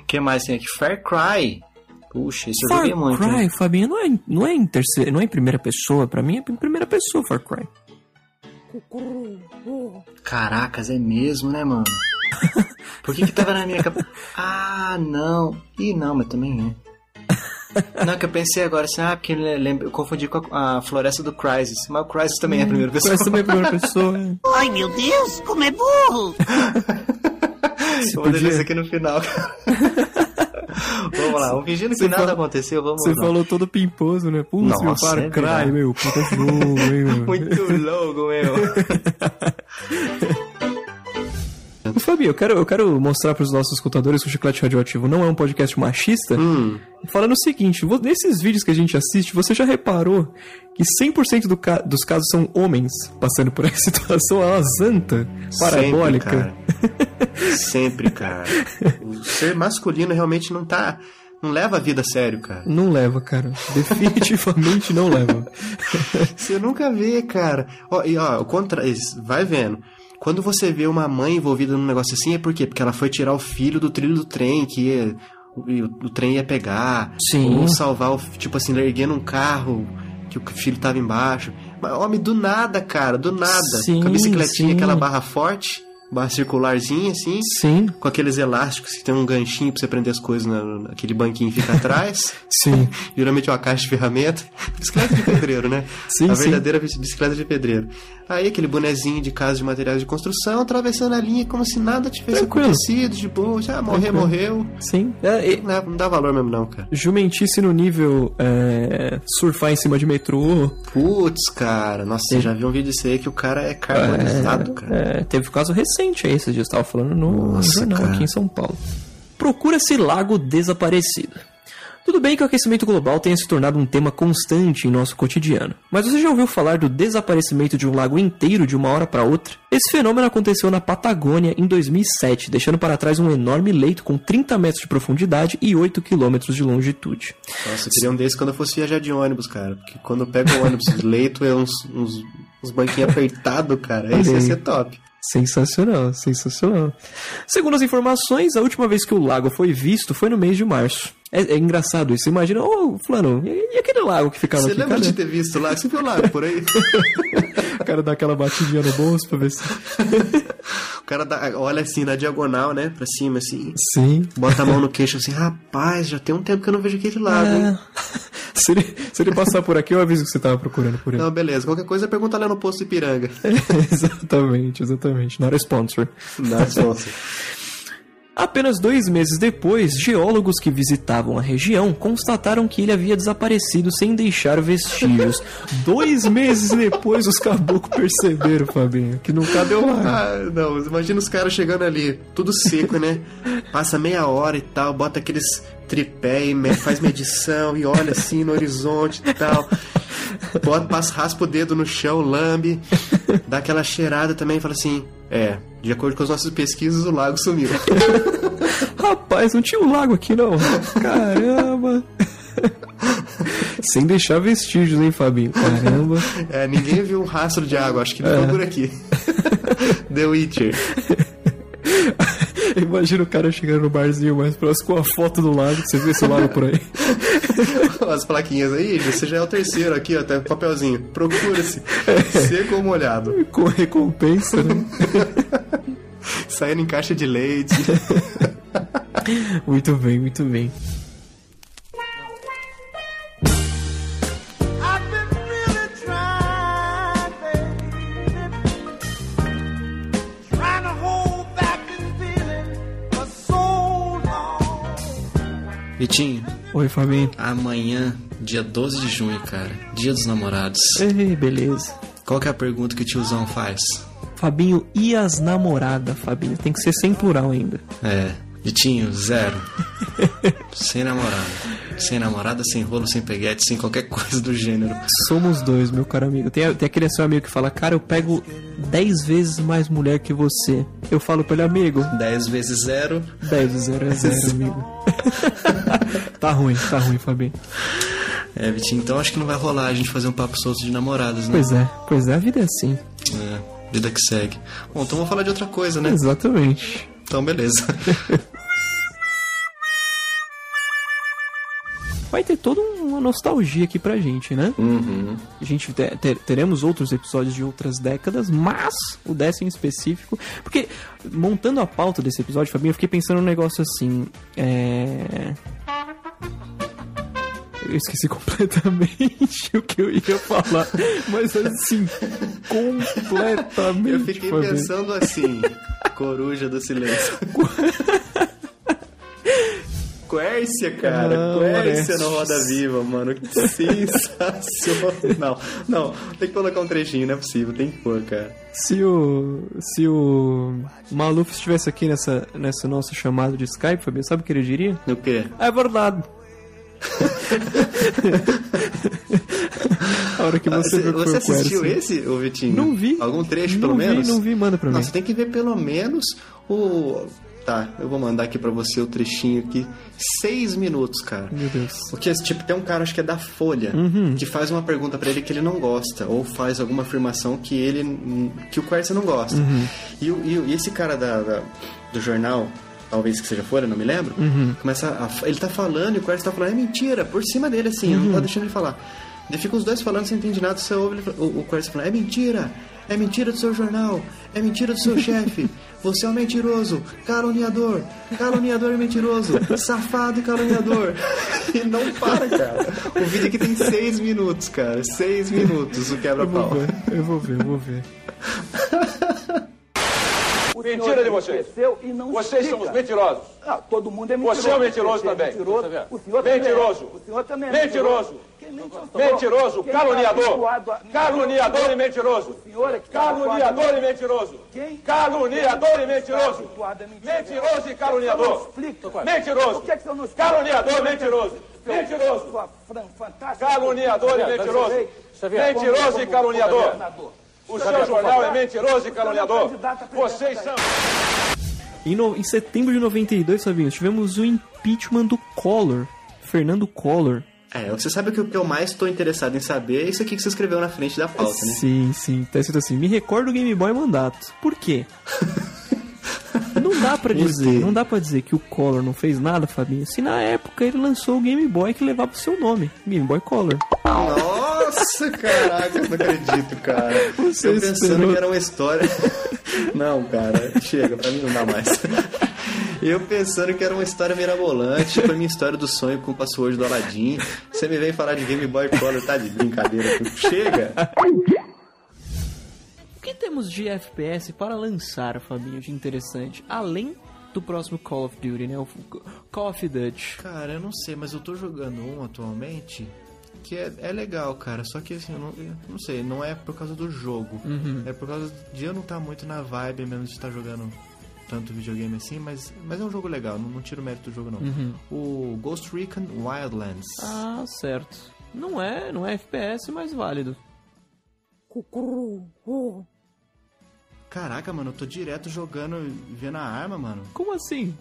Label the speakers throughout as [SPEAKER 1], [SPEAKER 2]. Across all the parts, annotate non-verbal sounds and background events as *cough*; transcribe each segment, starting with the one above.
[SPEAKER 1] O que mais tem aqui? Far Cry. Puxa, isso eu
[SPEAKER 2] Far
[SPEAKER 1] joguei muito.
[SPEAKER 2] Cry,
[SPEAKER 1] né?
[SPEAKER 2] Fabinho, não é, não é em terceira, não é em primeira pessoa, pra mim é em primeira pessoa Far Cry.
[SPEAKER 1] Caracas, é mesmo, né, mano? Por que que tava na minha cabeça? *laughs* Ah, não. Ih, não, mas também é. *laughs* Não, que eu pensei agora assim, ah, porque eu, lembro, eu confundi com a, a Floresta do Crysis. Mas o Crysis também é a primeira pessoa.
[SPEAKER 2] Essa também é a primeira pessoa. é. *laughs*
[SPEAKER 3] Ai, meu Deus, como é burro! *laughs*
[SPEAKER 2] Você
[SPEAKER 1] Vou
[SPEAKER 2] podia-
[SPEAKER 1] isso aqui no final. vamos lá, vamos fingindo que nada
[SPEAKER 2] fala-
[SPEAKER 1] aconteceu, vamos
[SPEAKER 2] Você falou todo pimposo, né? Putz, meu
[SPEAKER 1] Nossa,
[SPEAKER 2] Far
[SPEAKER 1] é
[SPEAKER 2] Cry, meu, puta jogo, hein, meu.
[SPEAKER 1] Muito louco, meu.
[SPEAKER 2] Ô, Fabinho, eu quero, eu quero mostrar pros nossos escutadores que o Chiclete Radioativo não é um podcast machista.
[SPEAKER 1] hum,
[SPEAKER 2] Falando o seguinte, nesses vídeos que a gente assiste, você já reparou que 100% do ca- dos casos são homens passando por *laughs* essa situação, é uma zanta parabólica.
[SPEAKER 1] Sempre, cara. Sempre, cara. *laughs* O ser masculino realmente não tá. Não leva a vida a sério, cara.
[SPEAKER 2] Não leva, cara. Definitivamente não leva. *laughs*
[SPEAKER 1] Você nunca vê, cara. Ó, e ó, o contra... vai vendo. Quando você vê uma mãe envolvida num negócio assim, é por quê? Porque ela foi tirar o filho do trilho do trem, que ia- o, o trem ia pegar.
[SPEAKER 2] Sim.
[SPEAKER 1] Ou salvar, o, tipo assim, erguendo um carro que o filho tava embaixo. Mas, homem, do nada, cara, do nada.
[SPEAKER 2] Sim,
[SPEAKER 1] Com a bicicletinha,
[SPEAKER 2] sim.
[SPEAKER 1] aquela barra forte, barra circularzinha, assim.
[SPEAKER 2] Sim,
[SPEAKER 1] Com aqueles elásticos que tem um ganchinho pra você prender as coisas na, naquele banquinho que fica atrás. *laughs*
[SPEAKER 2] sim. *laughs*
[SPEAKER 1] Geralmente é uma caixa de ferramenta. *laughs* Bicicleta de pedreiro, né?
[SPEAKER 2] Sim,
[SPEAKER 1] a
[SPEAKER 2] sim.
[SPEAKER 1] verdadeira bicicleta de pedreiro. Aí aquele bonezinho de casa de materiais de construção, atravessando a linha como se nada tivesse
[SPEAKER 2] Tranquilo.
[SPEAKER 1] acontecido, de boa, já morrer,
[SPEAKER 2] Tranquilo.
[SPEAKER 1] morreu.
[SPEAKER 2] Sim. É, e-
[SPEAKER 1] Não, dá- não dá valor mesmo não, cara.
[SPEAKER 2] jumentice no nível é, surfar em cima de metrô.
[SPEAKER 1] Putz, cara, nossa, você já viu um vídeo disso aí que o cara é carbonizado, cara.
[SPEAKER 2] É, teve um caso recente aí, esses dias eu tava falando no
[SPEAKER 1] Nossa,
[SPEAKER 2] jornal
[SPEAKER 1] cara.
[SPEAKER 2] aqui em São Paulo. Procura-se lago desaparecido. Tudo bem que o aquecimento global tenha se tornado um tema constante em nosso cotidiano, mas você já ouviu falar do desaparecimento de um lago inteiro de uma hora para outra? Esse fenômeno aconteceu na Patagônia em 2007, deixando para trás um enorme leito com 30 metros de profundidade e 8 quilômetros de longitude.
[SPEAKER 1] Nossa, eu queria um desses quando eu fosse viajar de ônibus, cara. Porque quando eu pego o ônibus, *laughs* leito é uns, uns, uns banquinhos apertados, cara. Esse ia ser top.
[SPEAKER 2] Sensacional, sensacional. Segundo as informações, a última vez que o lago foi visto foi no mês de março. É, é engraçado isso. Imagina, ô, fulano, e, e aquele lago que ficava
[SPEAKER 1] Você
[SPEAKER 2] aqui?
[SPEAKER 1] lembra
[SPEAKER 2] Cadê?
[SPEAKER 1] de ter visto lá? Você viu lá por aí? *laughs*
[SPEAKER 2] O cara dá aquela batidinha no bolso pra ver se... *laughs*
[SPEAKER 1] O cara dá- olha assim na diagonal, né? Pra cima, assim.
[SPEAKER 2] Sim.
[SPEAKER 1] Bota a mão no queixo assim, rapaz, já tem um tempo que eu não vejo aquele lago, hein? *laughs*
[SPEAKER 2] É. se, ele, se ele passar por aqui, eu aviso que você tava procurando por ele.
[SPEAKER 1] Não, beleza. Qualquer coisa, pergunta lá no posto Ipiranga. *laughs*
[SPEAKER 2] exatamente, exatamente. Not a sponsor.
[SPEAKER 1] Nossa. *laughs*
[SPEAKER 2] Apenas dois meses depois, geólogos que visitavam a região constataram que ele havia desaparecido sem deixar vestígios. *laughs* dois meses depois, os caboclos perceberam, Fabinho, que não cadeu lá.
[SPEAKER 1] Ah, não, imagina os caras chegando ali, tudo seco, né? Passa meia hora e tal, bota aqueles tripé e faz medição e olha assim no horizonte e tal. Bota, passa, raspa o dedo no chão, lambe, dá aquela cheirada também e fala assim: É, de acordo com as nossas pesquisas, o lago sumiu. *laughs*
[SPEAKER 2] Rapaz, não tinha um lago aqui não. Caramba. sem deixar vestígios, hein, Fabinho? Caramba.
[SPEAKER 1] É, ninguém viu um rastro de água, acho que ele foi por aqui. *laughs* The Witcher.
[SPEAKER 2] Imagina o cara chegando no barzinho mais próximo com a foto do lago. Você vê esse lago por aí? *laughs*
[SPEAKER 1] As plaquinhas aí, você já é o terceiro aqui, ó, tá o papelzinho. Procura-se. Seco ou molhado.
[SPEAKER 2] Com recompensa, né? *laughs*
[SPEAKER 1] Saindo em caixa de leite. *laughs*
[SPEAKER 2] Muito bem, muito bem.
[SPEAKER 3] I've been really trying, baby. Trying to hold back this feeling for so long.
[SPEAKER 1] Vitinho,
[SPEAKER 2] Oi, Fabinho.
[SPEAKER 1] amanhã, dia 12 de junho, cara, dia dos namorados.
[SPEAKER 2] Ei, beleza.
[SPEAKER 1] Qual que é a pergunta que o tiozão faz?
[SPEAKER 2] Fabinho e as namoradas, Fabinho? Tem que ser sem plural ainda.
[SPEAKER 1] É, Vitinho, zero. *laughs* sem namorada. Sem namorada, sem rolo, sem peguete, sem qualquer coisa do gênero.
[SPEAKER 2] Somos dois, meu caro amigo. Tem, tem aquele seu amigo que fala, cara, eu pego 10 vezes mais mulher que você. Eu falo pra ele, amigo,
[SPEAKER 1] 10 vezes zero.
[SPEAKER 2] 10 zero é zero, *laughs* amigo. *laughs* tá ruim, tá ruim, Fabinho.
[SPEAKER 1] É, Vitinho, então acho que não vai rolar a gente fazer um papo solto de namoradas, né?
[SPEAKER 2] Pois é, pois é, a vida é assim.
[SPEAKER 1] É. Vida que segue. Bom, então vamos falar de outra coisa, né?
[SPEAKER 2] Exatamente.
[SPEAKER 1] Então, beleza.
[SPEAKER 2] Vai ter toda uma nostalgia aqui pra gente, né?
[SPEAKER 1] uhum.
[SPEAKER 2] A gente te- ter- teremos outros episódios de outras décadas, mas o décimo em específico. Porque, montando a pauta desse episódio, Fabinho, eu fiquei pensando num negócio assim. É. Eu esqueci *laughs* completamente o que eu ia falar. Mas assim, completamente.
[SPEAKER 1] Eu fiquei pensando assim, coruja do silêncio. *laughs* Quércia, cara.
[SPEAKER 2] Não,
[SPEAKER 1] Quércia no Roda Viva, mano. Que *laughs* sensacional. Não, tem que colocar um trechinho, não é possível. Tem que pôr, cara.
[SPEAKER 2] Se o. Se o Maluf estivesse aqui nessa, nessa nossa chamada de Skype, Fabinho, sabe o que ele diria?
[SPEAKER 1] No quê?
[SPEAKER 2] É verdade. *laughs* A hora que você,
[SPEAKER 1] Ah, Você, você
[SPEAKER 2] o
[SPEAKER 1] assistiu esse, ô Vitinho?
[SPEAKER 2] Não vi.
[SPEAKER 1] Algum trecho,
[SPEAKER 2] Não
[SPEAKER 1] pelo
[SPEAKER 2] vi,
[SPEAKER 1] menos?
[SPEAKER 2] não vi, manda pra mim.
[SPEAKER 1] Nossa, tem que ver pelo menos o... Tá, eu vou mandar aqui pra você o trechinho aqui. Seis minutos, cara.
[SPEAKER 2] Meu Deus.
[SPEAKER 1] Porque, tipo, tem um cara, acho que é da Folha,
[SPEAKER 2] Uhum.
[SPEAKER 1] que faz uma pergunta pra ele que ele não gosta, ou faz alguma afirmação que ele que o Quercia não gosta.
[SPEAKER 2] Uhum.
[SPEAKER 1] E, e e esse cara da, da- do jornal, talvez que seja Folha, não me lembro,
[SPEAKER 2] Uhum.
[SPEAKER 1] começa a- ele tá falando e o Quercia tá falando, é mentira, por cima dele, assim, não tá deixando ele falar. Daí fica os dois falando, você entende nada, você ouve ele, o, o Quercia falando, é mentira, é mentira do seu jornal, é mentira do seu *laughs* chefe, você é um mentiroso, caluniador, caluniador e mentiroso, safado e caluniador. *laughs* E não para, cara. O vídeo aqui tem seis minutos, cara, seis minutos o quebra-pau.
[SPEAKER 2] eu vou ver, eu vou ver.
[SPEAKER 4] O *laughs*
[SPEAKER 5] Mentira de vocês.
[SPEAKER 4] E não
[SPEAKER 5] Vocês são
[SPEAKER 4] explica.
[SPEAKER 5] os mentirosos.
[SPEAKER 4] Ah, todo mundo é mentiroso.
[SPEAKER 5] Você é um mentiroso
[SPEAKER 4] é
[SPEAKER 5] também.
[SPEAKER 4] Mentiroso.
[SPEAKER 5] Vendo?
[SPEAKER 4] O senhor também é.
[SPEAKER 5] Mentiroso.
[SPEAKER 4] O senhor também é
[SPEAKER 5] Mentiroso.
[SPEAKER 4] Senhor?
[SPEAKER 5] Mentiroso,
[SPEAKER 4] tá
[SPEAKER 5] caluniador. Caluniador e mentiroso.
[SPEAKER 4] É
[SPEAKER 5] Caluniador e mentiroso. Caluniador e mentiroso. Mentiroso e
[SPEAKER 4] Não
[SPEAKER 5] caluniador. Mentiroso. Caluniador, mentiroso. Mentiroso. Caluniador e mentiroso. Mentiroso e caluniador. O seu jornal é mentiroso e caluniador. Vocês são.
[SPEAKER 2] Em, no- em setembro de 92, Fabinho, tivemos o impeachment do Collor. Fernando Collor.
[SPEAKER 1] É, você sabe que o que eu mais tô interessado em saber é isso aqui que você escreveu na frente da pauta, né?
[SPEAKER 2] Sim, sim. Tá escrito assim: me recordo do Game Boy mandato. Por quê? *laughs* Não dá pra
[SPEAKER 1] Por
[SPEAKER 2] dizer,
[SPEAKER 1] quê?
[SPEAKER 2] não dá para dizer que o Collor não fez nada, Fabinho. Se na época ele lançou o Game Boy que levava o seu nome, Game Boy Color.
[SPEAKER 1] Nossa, caraca, eu não acredito, cara. *laughs*
[SPEAKER 2] Você
[SPEAKER 1] eu pensando
[SPEAKER 2] esperou.
[SPEAKER 1] que era uma história. *laughs* Não, cara, chega, pra mim não dá mais. Eu pensando que era uma história mirabolante, tipo a minha história do sonho com o password do Aladdin. Você me vem falar de Game Boy Color, tá de brincadeira. Chega!
[SPEAKER 2] O que temos de FPS para lançar, Fabinho, de interessante? Além do próximo Call of Duty, né? O Call of Duty.
[SPEAKER 1] Cara, eu não sei, mas eu tô jogando um atualmente que é, é legal, cara. Só que assim, eu não, eu não sei, não é por causa do jogo. É por causa de eu não estar muito na vibe mesmo de estar jogando tanto videogame assim, mas, mas é um jogo legal, não, não tiro o mérito do jogo não. O Ghost Recon Wildlands.
[SPEAKER 2] Ah, certo. Não é, não é FPS, mas válido.
[SPEAKER 1] Caraca, mano, eu tô direto jogando e vendo a arma, mano.
[SPEAKER 2] Como assim?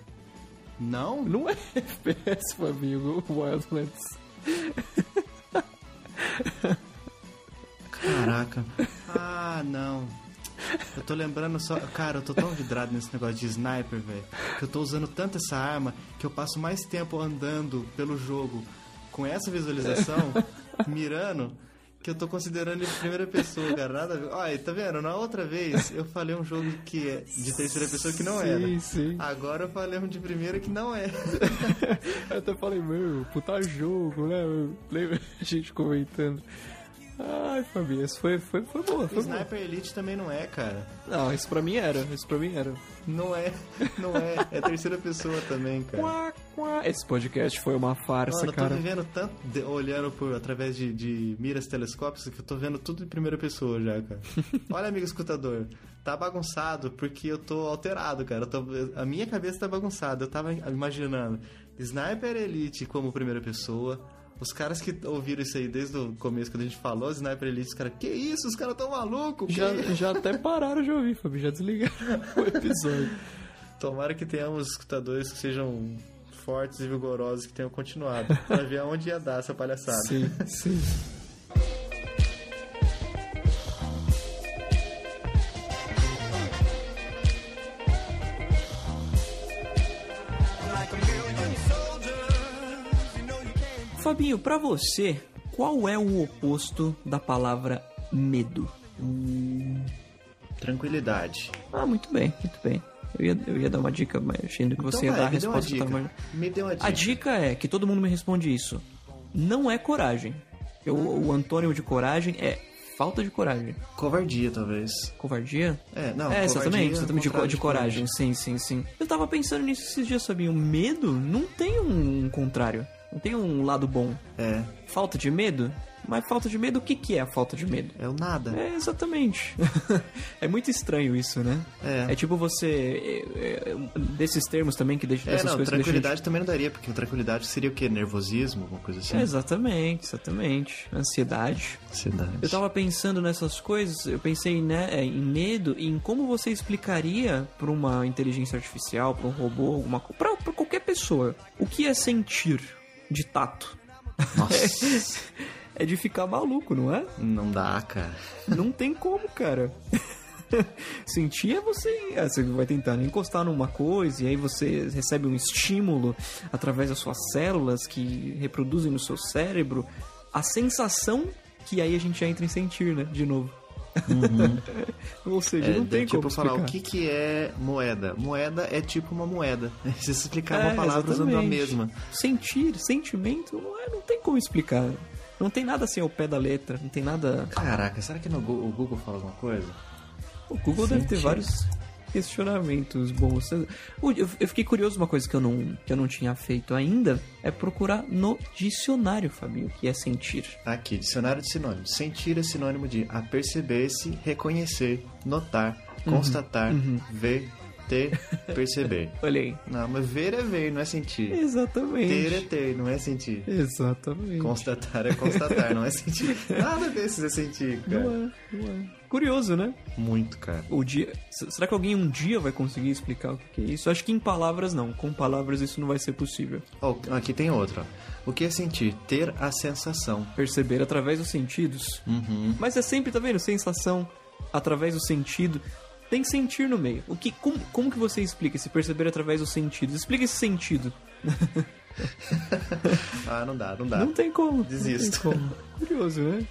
[SPEAKER 1] Não?
[SPEAKER 2] Não é *laughs* FPS, Fabinho, o Wildlands.
[SPEAKER 1] Caraca. Ah, não. Eu tô lembrando só. Cara, eu tô tão vidrado nesse negócio de sniper, velho. Que eu tô usando tanto essa arma que eu passo mais tempo andando pelo jogo com essa visualização, *laughs* mirando, que eu tô considerando ele de primeira pessoa, cara. Nada a ver. Olha, tá vendo? Na outra vez eu falei um jogo que é de terceira pessoa que não era.
[SPEAKER 2] Sim, sim.
[SPEAKER 1] Agora eu falei um de primeira que não é. *laughs*
[SPEAKER 2] Eu até falei, meu, puta jogo, né? Lembra a gente comentando. Ai, Fabinho, isso foi, foi, foi boa, foi boa.
[SPEAKER 1] Sniper Elite também não é, cara.
[SPEAKER 2] Não, isso pra mim era, isso pra mim era.
[SPEAKER 1] Não é, não é. É terceira pessoa também, cara.
[SPEAKER 2] Quá, quá. Esse podcast foi uma farsa,
[SPEAKER 1] Mano, eu tô
[SPEAKER 2] cara.
[SPEAKER 1] vivendo tanto de- olhando por através de, de miras telescópicas que eu tô vendo tudo em primeira pessoa já, cara. *laughs* Olha, amigo escutador, tá bagunçado porque eu tô alterado, cara. Tô- a minha cabeça tá bagunçada. Eu tava imaginando Sniper Elite como primeira pessoa. Os caras que ouviram isso aí desde o começo, quando a gente falou Sniper Elite, os caras, que isso? Os caras tão malucos?
[SPEAKER 2] Já,
[SPEAKER 1] isso?"
[SPEAKER 2] já até pararam de ouvir, Fabinho, já desligaram *laughs* o episódio.
[SPEAKER 1] Tomara que tenhamos escutadores que sejam fortes e vigorosos que tenham continuado, pra ver aonde ia dar essa palhaçada.
[SPEAKER 2] Sim, sim. Fabinho, pra você, qual é o oposto da palavra medo?
[SPEAKER 1] Tranquilidade.
[SPEAKER 2] Ah, muito bem, muito bem. Eu ia, eu ia dar uma dica, mas achando que você ia
[SPEAKER 1] vai,
[SPEAKER 2] dar a
[SPEAKER 1] uma
[SPEAKER 2] resposta. que eu
[SPEAKER 1] dica.
[SPEAKER 2] tava-
[SPEAKER 1] Me dê uma dica.
[SPEAKER 2] A dica é que todo mundo me responde isso. Não é coragem. Eu, o antônimo de coragem é falta de coragem.
[SPEAKER 1] Covardia, talvez.
[SPEAKER 2] Covardia?
[SPEAKER 1] É, não,
[SPEAKER 2] é, exatamente,
[SPEAKER 1] é
[SPEAKER 2] exatamente de de coragem. Sim, sim, sim. Eu tava pensando nisso esses dias, sabia? O medo não tem um contrário. Não tem um lado bom.
[SPEAKER 1] É,
[SPEAKER 2] Falta de medo? Mas falta de medo, o que, que é a falta de medo?
[SPEAKER 1] é o nada.
[SPEAKER 2] É, exatamente. *laughs* é muito estranho isso, né?
[SPEAKER 1] É.
[SPEAKER 2] É tipo você. é, é, desses termos também que deixam
[SPEAKER 1] É,
[SPEAKER 2] dessas
[SPEAKER 1] não,
[SPEAKER 2] coisas a gente-
[SPEAKER 1] tranquilidade também não daria, porque tranquilidade seria o quê? Nervosismo, alguma coisa assim?
[SPEAKER 2] É, exatamente, exatamente. Ansiedade.
[SPEAKER 1] Ansiedade.
[SPEAKER 2] Eu tava pensando nessas coisas, eu pensei né, é, em medo e em como você explicaria pra uma inteligência artificial, pra um robô, alguma coisa, pra, pra qualquer pessoa, o que é sentir de tato.
[SPEAKER 1] Nossa, *laughs*
[SPEAKER 2] É de ficar maluco, não é?
[SPEAKER 1] não dá, cara.
[SPEAKER 2] Não tem como, cara. *laughs* Sentir é você. é, Você vai tentar encostar numa coisa e aí você recebe um estímulo através das suas células que reproduzem no seu cérebro a sensação que aí a gente já entra em sentir, né? De novo. Ou seja,
[SPEAKER 1] É,
[SPEAKER 2] não tem
[SPEAKER 1] tipo
[SPEAKER 2] como
[SPEAKER 1] falar o que, que é moeda. Moeda é tipo uma moeda. *laughs* Se você explicar
[SPEAKER 2] É,
[SPEAKER 1] uma palavra usando a
[SPEAKER 2] exatamente.
[SPEAKER 1] mesma.
[SPEAKER 2] Sentir, sentimento, não, é, não tem como explicar. Não tem nada assim ao pé da letra, não tem nada.
[SPEAKER 1] Caraca, será que no Google, o Google fala alguma coisa?
[SPEAKER 2] O Google deve ter
[SPEAKER 1] Sentir.
[SPEAKER 2] vários questionamentos bons. Eu fiquei curioso, uma coisa que eu não, que eu não tinha feito ainda é procurar no dicionário, Fabinho, que é sentir.
[SPEAKER 1] Aqui, dicionário de sinônimos. Sentir é sinônimo de aperceber-se, reconhecer, notar,
[SPEAKER 2] Uhum.
[SPEAKER 1] constatar, ver, ter, perceber. *laughs*
[SPEAKER 2] Olha aí.
[SPEAKER 1] Não, mas ver é ver, não é sentir. Ter é
[SPEAKER 2] Exatamente.
[SPEAKER 1] ter, não é sentir.
[SPEAKER 2] Exatamente.
[SPEAKER 1] Constatar é constatar, não é sentir. *laughs* Nada desses é sentir, cara.
[SPEAKER 2] Não é, não é. Curioso, né?
[SPEAKER 1] Muito, cara.
[SPEAKER 2] O dia. Será que alguém um dia vai conseguir explicar o que é isso? Acho que em palavras não. Com palavras isso não vai ser possível.
[SPEAKER 1] Ó, aqui tem outro. ó. O que é sentir? Ter a sensação.
[SPEAKER 2] Perceber através dos sentidos.
[SPEAKER 1] Uhum.
[SPEAKER 2] Mas é sempre, tá vendo? Sensação através do sentido. Tem sentir no meio. O que, como, como que você explica esse perceber através dos sentidos? Explica esse sentido. *laughs*
[SPEAKER 1] Ah, não dá, não dá.
[SPEAKER 2] Não tem como.
[SPEAKER 1] Desisto.
[SPEAKER 2] Tem como. Curioso, né?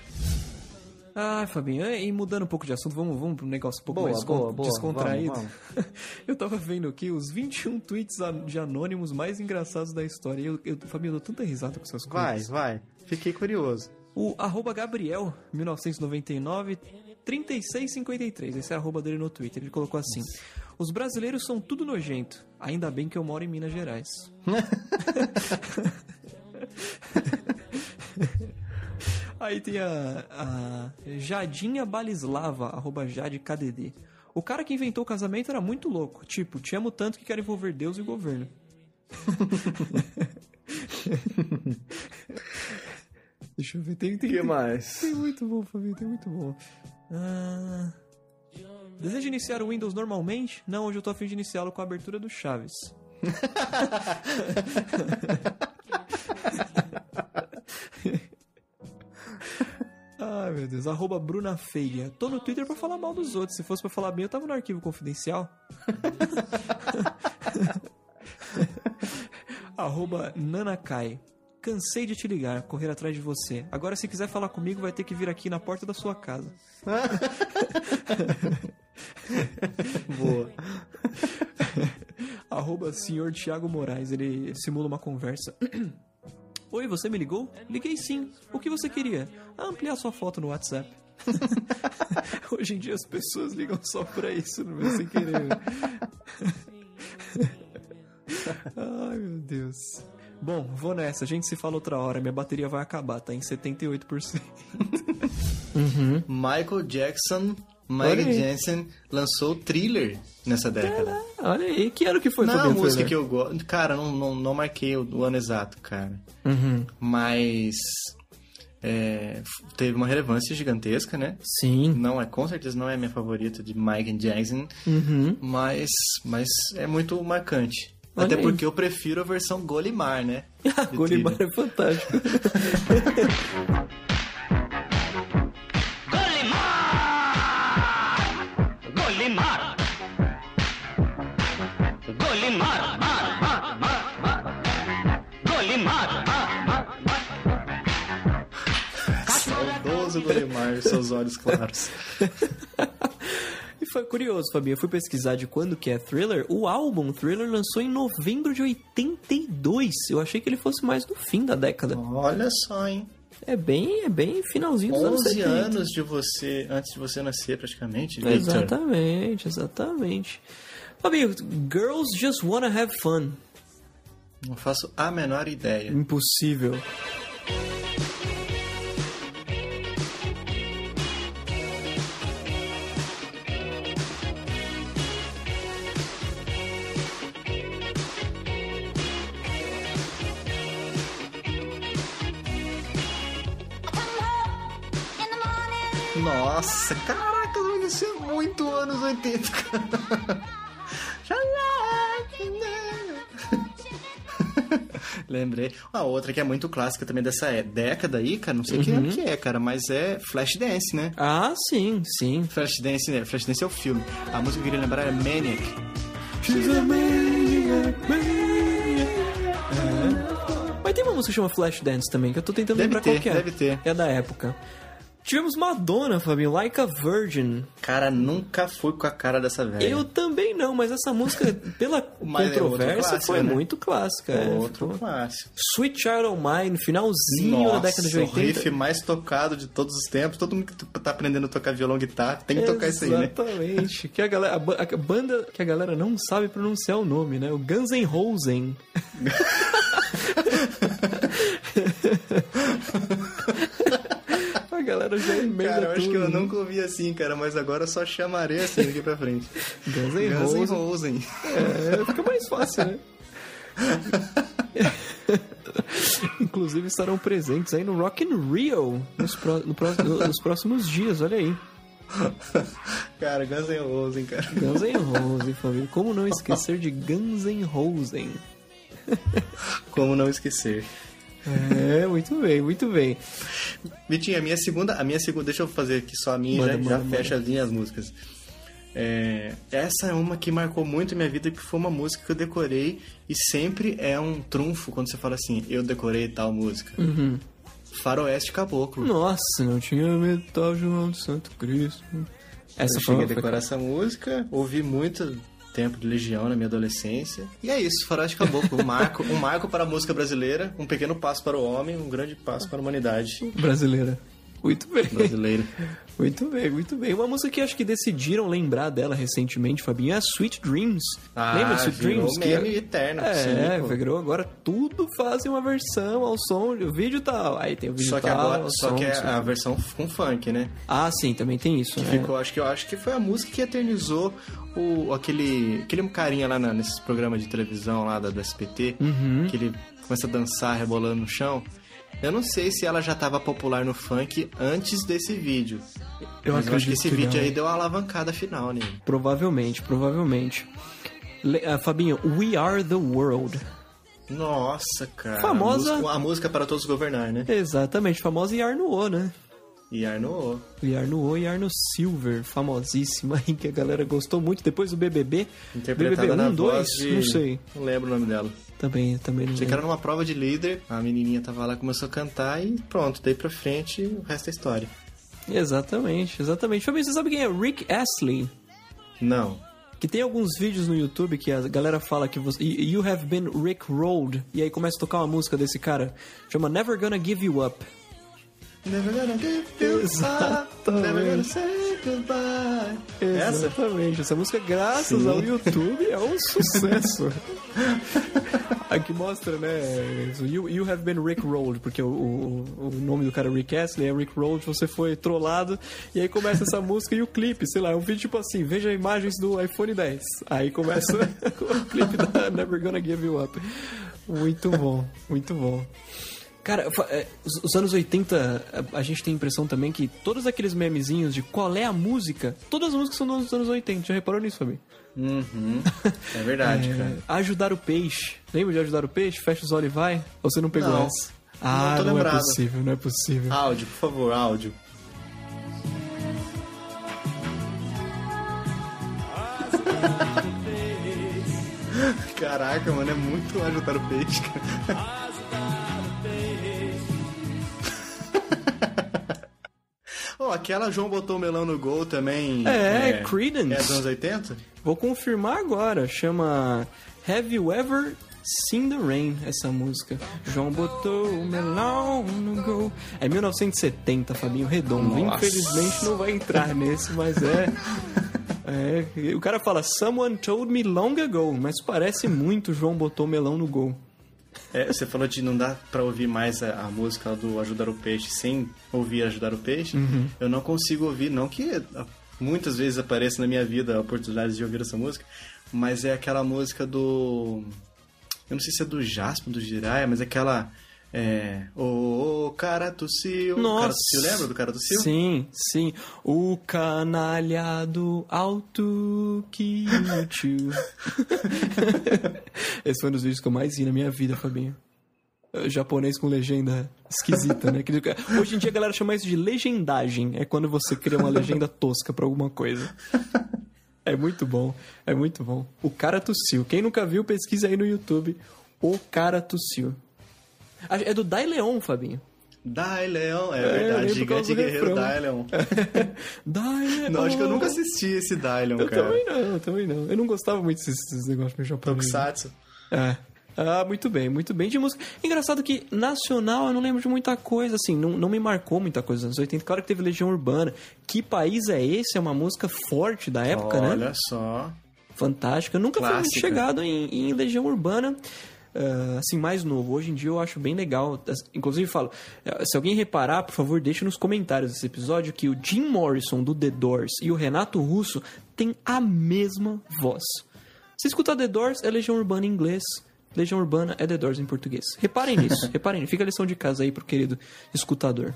[SPEAKER 2] Ah, Fabinho, e mudando um pouco de assunto, vamos, vamos para um negócio um pouco
[SPEAKER 1] Boa,
[SPEAKER 2] mais
[SPEAKER 1] boa, boa.
[SPEAKER 2] descontraído.
[SPEAKER 1] Vamos, *laughs*
[SPEAKER 2] eu tava vendo aqui os 21 tweets de anônimos mais engraçados da história. Eu, eu, Fabinho, eu dou tanta risada com essas coisas.
[SPEAKER 1] vai. Fiquei curioso.
[SPEAKER 2] O arroba Gabriel, 1999, 3653. Esse é o arroba dele no Twitter. Ele colocou assim: Os brasileiros são tudo nojento. Ainda bem que eu moro em Minas Gerais. *laughs* Aí tem a, a Jadinha Balislava, arroba JadeKDD. O cara que inventou o casamento era muito louco. Tipo, te amo tanto que quero envolver Deus e o governo. *laughs* Deixa eu ver, tem, tem, tem,
[SPEAKER 1] mais?
[SPEAKER 2] tem muito bom, Fabinho, tem muito bom. Ah, deseja iniciar o Windows normalmente? Não, hoje eu tô a fim de iniciá-lo com a abertura do Chaves. *laughs* Ai, meu Deus. Arroba Bruna Feia. Tô no Twitter pra falar mal dos outros. Se fosse pra falar bem, eu tava no arquivo confidencial. *laughs* *laughs* Arroba Nanakai. Cansei de te ligar, correr atrás de você. Agora, se quiser falar comigo, vai ter que vir aqui na porta da sua casa. *laughs*
[SPEAKER 1] Boa. *laughs*
[SPEAKER 2] Arroba senhor Thiago Moraes, ele simula uma conversa. *clears throat* Oi, você me ligou? Liguei sim. O que você queria? Ah, ampliar sua foto no WhatsApp. *laughs* Hoje em dia as pessoas ligam só pra isso, não é sem querer. Ai, meu Deus. Bom, vou nessa. A gente se fala outra hora. Minha bateria vai acabar, tá em 78%.
[SPEAKER 1] Michael Jackson,
[SPEAKER 2] aí.
[SPEAKER 1] Jensen lançou Thriller nessa década.
[SPEAKER 2] Olha aí, que ano que foi,
[SPEAKER 1] Não é uma
[SPEAKER 2] Fabiano
[SPEAKER 1] música
[SPEAKER 2] Thriller?
[SPEAKER 1] que eu gosto. Cara, não, não, não marquei o, o ano exato, cara.
[SPEAKER 2] Uhum.
[SPEAKER 1] Mas. é, teve uma relevância gigantesca, né?
[SPEAKER 2] Sim.
[SPEAKER 1] Não é, com certeza não é a minha favorita de Mike Jackson,
[SPEAKER 2] Uhum.
[SPEAKER 1] mas, mas é muito marcante. Até porque eu prefiro a versão Golimar, né? *laughs*
[SPEAKER 2] Golimar é fantástico.
[SPEAKER 6] Golimar! Golimar! Golimar! Mar, mar, mar, mar. Golimar! Mar, mar, mar.
[SPEAKER 1] Saudoso Golimar, seus olhos claros. *laughs*
[SPEAKER 2] Foi curioso, Fabinho. Eu fui pesquisar de quando que é Thriller. O álbum Thriller lançou em novembro de 82. Eu achei que ele fosse mais no fim da década.
[SPEAKER 1] Olha só, hein?
[SPEAKER 2] É bem, é bem finalzinho dos anos
[SPEAKER 1] 11
[SPEAKER 2] 70.
[SPEAKER 1] anos de você, antes de você nascer praticamente.
[SPEAKER 2] Exatamente, exatamente. Fabinho, Girls Just Wanna Have Fun.
[SPEAKER 1] Não faço a menor ideia.
[SPEAKER 2] Impossível.
[SPEAKER 1] Nossa, caraca, mano, isso é muito anos 80, cara. *laughs* Lembrei. A outra que é muito clássica também dessa é- década aí, cara, não sei que ano que é, cara, mas é Flashdance, né?
[SPEAKER 2] Ah, sim, sim.
[SPEAKER 1] Flashdance, né? Flashdance é o filme. A música que eu queria lembrar é Maniac.
[SPEAKER 2] She's a maniac, maniac. É. Mas tem uma música que chama Flashdance também, que eu tô tentando
[SPEAKER 1] Deve
[SPEAKER 2] lembrar
[SPEAKER 1] ter,
[SPEAKER 2] qual que é.
[SPEAKER 1] deve ter.
[SPEAKER 2] É da época. Tivemos Madonna, Fabinho, Like a Virgin.
[SPEAKER 1] Cara, nunca fui com a cara dessa velha.
[SPEAKER 2] Eu também não, mas essa música, pela *laughs*
[SPEAKER 1] é
[SPEAKER 2] controvérsia,
[SPEAKER 1] clássico,
[SPEAKER 2] foi
[SPEAKER 1] né?
[SPEAKER 2] muito clássica. é.
[SPEAKER 1] Outro
[SPEAKER 2] Ficou-
[SPEAKER 1] clássico.
[SPEAKER 2] Sweet Child O' Mine, finalzinho da década de
[SPEAKER 1] o
[SPEAKER 2] 80.
[SPEAKER 1] riff mais tocado de todos os tempos. Todo mundo que tá aprendendo a tocar violão e guitarra tem que tocar isso aí, né?
[SPEAKER 2] Exatamente. Que a, galera, a, a banda que a galera não sabe pronunciar o nome, né? O Guns N' Roses. *laughs* *laughs* a galera já emenda
[SPEAKER 1] Cara, eu acho
[SPEAKER 2] tudo,
[SPEAKER 1] que eu
[SPEAKER 2] né?
[SPEAKER 1] nunca ouvi assim, cara, mas agora eu só chamarei assim daqui pra frente.
[SPEAKER 2] Guns N' Roses.
[SPEAKER 1] Roses.
[SPEAKER 2] É, fica mais fácil, né? *laughs* Inclusive estarão presentes aí no Rock in Rio nos, pró- no pró- nos próximos dias, olha aí.
[SPEAKER 1] Cara, Guns N' Roses, cara.
[SPEAKER 2] Guns N' Roses, família. Como não esquecer de Guns N' Roses?
[SPEAKER 1] Como não esquecer.
[SPEAKER 2] É, muito bem, muito bem.
[SPEAKER 1] Vitinho, a minha segunda, a minha segunda, deixa eu fazer aqui só a minha,
[SPEAKER 2] Manda,
[SPEAKER 1] já, já
[SPEAKER 2] manda,
[SPEAKER 1] fecha as minhas músicas. É, essa é uma que marcou muito a minha vida, que foi uma música que eu decorei e sempre é um trunfo quando você fala assim, eu decorei tal música.
[SPEAKER 2] Uhum.
[SPEAKER 1] Faroeste Caboclo.
[SPEAKER 2] Nossa, não tinha metal João de Santo Cristo. Essa
[SPEAKER 1] eu
[SPEAKER 2] foi
[SPEAKER 1] cheguei a decorar essa música, ouvi muito tempo de Legião na minha adolescência. E é isso, Faroeste Caboclo, um marco, um marco para a música brasileira, um pequeno passo para o homem, um grande passo para a humanidade
[SPEAKER 2] brasileira. Muito bem.
[SPEAKER 1] brasileira.
[SPEAKER 2] Muito bem, muito bem. Uma música que acho que decidiram lembrar dela recentemente, Fabinho, é a Sweet Dreams.
[SPEAKER 1] Ah,
[SPEAKER 2] Lembra Sweet Dreams?
[SPEAKER 1] meme eterno,
[SPEAKER 2] É,
[SPEAKER 1] sim, pô.
[SPEAKER 2] virou agora tudo fazem uma versão ao som, o vídeo tal. Aí tem o vídeo
[SPEAKER 1] Só que
[SPEAKER 2] tal,
[SPEAKER 1] agora, só
[SPEAKER 2] som,
[SPEAKER 1] que é a versão com funk, né?
[SPEAKER 2] Ah, sim, também tem isso, né?
[SPEAKER 1] Ficou, acho que eu acho que foi a música que eternizou o aquele aquele carinha lá na- nesses programas de televisão lá da, do SPT,
[SPEAKER 2] Uhum.
[SPEAKER 1] que ele começa a dançar rebolando no chão. Eu não sei se ela já estava popular no funk antes desse vídeo.
[SPEAKER 2] Eu
[SPEAKER 1] mas eu acho que esse
[SPEAKER 2] acredito que
[SPEAKER 1] vídeo
[SPEAKER 2] não.
[SPEAKER 1] aí deu uma alavancada final, né?
[SPEAKER 2] Provavelmente, provavelmente. Le- ah, Fabinho, We Are the World.
[SPEAKER 1] Nossa, cara.
[SPEAKER 2] Famosa-
[SPEAKER 1] A música, a música para todos governar, né?
[SPEAKER 2] Exatamente, famosa Yarnuo, né?
[SPEAKER 1] E Arno.
[SPEAKER 2] Yarnuo e Arno Silver, famosíssima *laughs* aí, que a galera gostou muito. Depois do BBB,
[SPEAKER 1] Interpretada
[SPEAKER 2] BBB 1,
[SPEAKER 1] na
[SPEAKER 2] 2,
[SPEAKER 1] voz de...
[SPEAKER 2] não sei.
[SPEAKER 1] Não lembro o nome dela.
[SPEAKER 2] Também, também não
[SPEAKER 1] era numa prova de líder, a menininha tava lá, começou a cantar e pronto, daí pra frente o resto é história.
[SPEAKER 2] Exatamente, exatamente. Fabinho, você sabe quem é Rick Astley?
[SPEAKER 1] Não.
[SPEAKER 2] Que tem alguns vídeos no YouTube que a galera fala que você. You have been Rick Rolled. E aí começa a tocar uma música desse cara. Chama Never Gonna Give You Up.
[SPEAKER 1] Never gonna give you up,
[SPEAKER 2] Exatamente.
[SPEAKER 1] never gonna say goodbye. Essa?
[SPEAKER 2] Exatamente. Essa música, graças
[SPEAKER 1] Sim.
[SPEAKER 2] ao YouTube, é um *laughs* sucesso. Aqui mostra, né? You, you have been Rick Rolled, porque o, o, o nome do cara é Rick Astley é Rick Rolled, você foi trollado. E aí começa essa música e o clipe, sei lá, é um vídeo tipo assim: veja imagens do iPhone 10. Aí começa *laughs* o clipe da Never Gonna Give You Up. Muito bom, muito bom. Cara, é, os, os anos 80, a, gente tem a impressão também que todos aqueles memezinhos de qual é a música, todas as músicas são dos anos 80. Já reparou nisso, Fabi?
[SPEAKER 1] Uhum. *laughs* É verdade, cara.
[SPEAKER 2] Ajudar o peixe. Lembra de ajudar o peixe? Fecha os olhos e vai? Ou você não pegou
[SPEAKER 1] Não.
[SPEAKER 2] essa? Ah,
[SPEAKER 1] tô
[SPEAKER 2] não, é possível, não é possível.
[SPEAKER 1] Áudio, por favor, áudio. *laughs* Caraca, mano, é muito ajudar o peixe, cara. Oh, aquela João botou o melão no gol também.
[SPEAKER 2] É, Creedence.
[SPEAKER 1] É dos anos 80?
[SPEAKER 2] Vou confirmar agora. Chama Have You Ever Seen the Rain, essa música. João botou o melão no gol. É 1970, Fabinho Redondo.
[SPEAKER 1] Nossa.
[SPEAKER 2] Infelizmente não vai entrar nesse, mas é. *laughs* É, o cara fala, someone told me long ago, mas parece muito João botou melão no gol.
[SPEAKER 1] É, você falou de não dá pra ouvir mais a, a música do Ajudar o Peixe sem ouvir Ajudar o Peixe. Eu não consigo ouvir, não que muitas vezes apareça na minha vida a oportunidade de ouvir essa música, mas é aquela música do. Eu não sei se é do Jasper, do Jiraya, mas é aquela. É. Ô, cara tossiu.
[SPEAKER 2] Nossa.
[SPEAKER 1] Cara tossiu, lembra do cara tossiu?
[SPEAKER 2] Sim, sim. O canalhado alto que tio. *laughs* Esse foi um dos vídeos que eu mais vi na minha vida, Fabinho. É, Japonês com legenda esquisita, né? Hoje em dia a galera chama isso de legendagem. É quando você cria uma legenda tosca pra alguma coisa. É muito bom, é muito bom. O cara tossiu. Quem nunca viu, pesquisa aí no YouTube. O cara tossiu. É do Dai Leon, Fabinho.
[SPEAKER 1] Dai Leão, é,
[SPEAKER 2] eu
[SPEAKER 1] verdade. Gigante Guerreiro. Dai Leão. *laughs*
[SPEAKER 2] Dai Leon.
[SPEAKER 1] Não, acho que eu nunca assisti esse Dai Leão,
[SPEAKER 2] Eu
[SPEAKER 1] cara.
[SPEAKER 2] também não, eu também não. Eu não gostava muito desses, desses negócios meio japonês.
[SPEAKER 1] Tokusatsu.
[SPEAKER 2] É. Ah, muito bem, muito bem de música. Engraçado que nacional eu não lembro de muita coisa, assim, não, não me marcou muita coisa nos anos 80. Claro que teve Legião Urbana. Que país é esse? É uma música forte da época, né?
[SPEAKER 1] Olha só.
[SPEAKER 2] Fantástica. Eu nunca fui muito
[SPEAKER 1] Clássica.
[SPEAKER 2] chegado em, em Legião Urbana. Ah, assim, mais novo. Hoje em dia eu acho bem legal. Inclusive, falo, eh, se alguém reparar, por favor, deixe nos comentários desse episódio que o Jim Morrison do The Doors e o Renato Russo têm a mesma voz. Se escutar The Doors, é Legião Urbana em inglês. Legião Urbana é The Doors em português. Reparem *laughs* nisso, reparem. Fica a lição de casa aí pro querido escutador.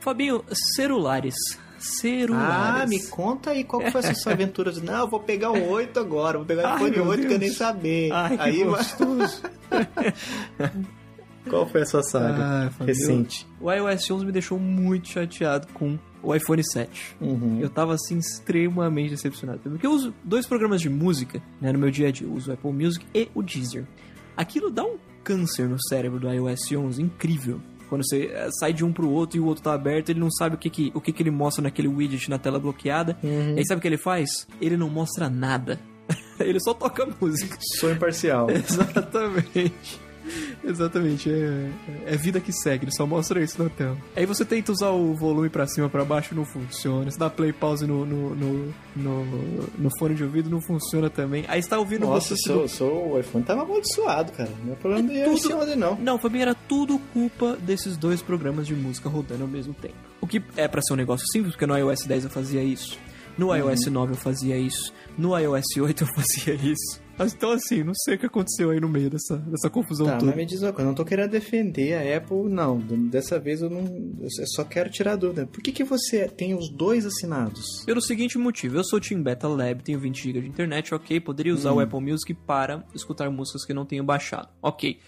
[SPEAKER 2] Fabinho, celulares. Celulares.
[SPEAKER 1] Ah, me conta aí qual que foi essa sua aventura. Não, eu vou pegar o 8 agora, vou pegar o iPhone
[SPEAKER 2] meu
[SPEAKER 1] 8 que eu nem saber.
[SPEAKER 2] Ai, que
[SPEAKER 1] aí,
[SPEAKER 2] gostoso. *laughs*
[SPEAKER 1] qual foi a sua saga
[SPEAKER 2] Ah,
[SPEAKER 1] recente?
[SPEAKER 2] O iOS 11 me deixou muito chateado com o iPhone 7.
[SPEAKER 1] Uhum.
[SPEAKER 2] Eu tava assim extremamente decepcionado. Porque eu uso dois programas de música né, no meu dia a dia. Eu uso o Apple Music e o Deezer. Aquilo dá um câncer no cérebro do iOS 11 incrível. Quando você eh, sai de um pro outro e o outro tá aberto, ele não sabe o que, que, o que, que ele mostra naquele widget na tela bloqueada. E aí sabe o que ele faz? Ele não mostra nada. *laughs* ele só toca música.
[SPEAKER 1] Sou imparcial. *laughs*
[SPEAKER 2] Exatamente. *laughs* Exatamente, é, é vida que segue, ele só mostra isso na tela. Aí você tenta usar o volume pra cima, pra baixo, não funciona. Você dá play pause no, no, no, no, no fone de ouvido, não funciona também. Aí você tá ouvindo
[SPEAKER 1] Nossa,
[SPEAKER 2] você
[SPEAKER 1] seu, seu iPhone tava amaldiçoado, cara. Não é problema do
[SPEAKER 2] tudo-
[SPEAKER 1] iOS 11, não.
[SPEAKER 2] Não, Fabinho, era tudo culpa desses dois programas de música rodando ao mesmo tempo. O que é pra ser um negócio simples, porque no iOS 10 eu fazia isso. No
[SPEAKER 1] Uhum.
[SPEAKER 2] iOS 9 eu fazia isso. No iOS 8 eu *laughs* fazia isso. Mas, Então, assim, não sei o que aconteceu aí no meio dessa, dessa confusão
[SPEAKER 1] Tá,
[SPEAKER 2] toda.
[SPEAKER 1] mas me diz uma coisa, eu não tô querendo defender a Apple, não. Dessa vez eu não. Eu só quero tirar a dúvida. Por que, que você tem os dois assinados?
[SPEAKER 2] Pelo seguinte motivo, eu sou Team Beta Lab, tenho 20 GB de internet, ok, poderia usar o Apple Music para escutar músicas que não tenho baixado, ok.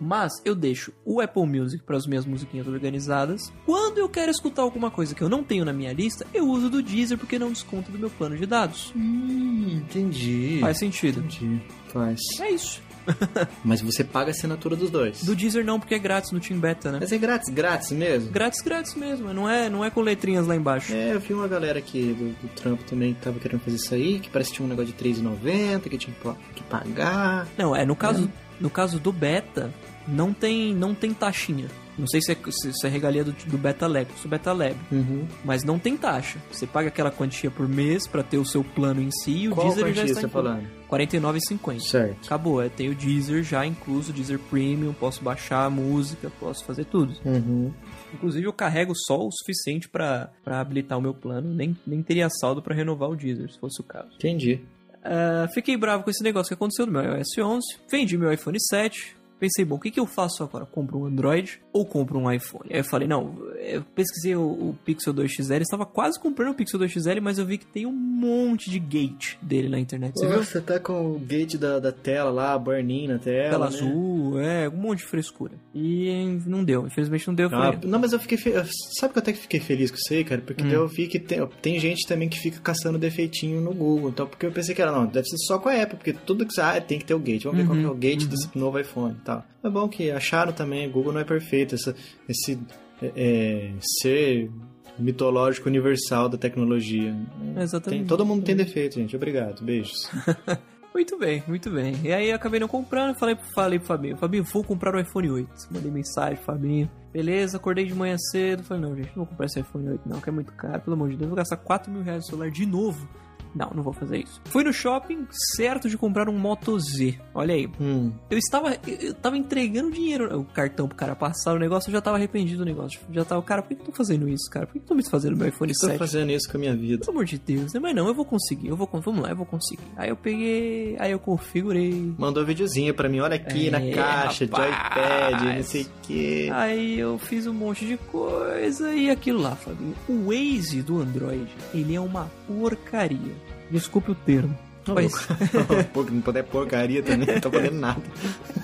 [SPEAKER 2] Mas eu deixo o Apple Music para as minhas musiquinhas organizadas. Quando eu quero escutar alguma coisa que eu não tenho na minha lista, eu uso do Deezer porque não desconta do meu plano de dados.
[SPEAKER 1] Hum, entendi.
[SPEAKER 2] Faz sentido.
[SPEAKER 1] Entendi. Faz.
[SPEAKER 2] É isso. *laughs*
[SPEAKER 1] Mas você paga a assinatura dos dois.
[SPEAKER 2] Do Deezer não, porque é grátis no Team Beta, né?
[SPEAKER 1] Mas é grátis, grátis mesmo?
[SPEAKER 2] Grátis, grátis mesmo, não é, não é com letrinhas lá embaixo.
[SPEAKER 1] É, eu vi uma galera aqui do, do trampo também que tava querendo fazer isso aí, que parece que tinha um negócio de R$3,90, que tinha que pa- que pagar.
[SPEAKER 2] Não, é no caso, no caso do beta, não tem, não tem taxinha. Não sei se é, se, é regalia do, do Beta Lab, do Beta Lab,
[SPEAKER 1] Uhum.
[SPEAKER 2] mas não tem taxa. Você paga aquela quantia por mês pra ter o seu plano em si e o
[SPEAKER 1] Qual
[SPEAKER 2] Deezer já está
[SPEAKER 1] você tá
[SPEAKER 2] incluso.
[SPEAKER 1] falando?
[SPEAKER 2] R$ 49,50.
[SPEAKER 1] Certo.
[SPEAKER 2] Acabou, é, tem o Deezer já incluso, Deezer Premium, posso baixar a música, posso fazer tudo.
[SPEAKER 1] Uhum.
[SPEAKER 2] Inclusive eu carrego só o suficiente pra pra habilitar o meu plano, nem, nem teria saldo pra renovar o Deezer, se fosse o caso.
[SPEAKER 1] Entendi.
[SPEAKER 2] Ah, fiquei bravo com esse negócio que aconteceu no meu iOS 11. Vendi meu iPhone 7. Pensei, bom, o que, que eu faço agora? Compro um Android ou compro um iPhone? Aí eu falei, não, eu pesquisei o, o Pixel 2 XL, estava quase comprando o Pixel 2 XL, mas eu vi que tem um monte de gate dele na internet. Você viu?
[SPEAKER 1] Você tá com o gate da, da tela lá, burn-in na tela.
[SPEAKER 2] Tela
[SPEAKER 1] né?
[SPEAKER 2] azul, é, um monte de frescura. E não deu, infelizmente não deu. Eu
[SPEAKER 1] Ah, não, mas eu fiquei fe... Sabe que eu até que fiquei feliz com isso aí, cara? Porque daí eu vi que tem, tem gente também que fica caçando defeitinho no Google. Então, porque eu pensei que era, não, deve ser só com a Apple, porque tudo que você. Ah, tem que ter o gate. Vamos ver qual que é o gate desse novo iPhone e tal. É bom que acharam também, Google não é perfeito. Essa, esse é, é, ser mitológico universal da tecnologia.
[SPEAKER 2] Exatamente.
[SPEAKER 1] Tem- todo mundo tem defeito, gente. Obrigado. Beijos. *laughs*
[SPEAKER 2] Muito bem, muito bem. E aí eu acabei não comprando, falei, falei pro Fabinho, Fabinho, vou comprar o iPhone 8. Mandei mensagem pro Fabinho. Beleza, acordei de manhã cedo. Falei, não, gente, não vou comprar esse iPhone 8 não, que é muito caro, pelo amor de Deus. Vou gastar 4 mil reais no celular de novo. Não, não vou fazer isso. Fui no shopping, certo de comprar um Moto Z. Olha aí.
[SPEAKER 1] Hum,
[SPEAKER 2] Eu estava, eu tava entregando dinheiro, o cartão pro cara passar o negócio, eu já tava arrependido do negócio. Já tava, cara, por que que eu tô fazendo isso, cara? Por que que eu tô me fazendo meu iPhone
[SPEAKER 1] estou
[SPEAKER 2] 7?
[SPEAKER 1] fazendo isso com a minha vida.
[SPEAKER 2] Pelo amor de Deus, né? Mas não, eu vou conseguir, eu vou, vamos lá, eu vou conseguir. Aí eu peguei, aí eu configurei.
[SPEAKER 1] Mandou um videozinho pra mim, olha aqui
[SPEAKER 2] É,
[SPEAKER 1] na caixa de
[SPEAKER 2] rapaz.
[SPEAKER 1] iPad, não sei o que.
[SPEAKER 2] Aí eu fiz um monte de coisa e aquilo lá, Fabinho. O Waze do Android, ele é uma porcaria. Desculpe o termo. Mas, *laughs*
[SPEAKER 1] Pô, não puder porcaria também, não tô fazendo nada.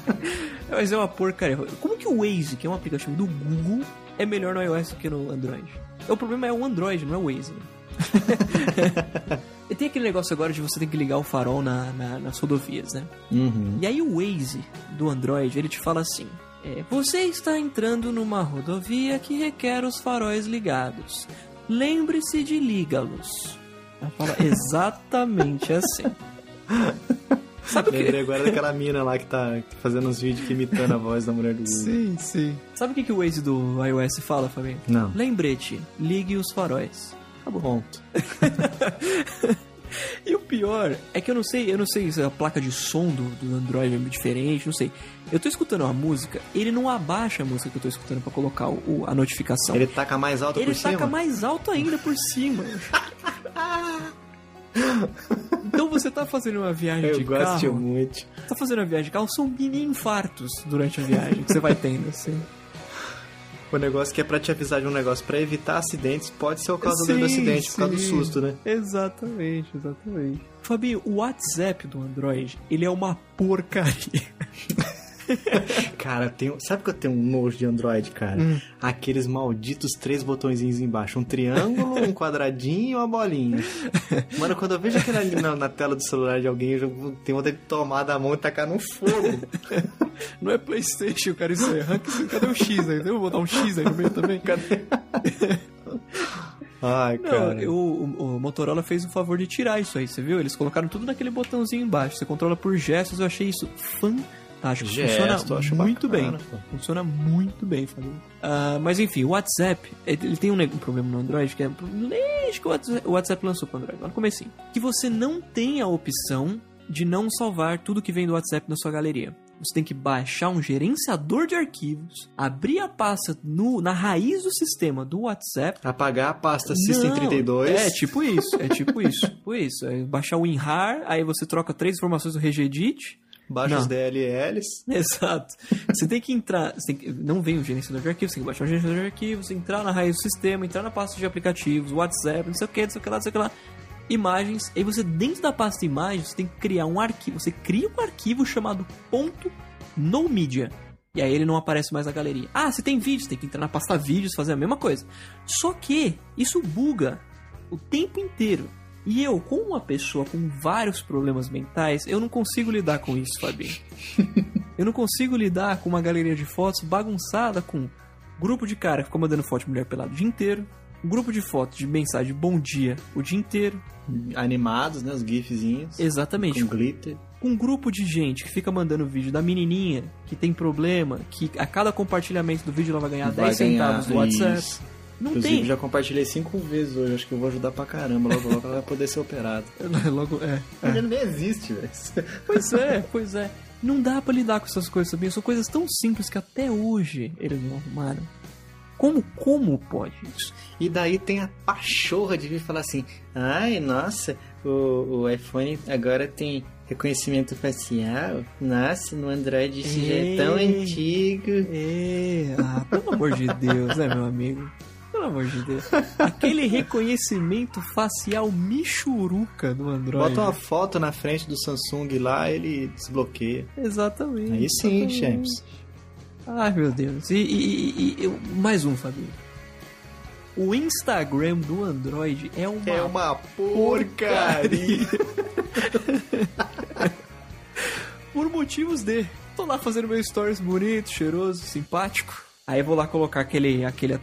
[SPEAKER 1] *laughs*
[SPEAKER 2] mas é uma porcaria. Como que o Waze, que é um aplicativo do Google, é melhor no iOS do que no Android? O problema é o Android, não é o Waze. né? *laughs* e tem aquele negócio agora de você ter que ligar o farol na, na- nas rodovias, né?
[SPEAKER 1] Uhum.
[SPEAKER 2] E aí o Waze do Android, ele te fala assim: é, você está entrando numa rodovia que requer os faróis ligados. Lembre-se de ligá-los. Ela fala exatamente assim. *laughs* Sabe o que?
[SPEAKER 1] Lembrei agora daquela mina lá que tá fazendo uns vídeos que imitando a voz da mulher do Google.
[SPEAKER 2] Sim, sim. Sabe o que, que o Waze do iOS fala, Fabinho?
[SPEAKER 1] Não.
[SPEAKER 2] Lembrete, ligue os faróis. Acabou.
[SPEAKER 1] Ponto. *laughs*
[SPEAKER 2] E o pior é que eu não sei, eu não sei se a placa de som do, do Android é diferente, não sei. Eu tô escutando uma música, ele não abaixa a música que eu tô escutando pra colocar o, a notificação.
[SPEAKER 1] Ele taca mais alto
[SPEAKER 2] Ele
[SPEAKER 1] por
[SPEAKER 2] taca
[SPEAKER 1] cima?
[SPEAKER 2] mais alto ainda por cima. *laughs* *laughs* então você tá fazendo uma viagem
[SPEAKER 1] Eu
[SPEAKER 2] de
[SPEAKER 1] gosto
[SPEAKER 2] carro,
[SPEAKER 1] muito.
[SPEAKER 2] tá fazendo uma viagem de carro, são mini infartos durante a viagem que você vai tendo, assim. *laughs*
[SPEAKER 1] O negócio que é pra te avisar de um negócio pra evitar acidentes pode ser o causador
[SPEAKER 2] Sim,
[SPEAKER 1] do acidente, por causa do
[SPEAKER 2] sim.
[SPEAKER 1] susto, né?
[SPEAKER 2] Exatamente, exatamente. Fabinho, o WhatsApp do Android, ele é uma porcaria. *laughs* *laughs*
[SPEAKER 1] Cara, tem, sabe que eu tenho um nojo de Android, cara?
[SPEAKER 2] Hum.
[SPEAKER 1] Aqueles malditos três botõezinhos embaixo. Um triângulo, um quadradinho e uma bolinha. Mano, quando eu vejo aquele ali na, na tela do celular de alguém, eu tenho vontade de tomar da mão e tacar no fogo. *laughs*
[SPEAKER 2] Não é Playstation, cara, isso é. Cadê o X aí? Eu vou botar um X aí no meio também? Cadê? *laughs*
[SPEAKER 1] Ai,
[SPEAKER 2] Não,
[SPEAKER 1] cara.
[SPEAKER 2] eu- o, o Motorola fez o favor de tirar isso aí, você viu? Eles colocaram tudo naquele botãozinho embaixo. Você controla por gestos, eu achei isso fantástico.
[SPEAKER 1] Gesto,
[SPEAKER 2] Funciona
[SPEAKER 1] acho
[SPEAKER 2] muito
[SPEAKER 1] bacana,
[SPEAKER 2] bem.
[SPEAKER 1] pô.
[SPEAKER 2] Funciona muito bem, Fabinho. Ah, mas enfim, o WhatsApp, ele tem um, um problema no Android, que é desde que o WhatsApp, o WhatsApp lançou pro Android, lá no comecinho. Que você não tem a opção de não salvar tudo que vem do WhatsApp na sua galeria. Você tem que baixar um gerenciador de arquivos, abrir a pasta no, na raiz do sistema do WhatsApp
[SPEAKER 1] Apagar a pasta System
[SPEAKER 2] não,
[SPEAKER 1] 32.
[SPEAKER 2] É tipo isso, é tipo isso. Tipo isso. *laughs* É baixar o WinRAR, aí você troca três informações do regedit.
[SPEAKER 1] Baixa
[SPEAKER 2] Não.
[SPEAKER 1] os DLLs. *laughs*
[SPEAKER 2] Exato. Você tem que entrar. Tem que- não vem o gerenciador de arquivos, você tem que baixar o gerenciador de arquivos, entrar na raiz do sistema, entrar na pasta de aplicativos, WhatsApp, não sei o que, não sei o que lá, não sei o que lá. Imagens. Aí você, dentro da pasta imagens, você tem que criar um arquivo. Você cria um arquivo chamado ponto no media. E aí ele não aparece mais na galeria. Ah, você tem vídeos, tem que entrar na pasta vídeos, fazer a mesma coisa. Só que isso buga o tempo inteiro. E eu, como uma pessoa com vários problemas mentais, eu não consigo lidar com isso, Fabinho. *laughs* eu não consigo lidar com uma galeria de fotos bagunçada com grupo de cara que ficou mandando foto de mulher pelada o dia inteiro, um grupo de fotos de mensagem bom dia o dia inteiro.
[SPEAKER 1] Animados, né? Os gifzinhos.
[SPEAKER 2] Exatamente.
[SPEAKER 1] Com glitter.
[SPEAKER 2] um grupo de gente que fica mandando vídeo da menininha que tem problema, que a cada compartilhamento do vídeo ela vai ganhar
[SPEAKER 1] Vai
[SPEAKER 2] 10 centavos do
[SPEAKER 1] ganhar,
[SPEAKER 2] WhatsApp.
[SPEAKER 1] isso.
[SPEAKER 2] Não
[SPEAKER 1] Inclusive,
[SPEAKER 2] tem.
[SPEAKER 1] já compartilhei cinco vezes hoje. Acho que eu vou ajudar pra caramba. Logo, logo ela vai poder ser operada. *laughs*
[SPEAKER 2] Logo, é.
[SPEAKER 1] Ele nem existe, velho. *laughs*
[SPEAKER 2] Pois é, pois é. Não dá pra lidar com essas coisas, sabia? São coisas tão simples que até hoje eles não arrumaram. Como, como pode isso?
[SPEAKER 1] E daí tem a pachorra de vir falar assim: ai, nossa, o, o iPhone agora tem reconhecimento facial. Nossa, no Android isso já é tão
[SPEAKER 2] Ei.
[SPEAKER 1] antigo.
[SPEAKER 2] É, ah, pelo amor de Deus, né, meu amigo? Pelo amor de Deus. Aquele reconhecimento facial michuruca do Android.
[SPEAKER 1] Bota uma foto na frente do Samsung lá, ele desbloqueia.
[SPEAKER 2] Exatamente.
[SPEAKER 1] Aí sim,
[SPEAKER 2] exatamente.
[SPEAKER 1] Champs.
[SPEAKER 2] Ai, meu Deus. E, e- e- e- mais um, Fabinho. O Instagram do Android é uma,
[SPEAKER 1] É uma porcaria. *laughs*
[SPEAKER 2] por motivos de. Tô lá fazendo meu stories bonito, cheiroso, simpático. Aí eu vou lá colocar aquele, aquele,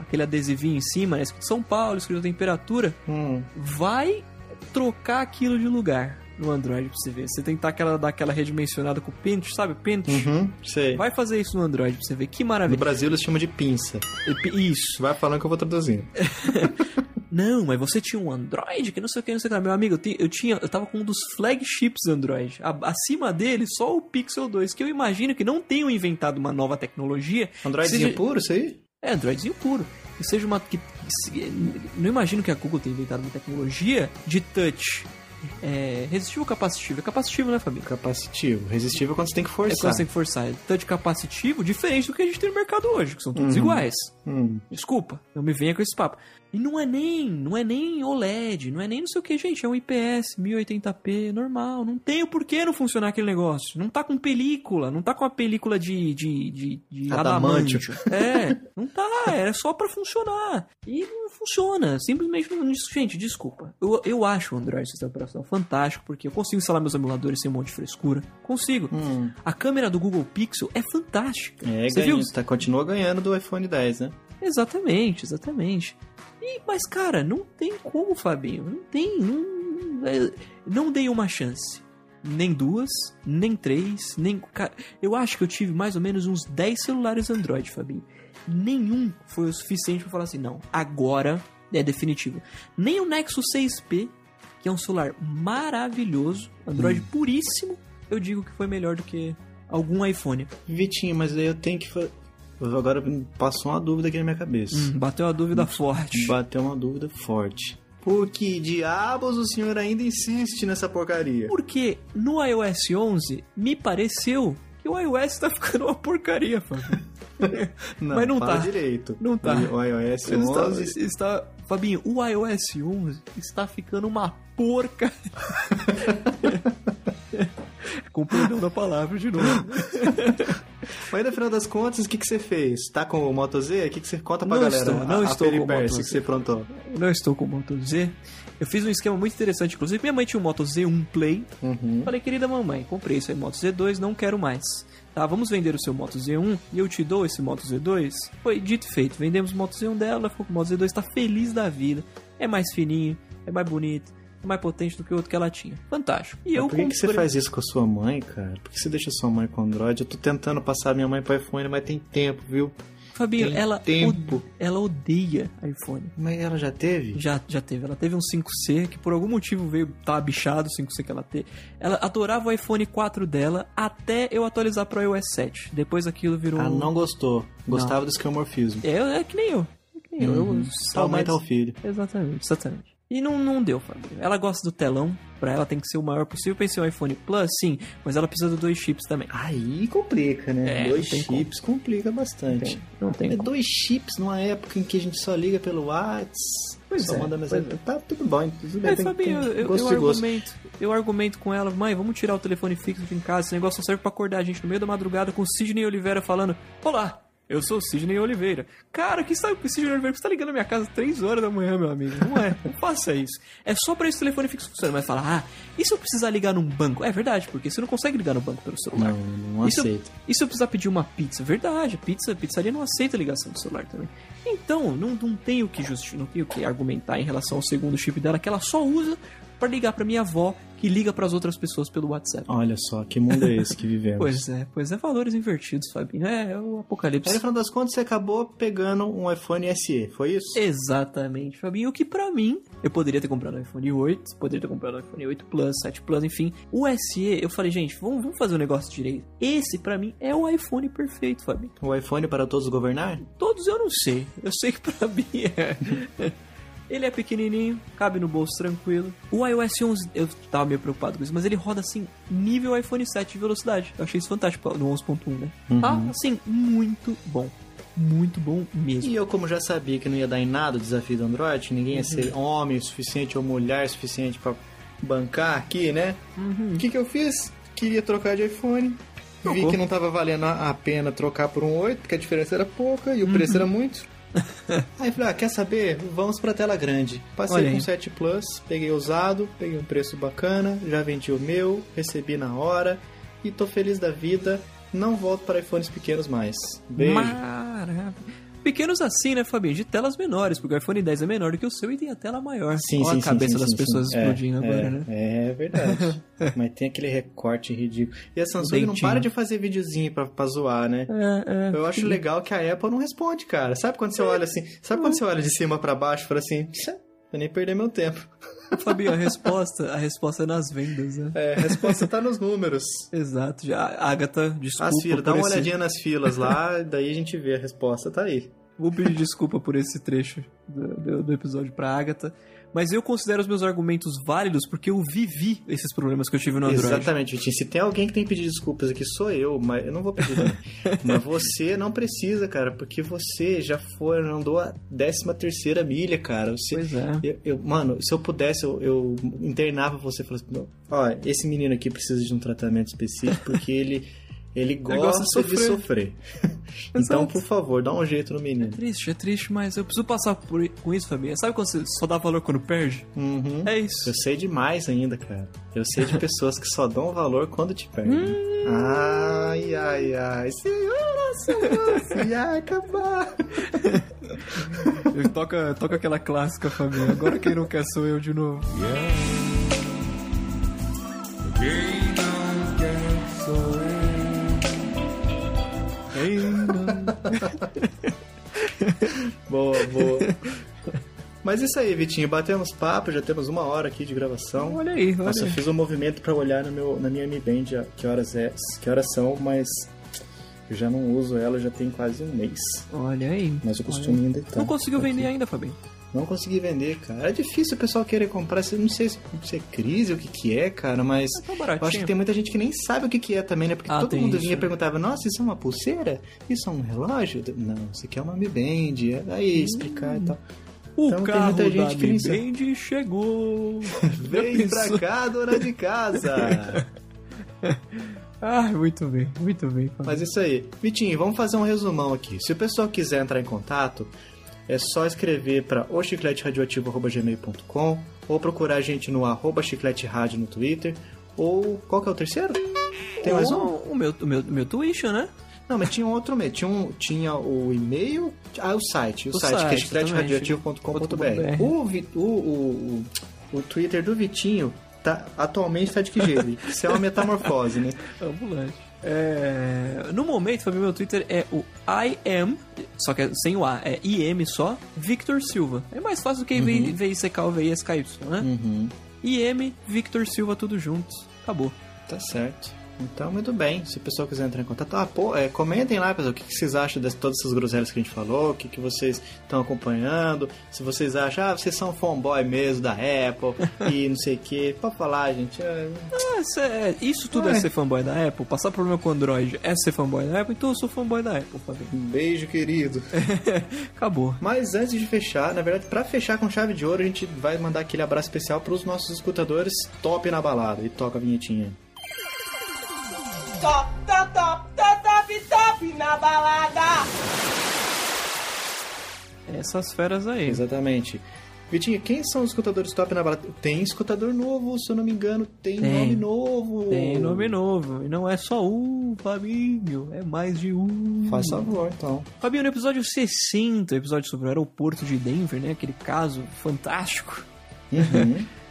[SPEAKER 2] aquele adesivinho em cima, né? Escrito São Paulo, escrito temperatura.
[SPEAKER 1] Hum.
[SPEAKER 2] Vai trocar aquilo de lugar no Android pra você ver. Você tentar aquela, dar aquela redimensionada com o Paint, sabe? Paint.
[SPEAKER 1] Uhum, sei.
[SPEAKER 2] Vai fazer isso no Android pra você ver. Que
[SPEAKER 1] No
[SPEAKER 2] maravilha.
[SPEAKER 1] Brasil eles chamam de pinça.
[SPEAKER 2] Isso.
[SPEAKER 1] Vai falando que eu vou traduzindo. *laughs*
[SPEAKER 2] Não, mas você tinha um Android que não sei o que, não sei o que. Meu amigo, eu, ti- eu tinha, eu tava com um dos flagships Android. A- acima dele, só o Pixel 2, que eu imagino que não tenham inventado uma nova tecnologia.
[SPEAKER 1] Androidzinho
[SPEAKER 2] Seja-
[SPEAKER 1] puro, isso aí?
[SPEAKER 2] É, Androidzinho puro. Que seja uma. Que, que não imagino que a Google tenha inventado uma tecnologia de touch. É, resistivo ou capacitivo? É capacitivo, né, Fabinho?
[SPEAKER 1] Capacitivo. Resistível quando você tem que
[SPEAKER 2] É
[SPEAKER 1] forçar.
[SPEAKER 2] quando você tem que forçar. Touch capacitivo, diferente do que a gente tem no mercado hoje, que são todos iguais.
[SPEAKER 1] Hum.
[SPEAKER 2] Desculpa, não me venha com esse papo. E não é nem, não é nem OLED, não é nem não sei o que, gente, é um IPS 1080p normal, não tem o porquê não funcionar aquele negócio. Não tá com película, não tá com a película de de, de, de
[SPEAKER 1] Adamantio.
[SPEAKER 2] adamantio. É, não tá, era só pra funcionar. E não funciona, simplesmente não, gente, desculpa. Eu, eu acho o Android sistema operacional fantástico porque eu consigo instalar meus emuladores sem um monte de frescura. Consigo.
[SPEAKER 1] Hum.
[SPEAKER 2] A câmera do Google Pixel é fantástica.
[SPEAKER 1] É,
[SPEAKER 2] Você
[SPEAKER 1] ganha,
[SPEAKER 2] viu?
[SPEAKER 1] tá, continua ganhando do iPhone 10, né?
[SPEAKER 2] Exatamente, exatamente. E, mas, cara, não tem como, Fabinho. Não tem. Não, é, não dei uma chance. Nem duas, nem três, nem. Cara, eu acho que eu tive mais ou menos uns 10 celulares Android, Fabinho. Nenhum foi o suficiente pra falar assim, não, agora é definitivo. Nem o Nexus 6P, que é um celular maravilhoso, Android puríssimo, eu digo que foi melhor do que algum iPhone.
[SPEAKER 1] Vitinho, mas aí eu tenho que. Agora passou uma dúvida aqui na minha cabeça.
[SPEAKER 2] Hum, bateu a dúvida forte.
[SPEAKER 1] Bateu uma dúvida forte. Por que diabos o senhor ainda insiste nessa porcaria?
[SPEAKER 2] Porque no iOS 11 me pareceu que o iOS tá ficando uma porcaria, Fábio. *laughs* Mas não tá.
[SPEAKER 1] direito.
[SPEAKER 2] Não tá.
[SPEAKER 1] O iOS
[SPEAKER 2] Ele está,
[SPEAKER 1] 11
[SPEAKER 2] está- Fabinho, o iOS 11 está ficando uma porca. Com perdão da palavra de novo. *laughs*
[SPEAKER 1] Mas no final das contas, o que, que você fez? Tá com o Moto Z? O que, que você conta pra
[SPEAKER 2] Não
[SPEAKER 1] galera?
[SPEAKER 2] estou, não
[SPEAKER 1] a,
[SPEAKER 2] estou
[SPEAKER 1] a
[SPEAKER 2] com o Moto Z.
[SPEAKER 1] que você aprontou.
[SPEAKER 2] Eu não estou com o Moto Z. Eu fiz um esquema muito interessante, inclusive. Minha mãe tinha um Moto Z1 Play.
[SPEAKER 1] Uhum.
[SPEAKER 2] Falei, querida mamãe, comprei esse aí, Moto Z2, não quero mais. Tá, vamos vender o seu Moto Z1 e eu te dou esse Moto Z2? Foi dito e feito. Vendemos o Moto Z1 dela, ela ficou com o Moto Z2, tá feliz da vida. É mais fininho, é mais bonito, mais potente do que o outro que ela tinha. Fantástico. E eu
[SPEAKER 1] Por que, que você
[SPEAKER 2] comprei-
[SPEAKER 1] faz isso com a sua mãe, cara? Por que você deixa sua mãe com Android? Eu tô tentando passar minha mãe pro iPhone, mas tem tempo, viu?
[SPEAKER 2] Fabinho,
[SPEAKER 1] Tem
[SPEAKER 2] ela,
[SPEAKER 1] tempo.
[SPEAKER 2] ela odeia iPhone.
[SPEAKER 1] Mas ela já teve?
[SPEAKER 2] Já, já teve. Ela teve um 5C, que por algum motivo veio, tá bichado o 5C que ela teve. Ela adorava o iPhone 4 dela até eu atualizar pro iOS 7. Depois aquilo virou.
[SPEAKER 1] Ah, não gostou. Gostava
[SPEAKER 2] Não.
[SPEAKER 1] do esquemorfismo.
[SPEAKER 2] É, é que nem eu. É que nem eu. eu.
[SPEAKER 1] Uhum.
[SPEAKER 2] só
[SPEAKER 1] Sua mãe o filho.
[SPEAKER 2] Exatamente, exatamente. E não, não deu, Fabinho. Ela gosta do telão, pra ela tem que ser o maior possível. Pensei um iPhone Plus, sim, mas ela precisa de dois chips também.
[SPEAKER 1] Aí complica, né?
[SPEAKER 2] É,
[SPEAKER 1] dois
[SPEAKER 2] não tem
[SPEAKER 1] chips complica bastante.
[SPEAKER 2] Não tem
[SPEAKER 1] É
[SPEAKER 2] como.
[SPEAKER 1] dois chips numa época em que a gente só liga pelo WhatsApp.
[SPEAKER 2] Pois
[SPEAKER 1] só
[SPEAKER 2] é,
[SPEAKER 1] manda mensagem.
[SPEAKER 2] pois
[SPEAKER 1] Tá tudo bom. Tudo bem,
[SPEAKER 2] É,
[SPEAKER 1] tem,
[SPEAKER 2] Fabinho,
[SPEAKER 1] tem
[SPEAKER 2] eu, eu, argumento, eu argumento com ela, mãe, vamos tirar o telefone fixo de em casa, esse negócio só serve pra acordar a gente no meio da madrugada com o Sidney Oliveira falando, olá, eu sou o Sidney Oliveira. Cara, que sabe o Sidney Oliveira você tá ligando na minha casa às 3 horas da manhã, meu amigo? Não é, não faça isso. É só pra esse telefone fixo funcionar. Mas fala, ah, e se eu precisar ligar num banco? É verdade, porque você não consegue ligar no banco pelo celular.
[SPEAKER 1] Não, não
[SPEAKER 2] E eu-
[SPEAKER 1] aceito.
[SPEAKER 2] E se eu precisar pedir uma pizza? Verdade, pizza, pizzaria não aceita ligação do celular também. Então, não, não tem o que justificar, não tem o que argumentar em relação ao segundo chip dela, que ela só usa pra ligar pra minha avó, que liga pras outras pessoas pelo WhatsApp.
[SPEAKER 1] Olha só, que mundo é esse que vivemos. *laughs*
[SPEAKER 2] Pois é, pois é, valores invertidos, Fabinho. É, é o
[SPEAKER 1] Aí,
[SPEAKER 2] apocalipse.
[SPEAKER 1] no final das contas, você acabou pegando um iPhone SE, foi isso?
[SPEAKER 2] Exatamente, Fabinho. O que pra mim, eu poderia ter comprado o iPhone 8, poderia ter comprado o iPhone 8 Plus, 7 Plus, enfim. O SE, eu falei, gente, vamos, vamos fazer o negócio direito. Esse, pra mim, é o iPhone perfeito, Fabinho.
[SPEAKER 1] O iPhone para todos governar?
[SPEAKER 2] Todos eu não sei. Eu sei que pra *laughs* mim é. Ele é pequenininho, cabe no bolso tranquilo. O iOS 11, eu tava meio preocupado com isso, mas ele roda assim, nível iPhone 7 de velocidade. Eu achei isso fantástico no 11.1, né? Tá, assim, muito bom. Muito bom mesmo.
[SPEAKER 1] E eu, como já sabia que não ia dar em nada o desafio do Android, ninguém ia ser homem o suficiente ou mulher o suficiente pra bancar aqui, né? O que que eu fiz? Queria trocar de iPhone. Vi
[SPEAKER 2] Trocou.
[SPEAKER 1] que não tava valendo a a pena trocar por um 8, porque a diferença era pouca e o preço era muito. *laughs* Aí falei, ah, quer saber? Vamos pra tela grande. Passei
[SPEAKER 2] Olha
[SPEAKER 1] com
[SPEAKER 2] aí.
[SPEAKER 1] 7 Plus, peguei usado, peguei um preço bacana, já vendi o meu, recebi na hora e tô feliz da vida. não volto para iPhones pequenos mais. Beijo.
[SPEAKER 2] Maravilha. Pequenos assim, né, Fabinho? De telas menores, porque o iPhone 10 é menor do que o seu e tem a tela maior.
[SPEAKER 1] Sim,
[SPEAKER 2] Olha
[SPEAKER 1] sim,
[SPEAKER 2] a cabeça
[SPEAKER 1] sim,
[SPEAKER 2] das
[SPEAKER 1] sim,
[SPEAKER 2] pessoas
[SPEAKER 1] sim.
[SPEAKER 2] explodindo
[SPEAKER 1] É,
[SPEAKER 2] agora,
[SPEAKER 1] é,
[SPEAKER 2] né?
[SPEAKER 1] É verdade. *laughs* Mas tem aquele recorte ridículo. E a Samsung não
[SPEAKER 2] dentinho.
[SPEAKER 1] para de fazer videozinho pra, pra zoar, né?
[SPEAKER 2] É, é.
[SPEAKER 1] Eu acho legal que a Apple não responde, cara. Sabe quando você olha assim? Sabe quando você olha de cima pra baixo e fala assim, "Tchê, eu nem perder meu tempo. *laughs*
[SPEAKER 2] Fabinho, a resposta, a resposta é nas vendas, né?
[SPEAKER 1] É, a resposta tá nos números. *laughs*
[SPEAKER 2] Exato. Já, Agatha, desculpa.
[SPEAKER 1] As filas, dá uma
[SPEAKER 2] esse-
[SPEAKER 1] olhadinha nas filas lá, daí a gente vê a resposta, tá aí.
[SPEAKER 2] Vou pedir desculpa por esse trecho do, do- do episódio pra Agatha. Mas eu considero os meus argumentos válidos porque eu vivi esses problemas que eu tive no Android.
[SPEAKER 1] Exatamente, Vitinho. Se tem alguém que tem que pedir desculpas aqui, sou eu, mas eu não vou pedir *laughs* mas você não precisa, cara, porque você já foi, andou a 13 terceira milha, cara. Você,
[SPEAKER 2] Pois é.
[SPEAKER 1] eu, eu- mano, se eu pudesse, eu, eu internava você e falasse, "Não, ó, esse menino aqui precisa de um tratamento específico porque ele, ele gosta,
[SPEAKER 2] gosta de
[SPEAKER 1] de sofrer. *laughs* então, por favor, dá um jeito no menino.
[SPEAKER 2] Triste, é triste, mas eu preciso passar por, com isso, Fabinho. Sabe quando você só dá valor quando perde?
[SPEAKER 1] Uhum.
[SPEAKER 2] É isso.
[SPEAKER 1] Eu sei demais ainda, cara. Eu sei de *laughs* pessoas que só dão valor quando te perdem.
[SPEAKER 2] Hum.
[SPEAKER 1] Ai, ai, ai. Senhora, se ia acabar.
[SPEAKER 2] Eu toca, toca aquela clássica, Fabinho. Agora quem não quer sou eu de novo. Quem *laughs*
[SPEAKER 1] Boa, boa. Mas isso aí, Vitinho. Batemos papo, já temos uma hora aqui de gravação.
[SPEAKER 2] Olha aí, olha
[SPEAKER 1] Nossa, eu
[SPEAKER 2] aí.
[SPEAKER 1] fiz um movimento pra olhar no meu, na minha Mi Band que horas, é, que horas são, mas eu já não uso ela já tem quase um mês.
[SPEAKER 2] Olha aí.
[SPEAKER 1] Mas o
[SPEAKER 2] Olha
[SPEAKER 1] costume
[SPEAKER 2] aí.
[SPEAKER 1] ainda tá.
[SPEAKER 2] Não conseguiu
[SPEAKER 1] tá
[SPEAKER 2] vender
[SPEAKER 1] aqui.
[SPEAKER 2] ainda, Fabinho.
[SPEAKER 1] Não consegui vender, cara. É difícil o pessoal querer comprar. Não sei se, se é crise ou o que que é, cara, mas
[SPEAKER 2] tá
[SPEAKER 1] eu acho que tem muita gente que nem sabe o que que é também, né? Porque
[SPEAKER 2] Ah,
[SPEAKER 1] todo
[SPEAKER 2] tem
[SPEAKER 1] mundo
[SPEAKER 2] isso,
[SPEAKER 1] vinha e perguntava, nossa, isso é uma pulseira? Isso é um relógio? Não, isso aqui é uma Mi Band. Aí, explicar e tal.
[SPEAKER 2] O
[SPEAKER 1] Então, tem
[SPEAKER 2] carro
[SPEAKER 1] muita gente
[SPEAKER 2] da
[SPEAKER 1] que
[SPEAKER 2] Mi. Band chegou. *laughs*
[SPEAKER 1] Vem pra cá, dona de casa! *laughs*
[SPEAKER 2] Ah, muito bem, muito bem.
[SPEAKER 1] Mas isso aí. Vitinho, vamos fazer um resumão aqui. Se o pessoal quiser entrar em contato, é só escrever para ochicleteradioativo.gmail.com ou procurar a gente no arroba chiclete rádio no Twitter. Ou qual que é o terceiro? Tem mais um?
[SPEAKER 2] O meu, o meu, o meu Twitch, né?
[SPEAKER 1] Não, mas tinha um outro meio. Tinha, um, tinha o e-mail. Ah, o site. O,
[SPEAKER 2] O
[SPEAKER 1] site, que é
[SPEAKER 2] site,
[SPEAKER 1] chicleteradioativo.com.br. O, o, o, o, Twitter do Vitinho tá, atualmente tá de que jeito? Isso é uma metamorfose, né? *laughs*
[SPEAKER 2] Ambulante. É, no momento, Fabinho, meu Twitter é o I am, só que é sem o A, é IM só, Victor Silva. É mais fácil do que uhum. VICK ou VISKY, né?
[SPEAKER 1] Uhum.
[SPEAKER 2] IM, Victor Silva, tudo juntos. Acabou.
[SPEAKER 1] Tá certo. Então, muito bem. Se o pessoal quiser entrar em contato, ah, pô, é, comentem lá, pessoal, o que, que vocês acham de todas essas groselhas que a gente falou, o que, que vocês estão acompanhando, se vocês acham, ah, vocês são fanboy mesmo da Apple *laughs* e não sei o que. Pode falar, gente. É...
[SPEAKER 2] Ah, é, isso tudo é
[SPEAKER 1] Ué.
[SPEAKER 2] ser fanboy da Apple. Passar problema com o Android é ser fanboy da Apple, então eu sou fanboy da Apple, Fabinho.
[SPEAKER 1] Um beijo, querido. *laughs*
[SPEAKER 2] Acabou.
[SPEAKER 1] Mas antes de fechar, na verdade, pra fechar com chave de ouro, a gente vai mandar aquele abraço especial pros nossos escutadores top na balada. E toca a vinhetinha.
[SPEAKER 7] Top, top, top, top, top, top na balada.
[SPEAKER 2] Essas feras aí.
[SPEAKER 1] Exatamente. Vitinho, quem são os escutadores top na balada? Tem escutador novo, se eu não me engano, tem,
[SPEAKER 2] Tem.
[SPEAKER 1] nome novo.
[SPEAKER 2] Tem nome novo. E não é só um, Fabinho. É mais de um.
[SPEAKER 1] Faz favor, então.
[SPEAKER 2] Fabinho, no episódio 60, episódio sobre o aeroporto de Denver, né? Aquele caso fantástico.
[SPEAKER 1] Uhum. *laughs*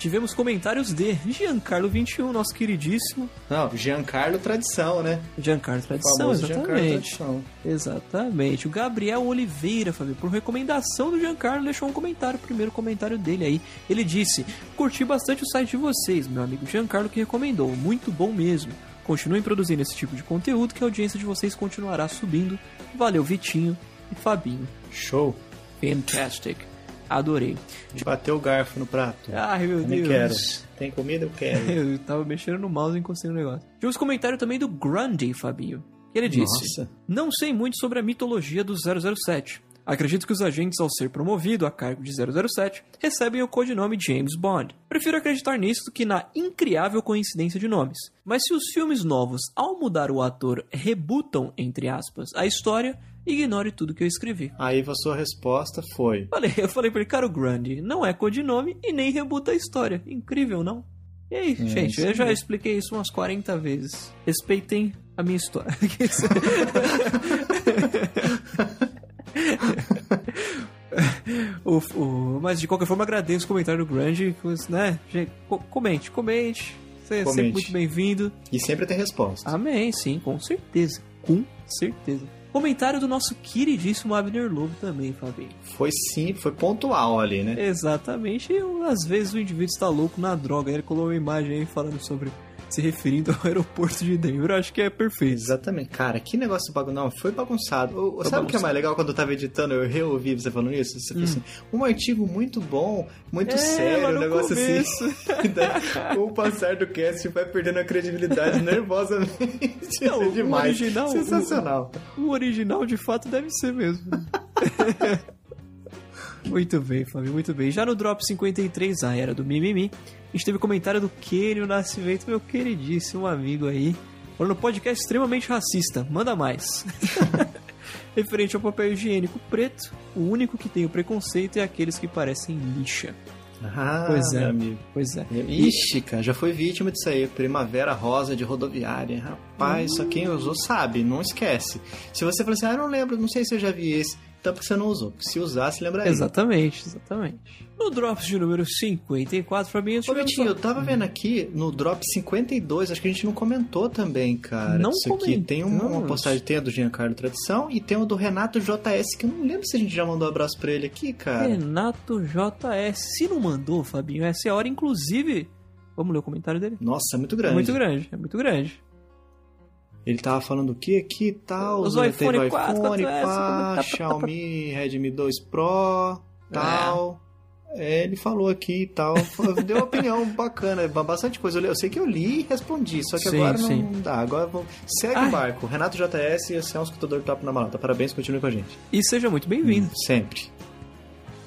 [SPEAKER 2] Tivemos comentários de Giancarlo21, nosso queridíssimo.
[SPEAKER 1] Não, Giancarlo Tradição, né?
[SPEAKER 2] Giancarlo Tradição,
[SPEAKER 1] famoso Giancarlo
[SPEAKER 2] exatamente.
[SPEAKER 1] Tradição.
[SPEAKER 2] Exatamente. O Gabriel Oliveira, Fabio, por recomendação do Giancarlo, deixou um comentário, o primeiro comentário dele aí. Ele disse: Curti bastante o site de vocês, meu amigo Giancarlo que recomendou. Muito bom mesmo. Continuem produzindo esse tipo de conteúdo que a audiência de vocês continuará subindo. Valeu, Vitinho e Fabinho.
[SPEAKER 1] Show.
[SPEAKER 2] Fantastic. Adorei.
[SPEAKER 1] Bateu o garfo no prato.
[SPEAKER 2] Ai, meu Deus.
[SPEAKER 1] quero. Tem comida? Eu quero. *laughs*
[SPEAKER 2] Eu tava mexendo no mouse e encostei no negócio. Tivemos comentário também do Grundy, Fabinho. Ele disse:
[SPEAKER 1] Nossa.
[SPEAKER 2] Não sei muito sobre a mitologia do 007. Acredito que os agentes, ao ser promovido a cargo de 007, recebem o codinome James Bond. Prefiro acreditar nisso do que na incriável coincidência de nomes. Mas se os filmes novos, ao mudar o ator, rebutam, entre aspas, a história, ignore tudo que eu escrevi.
[SPEAKER 1] Aí a sua resposta foi.
[SPEAKER 2] Falei, eu falei pra ele, cara, o Grundy não é codinome e nem rebuta a história. Incrível, não? E aí, gente,
[SPEAKER 1] isso
[SPEAKER 2] eu já expliquei isso umas 40 vezes. Respeitem a minha história. *laughs* *laughs* O- o- mas de qualquer forma agradeço o comentário do Grande, né? Gente, co- comente, comente. Você é sempre muito bem-vindo.
[SPEAKER 1] E sempre tem resposta.
[SPEAKER 2] Amém, sim, com certeza. Com certeza. Comentário do nosso queridíssimo Abner Lobo também, Fabinho.
[SPEAKER 1] Foi sim, foi pontual ali, né?
[SPEAKER 2] Exatamente. E às vezes o indivíduo está louco na droga. Ele colocou uma imagem aí falando sobre. Se referindo *laughs* ao aeroporto de Denver. Eu acho que é perfeito.
[SPEAKER 1] Exatamente. Cara, que negócio bagunçado. Foi bagunçado. O-
[SPEAKER 2] Foi
[SPEAKER 1] sabe o que é
[SPEAKER 2] bagunçado.
[SPEAKER 1] mais legal quando eu tava editando? Eu reouvi você falando isso. Você falou assim: um artigo muito bom, muito
[SPEAKER 2] Hum. É,
[SPEAKER 1] sério, um negócio
[SPEAKER 2] começo.
[SPEAKER 1] assim. E daí, com o passar do cast vai perdendo a credibilidade *laughs* nervosamente.
[SPEAKER 2] Não, *laughs*
[SPEAKER 1] é
[SPEAKER 2] o
[SPEAKER 1] demais.
[SPEAKER 2] original-
[SPEAKER 1] Sensacional.
[SPEAKER 2] O original de fato deve ser mesmo. Muito bem, Fábio, muito bem. Já no Drop 53, a era do Mimimi, a gente teve comentário do Kenio Nascimento, meu queridíssimo amigo aí. Falando podcast extremamente racista, manda mais. *laughs* Referente ao papel higiênico preto, o único que tem o preconceito é aqueles que parecem lixa.
[SPEAKER 1] Ah,
[SPEAKER 2] Pois é.
[SPEAKER 1] amigo.
[SPEAKER 2] Pois é.
[SPEAKER 1] Ixi, cara, já foi vítima disso aí. Primavera rosa de rodoviária. Rapaz, só quem usou sabe, não esquece. Se você falar assim, ah, não lembro, não sei se eu já vi esse. Então porque você não usou. Se usasse, lembraria.
[SPEAKER 2] Exatamente, exatamente. No Drops de número 54, pra mim,
[SPEAKER 1] Ô, Vitinho, eu tava vendo aqui no Drop 52, acho que a gente não comentou também, cara.
[SPEAKER 2] Não
[SPEAKER 1] isso aqui. Tem um- uma
[SPEAKER 2] comentamos.
[SPEAKER 1] postagem, tem a do Giancarlo Tradição e tem o do Renato JS, que eu não lembro se a gente já mandou um abraço pra ele aqui, cara.
[SPEAKER 2] Renato JS. Se não mandou, Fabinho, essa é a hora, inclusive. Vamos ler o comentário dele?
[SPEAKER 1] Nossa, é muito
[SPEAKER 2] É
[SPEAKER 1] grande.
[SPEAKER 2] muito grande, é muito grande.
[SPEAKER 1] Ele tava falando o que aqui e tal?
[SPEAKER 2] Os
[SPEAKER 1] né?
[SPEAKER 2] iPhone
[SPEAKER 1] Teve
[SPEAKER 2] 4,
[SPEAKER 1] iPhone,
[SPEAKER 2] 4S,
[SPEAKER 1] pá,
[SPEAKER 2] tá, tá, tá,
[SPEAKER 1] Xiaomi, Redmi 2 Pro, tal. É, ele falou aqui e tal, deu uma opinião *laughs* bacana, bastante coisa. Eu, sei que eu li e respondi, só que
[SPEAKER 2] Sim,
[SPEAKER 1] agora
[SPEAKER 2] sim.
[SPEAKER 1] não dá. Agora vamos... segue
[SPEAKER 2] Ai.
[SPEAKER 1] o barco. Renato JS, você é um escutador top na malata. Parabéns, continue com a gente.
[SPEAKER 2] E seja muito bem-vindo.
[SPEAKER 1] Sempre.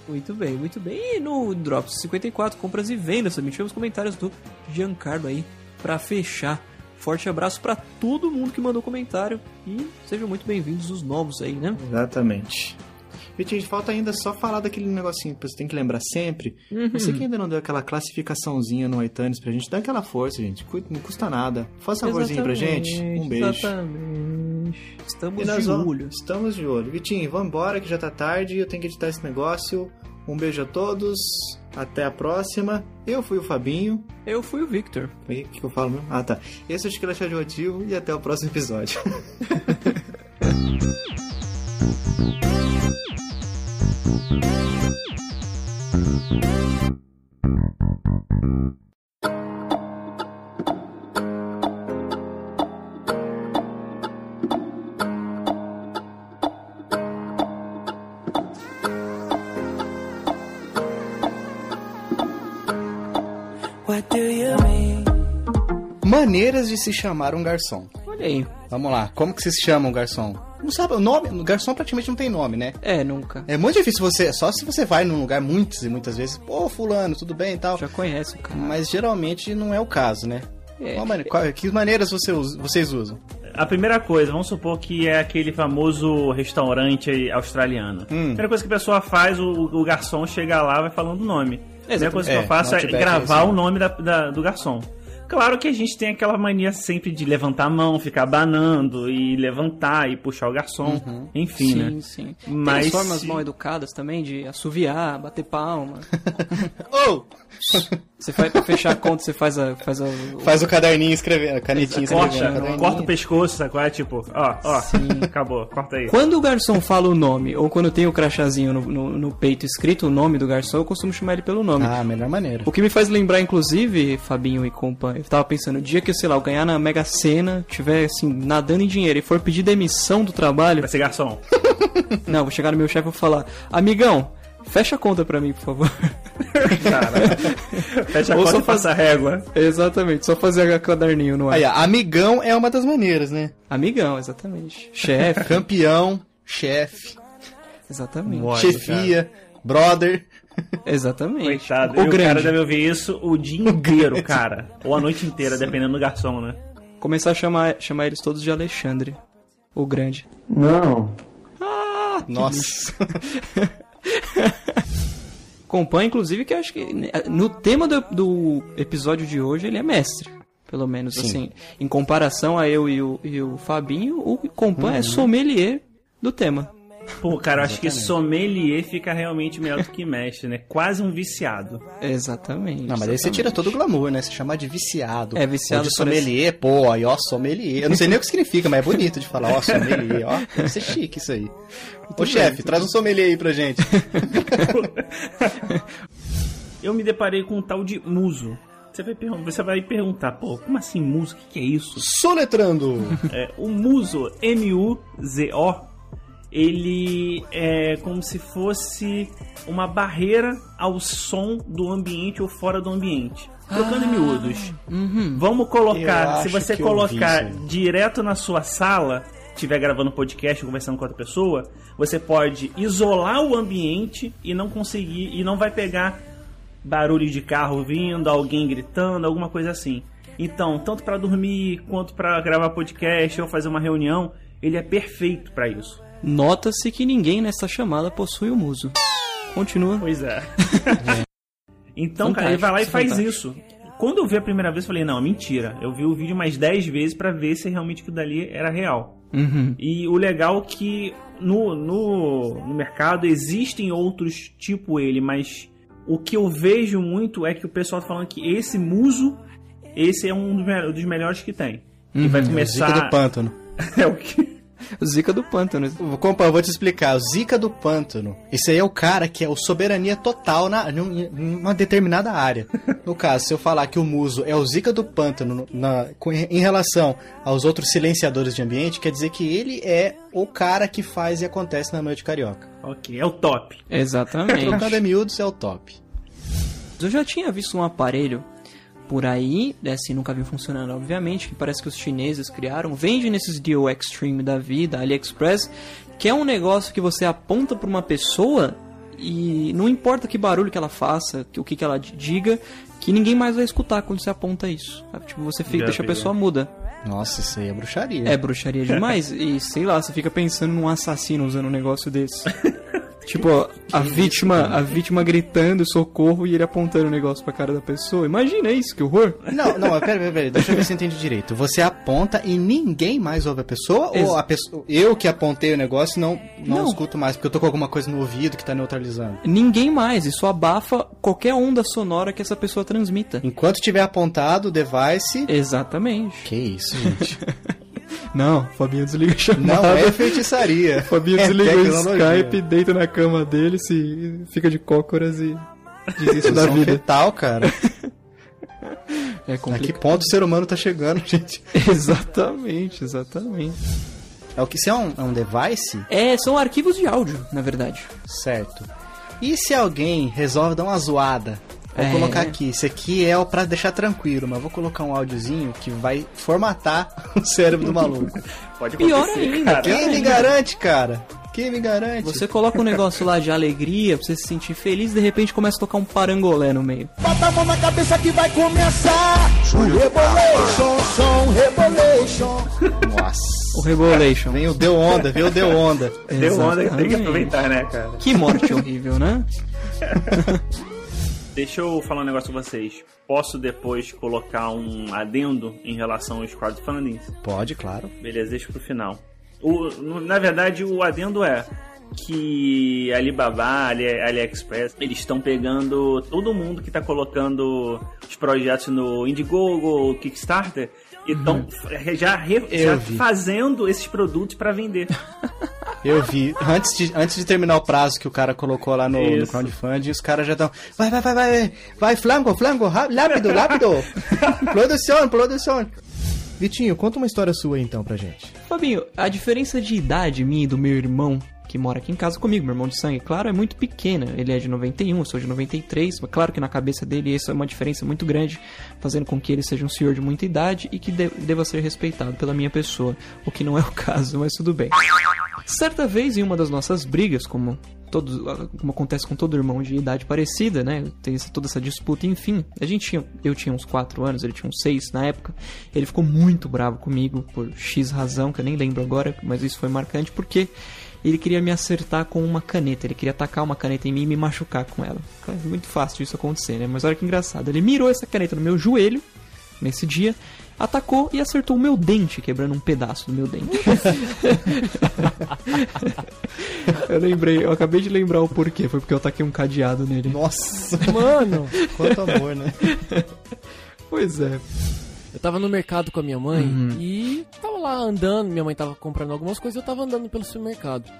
[SPEAKER 2] Muito bem, muito bem. E no Drops 54, compras e vendas, também tivemos comentários do Giancarlo aí pra fechar. Forte abraço pra todo mundo que mandou comentário e sejam muito bem-vindos os novos aí, né?
[SPEAKER 1] Exatamente. Vitinho, falta ainda só falar daquele negocinho que você tem que lembrar sempre.
[SPEAKER 2] Uhum.
[SPEAKER 1] Você que ainda não deu aquela classificaçãozinha no iTunes pra gente, dá aquela força, gente. Não custa nada. Faça um favorzinho pra gente. Um beijo.
[SPEAKER 2] Exatamente. Estamos
[SPEAKER 1] E
[SPEAKER 2] de
[SPEAKER 1] vamos-
[SPEAKER 2] olho.
[SPEAKER 1] Estamos de olho. Vitinho, vamos embora que já tá tarde eu tenho que editar esse negócio. Um beijo a todos. Até a próxima. Eu fui o Fabinho.
[SPEAKER 2] Eu fui o Victor.
[SPEAKER 1] E O que, eu falo mesmo? Ah, tá. Esse é o Esqueleto Radioativo e até o próximo episódio. *laughs*
[SPEAKER 8] Maneiras de se chamar um garçom.
[SPEAKER 2] Olha aí.
[SPEAKER 8] Vamos lá, como que se chama um garçom? Não sabe, o nome, o garçom praticamente não tem nome, né?
[SPEAKER 2] É, nunca.
[SPEAKER 8] É muito difícil você, só se você vai num lugar muitas e muitas vezes, pô, fulano, tudo bem e tal.
[SPEAKER 2] Já conhece o cara.
[SPEAKER 8] Mas geralmente não é o caso, né?
[SPEAKER 2] É.
[SPEAKER 8] Qual qual- que maneiras você usa- vocês usam?
[SPEAKER 9] A primeira coisa, vamos supor que é aquele famoso restaurante australiano.
[SPEAKER 8] Hum.
[SPEAKER 9] A primeira coisa que a pessoa faz, o, o garçom chega lá vai falando o nome. A primeira coisa que
[SPEAKER 8] É,
[SPEAKER 9] eu faço é
[SPEAKER 8] Outback é
[SPEAKER 9] gravar
[SPEAKER 8] assim.
[SPEAKER 9] o nome da- da- do garçom. Claro que a gente tem aquela mania sempre de levantar a mão, ficar banando e levantar e puxar o garçom. Enfim,
[SPEAKER 2] sim,
[SPEAKER 9] né?
[SPEAKER 2] sim.
[SPEAKER 9] Mas
[SPEAKER 2] Tem as formas
[SPEAKER 9] se-
[SPEAKER 2] mal educadas também de assoviar, bater palma. *laughs*
[SPEAKER 8] Ou
[SPEAKER 2] Você faz pra fechar a conta, você faz a. Faz a
[SPEAKER 8] faz o caderninho escrevendo, a canetinha escrevendo.
[SPEAKER 9] Corta,
[SPEAKER 8] caderninho.
[SPEAKER 9] corta o pescoço, sacou? É tipo, ó, ó,
[SPEAKER 2] Sim.
[SPEAKER 9] acabou, corta aí.
[SPEAKER 2] Quando o garçom fala o nome, ou quando tem o crachazinho no, no, no peito escrito o nome do garçom, eu costumo chamar ele pelo nome.
[SPEAKER 8] Ah, melhor maneira.
[SPEAKER 2] O que me faz lembrar, inclusive, Fabinho e companhia, eu tava pensando, o dia que, sei lá, eu ganhar na Mega Sena, tiver, assim, nadando em dinheiro e for pedir demissão do trabalho,
[SPEAKER 9] Vai ser garçom. *laughs*
[SPEAKER 2] não, vou chegar no meu chefe e vou falar, amigão, fecha a conta pra mim, por favor.
[SPEAKER 9] Cara, fecha a
[SPEAKER 2] Ou
[SPEAKER 9] conta
[SPEAKER 2] só
[SPEAKER 9] e passa a régua.
[SPEAKER 2] exatamente, só fazer a caderninho no ar.
[SPEAKER 8] Aí, amigão é uma das maneiras, né?
[SPEAKER 2] Amigão, exatamente. Chefe, *laughs*
[SPEAKER 8] Campeão, chefe,
[SPEAKER 2] exatamente.
[SPEAKER 9] Olha,
[SPEAKER 8] chefia, brother.
[SPEAKER 2] Exatamente.
[SPEAKER 9] Coitado,
[SPEAKER 2] O
[SPEAKER 9] e o
[SPEAKER 2] grande.
[SPEAKER 9] cara deve ouvir isso o dia inteiro, cara. Ou a noite inteira, dependendo do garçom, né?
[SPEAKER 2] Começar a chamar, chamar eles todos de Alexandre, o grande.
[SPEAKER 8] Nossa. *laughs* *laughs*
[SPEAKER 2] Compan, inclusive, que eu acho que né, no tema do, do episódio de hoje ele é mestre. pelo menos, assim. Em comparação a eu e o, e o Fabinho, o Compan
[SPEAKER 8] Uhum.
[SPEAKER 2] é sommelier do tema.
[SPEAKER 9] Pô, cara, eu acho que sommelier fica realmente melhor do que mestre, né? Quase um viciado.
[SPEAKER 2] Exatamente.
[SPEAKER 8] Não, mas aí você tira todo o glamour, né? Você chama de viciado.
[SPEAKER 2] É, viciado
[SPEAKER 8] Ou de sommelier, pô, aí ó, sommelier. Eu não sei nem o que significa, mas é bonito de falar, ó, sommelier, ó. Deve ser chique isso aí. Ô, chefe, traz um sommelier aí pra gente. *laughs*
[SPEAKER 9] Eu me deparei com um tal de muso. Você vai, você vai perguntar, pô, como assim muso? O que, que é isso?
[SPEAKER 8] Soletrando.
[SPEAKER 9] É, o muso, M-U-Z-O, ele é como se fosse uma barreira ao som do ambiente ou fora do ambiente. Trocando em miúdos. Vamos
[SPEAKER 8] Eu
[SPEAKER 9] colocar, se você colocar direto na sua sala, estiver gravando podcast, conversando com outra pessoa, você pode isolar o ambiente e não conseguir, e não vai pegar barulho de carro vindo, alguém gritando, alguma coisa assim. Então, tanto para dormir quanto para gravar podcast ou fazer uma reunião, ele é perfeito para isso.
[SPEAKER 2] Nota-se que ninguém nessa chamada possui o muso. Continua.
[SPEAKER 9] Pois é. *laughs* *laughs* então, cara, ele
[SPEAKER 2] Fantástico,
[SPEAKER 9] vai lá e
[SPEAKER 2] é
[SPEAKER 9] faz
[SPEAKER 2] fantástico.
[SPEAKER 9] isso. Quando eu vi a primeira vez, eu falei, não, mentira. Eu vi o vídeo mais 10 vezes para ver se realmente aquilo dali era real.
[SPEAKER 2] Uhum.
[SPEAKER 9] E o legal é que no, no, no mercado existem outros tipo ele, mas o que eu vejo muito é que o pessoal tá falando que esse muso, esse é um dos, me- dos melhores que tem. E vai começar.
[SPEAKER 8] Zica do pântano. *laughs*
[SPEAKER 9] é o que.
[SPEAKER 2] Zica do pântano.
[SPEAKER 8] Compa, eu vou te explicar. O Zica do Pântano. Esse aí é o cara que é o soberania total na, num- numa determinada área. *laughs* No caso, se eu falar que o Muso é o Zica do Pântano na- com- em relação aos outros silenciadores de ambiente, quer dizer que ele é o cara que faz e acontece na noite carioca.
[SPEAKER 9] Ok, é o top.
[SPEAKER 2] Exatamente. *laughs*
[SPEAKER 8] Trocando em miúdos é o top.
[SPEAKER 2] Eu já tinha visto um aparelho por aí, né, assim, nunca vi funcionando, obviamente, que parece que os chineses criaram, vende nesses Deal Extreme da vida, AliExpress, que é um negócio que você aponta pra uma pessoa e não importa que barulho que ela faça, que- o que, que ela diga, que ninguém mais vai escutar quando você aponta isso. sabe? Tipo, você fica,
[SPEAKER 9] Já
[SPEAKER 2] deixa a pessoa muda.
[SPEAKER 8] Nossa, isso aí é bruxaria.
[SPEAKER 2] É bruxaria demais. e sei lá, você fica pensando num assassino usando um negócio desse. *laughs* tipo, a vítima, a vítima gritando socorro e ele apontando o negócio pra cara da pessoa. Imagina isso, que horror.
[SPEAKER 8] Não, não, pera, pera, pera, deixa eu ver se eu *laughs* entendi direito. Você aponta e ninguém mais ouve a pessoa?
[SPEAKER 2] Ex-
[SPEAKER 8] Ou a pessoa, eu que apontei o negócio não, não,
[SPEAKER 2] Não.
[SPEAKER 8] escuto mais, porque eu tô com alguma coisa no ouvido que tá neutralizando?
[SPEAKER 2] Ninguém mais, isso abafa qualquer onda sonora que essa pessoa transmita.
[SPEAKER 8] Enquanto tiver apontado o device.
[SPEAKER 2] Exatamente.
[SPEAKER 8] Que isso, gente? *laughs*
[SPEAKER 2] Não, Fabinho desliga a chamada.
[SPEAKER 8] Não é feitiçaria. *laughs*
[SPEAKER 2] Fabinho
[SPEAKER 8] É
[SPEAKER 2] desliga o. Skype, deita na cama dele, se fica de cócoras e desiste da
[SPEAKER 8] Posição
[SPEAKER 2] vida.
[SPEAKER 8] fetal, cara. *laughs*
[SPEAKER 2] É
[SPEAKER 8] A que
[SPEAKER 2] complicado.
[SPEAKER 8] ponto o ser humano tá chegando, *laughs* gente?
[SPEAKER 2] Exatamente, exatamente.
[SPEAKER 8] É o que se é um, é um device?
[SPEAKER 2] É, são arquivos de áudio, na verdade.
[SPEAKER 8] Certo. E se alguém resolve dar uma zoada? Vou
[SPEAKER 2] É.
[SPEAKER 8] colocar aqui, isso aqui é o pra deixar tranquilo, mas vou colocar um áudiozinho que vai formatar *laughs* o cérebro do maluco.
[SPEAKER 9] Pode
[SPEAKER 2] Pior ainda,
[SPEAKER 9] cara.
[SPEAKER 8] Quem me garante, cara? Quem me garante?
[SPEAKER 2] Você coloca um negócio lá de alegria pra você se sentir feliz e de repente começa a tocar um parangolé no meio.
[SPEAKER 3] Bota a mão na cabeça que vai começar. O Rebolation, som, Rebolation.
[SPEAKER 8] Nossa.
[SPEAKER 2] O Rebolation.
[SPEAKER 8] Vem o Deu Onda, vem o Deu Onda.
[SPEAKER 9] Deu onda, tem que aproveitar, né, cara?
[SPEAKER 2] Que morte horrível, né? *laughs*
[SPEAKER 9] Deixa eu falar um negócio com vocês. Posso depois colocar um adendo em relação aos crowdfundings?
[SPEAKER 8] Pode, claro.
[SPEAKER 9] Beleza, deixa pro final. O, na verdade, o adendo é que Alibaba, Ali, AliExpress, eles estão pegando todo mundo que está colocando os projetos no Indiegogo, Kickstarter, e estão já, re- já fazendo esses produtos para vender. *laughs*
[SPEAKER 8] Eu vi. Antes de, antes de terminar o prazo que o cara colocou lá no, no crowdfunding, os caras já estão. Vai, vai, vai, vai, vai, flango, flango, rápido, rápido. *laughs* produção, produção. Vitinho, conta uma história sua aí, então pra gente.
[SPEAKER 2] Fabinho, a diferença de idade minha e do meu irmão, que mora aqui em casa comigo, meu irmão de sangue, claro, é muito pequena. Ele é de 91, eu sou de 93, mas claro que na cabeça dele isso é uma diferença muito grande, fazendo com que ele seja um senhor de muita idade e que de- deva ser respeitado pela minha pessoa, o que não é o *laughs* caso, mas tudo bem. Certa vez, em uma das nossas brigas, como, todos, como acontece com todo irmão de idade parecida, né? Tem essa- toda essa disputa, enfim. A gente tinha, eu tinha uns 4 anos, ele tinha uns 6 na época. Ele ficou muito bravo comigo por X razão, que eu nem lembro agora, mas isso foi marcante porque ele queria me acertar com uma caneta. Ele queria atacar uma caneta em mim e me machucar com ela. É muito fácil isso acontecer, né? Mas olha que engraçado. Ele mirou essa caneta no meu joelho nesse dia, atacou e acertou o meu dente, quebrando um pedaço do meu dente. *laughs* eu lembrei, eu acabei de lembrar o porquê, foi porque eu taquei um cadeado nele.
[SPEAKER 8] Nossa,
[SPEAKER 10] Mano,
[SPEAKER 8] quanto amor, né? *laughs*
[SPEAKER 2] Pois é.
[SPEAKER 10] Eu tava no mercado com a minha mãe
[SPEAKER 2] Uhum.
[SPEAKER 10] e tava lá andando, minha mãe tava comprando algumas coisas, eu tava andando pelo supermercado.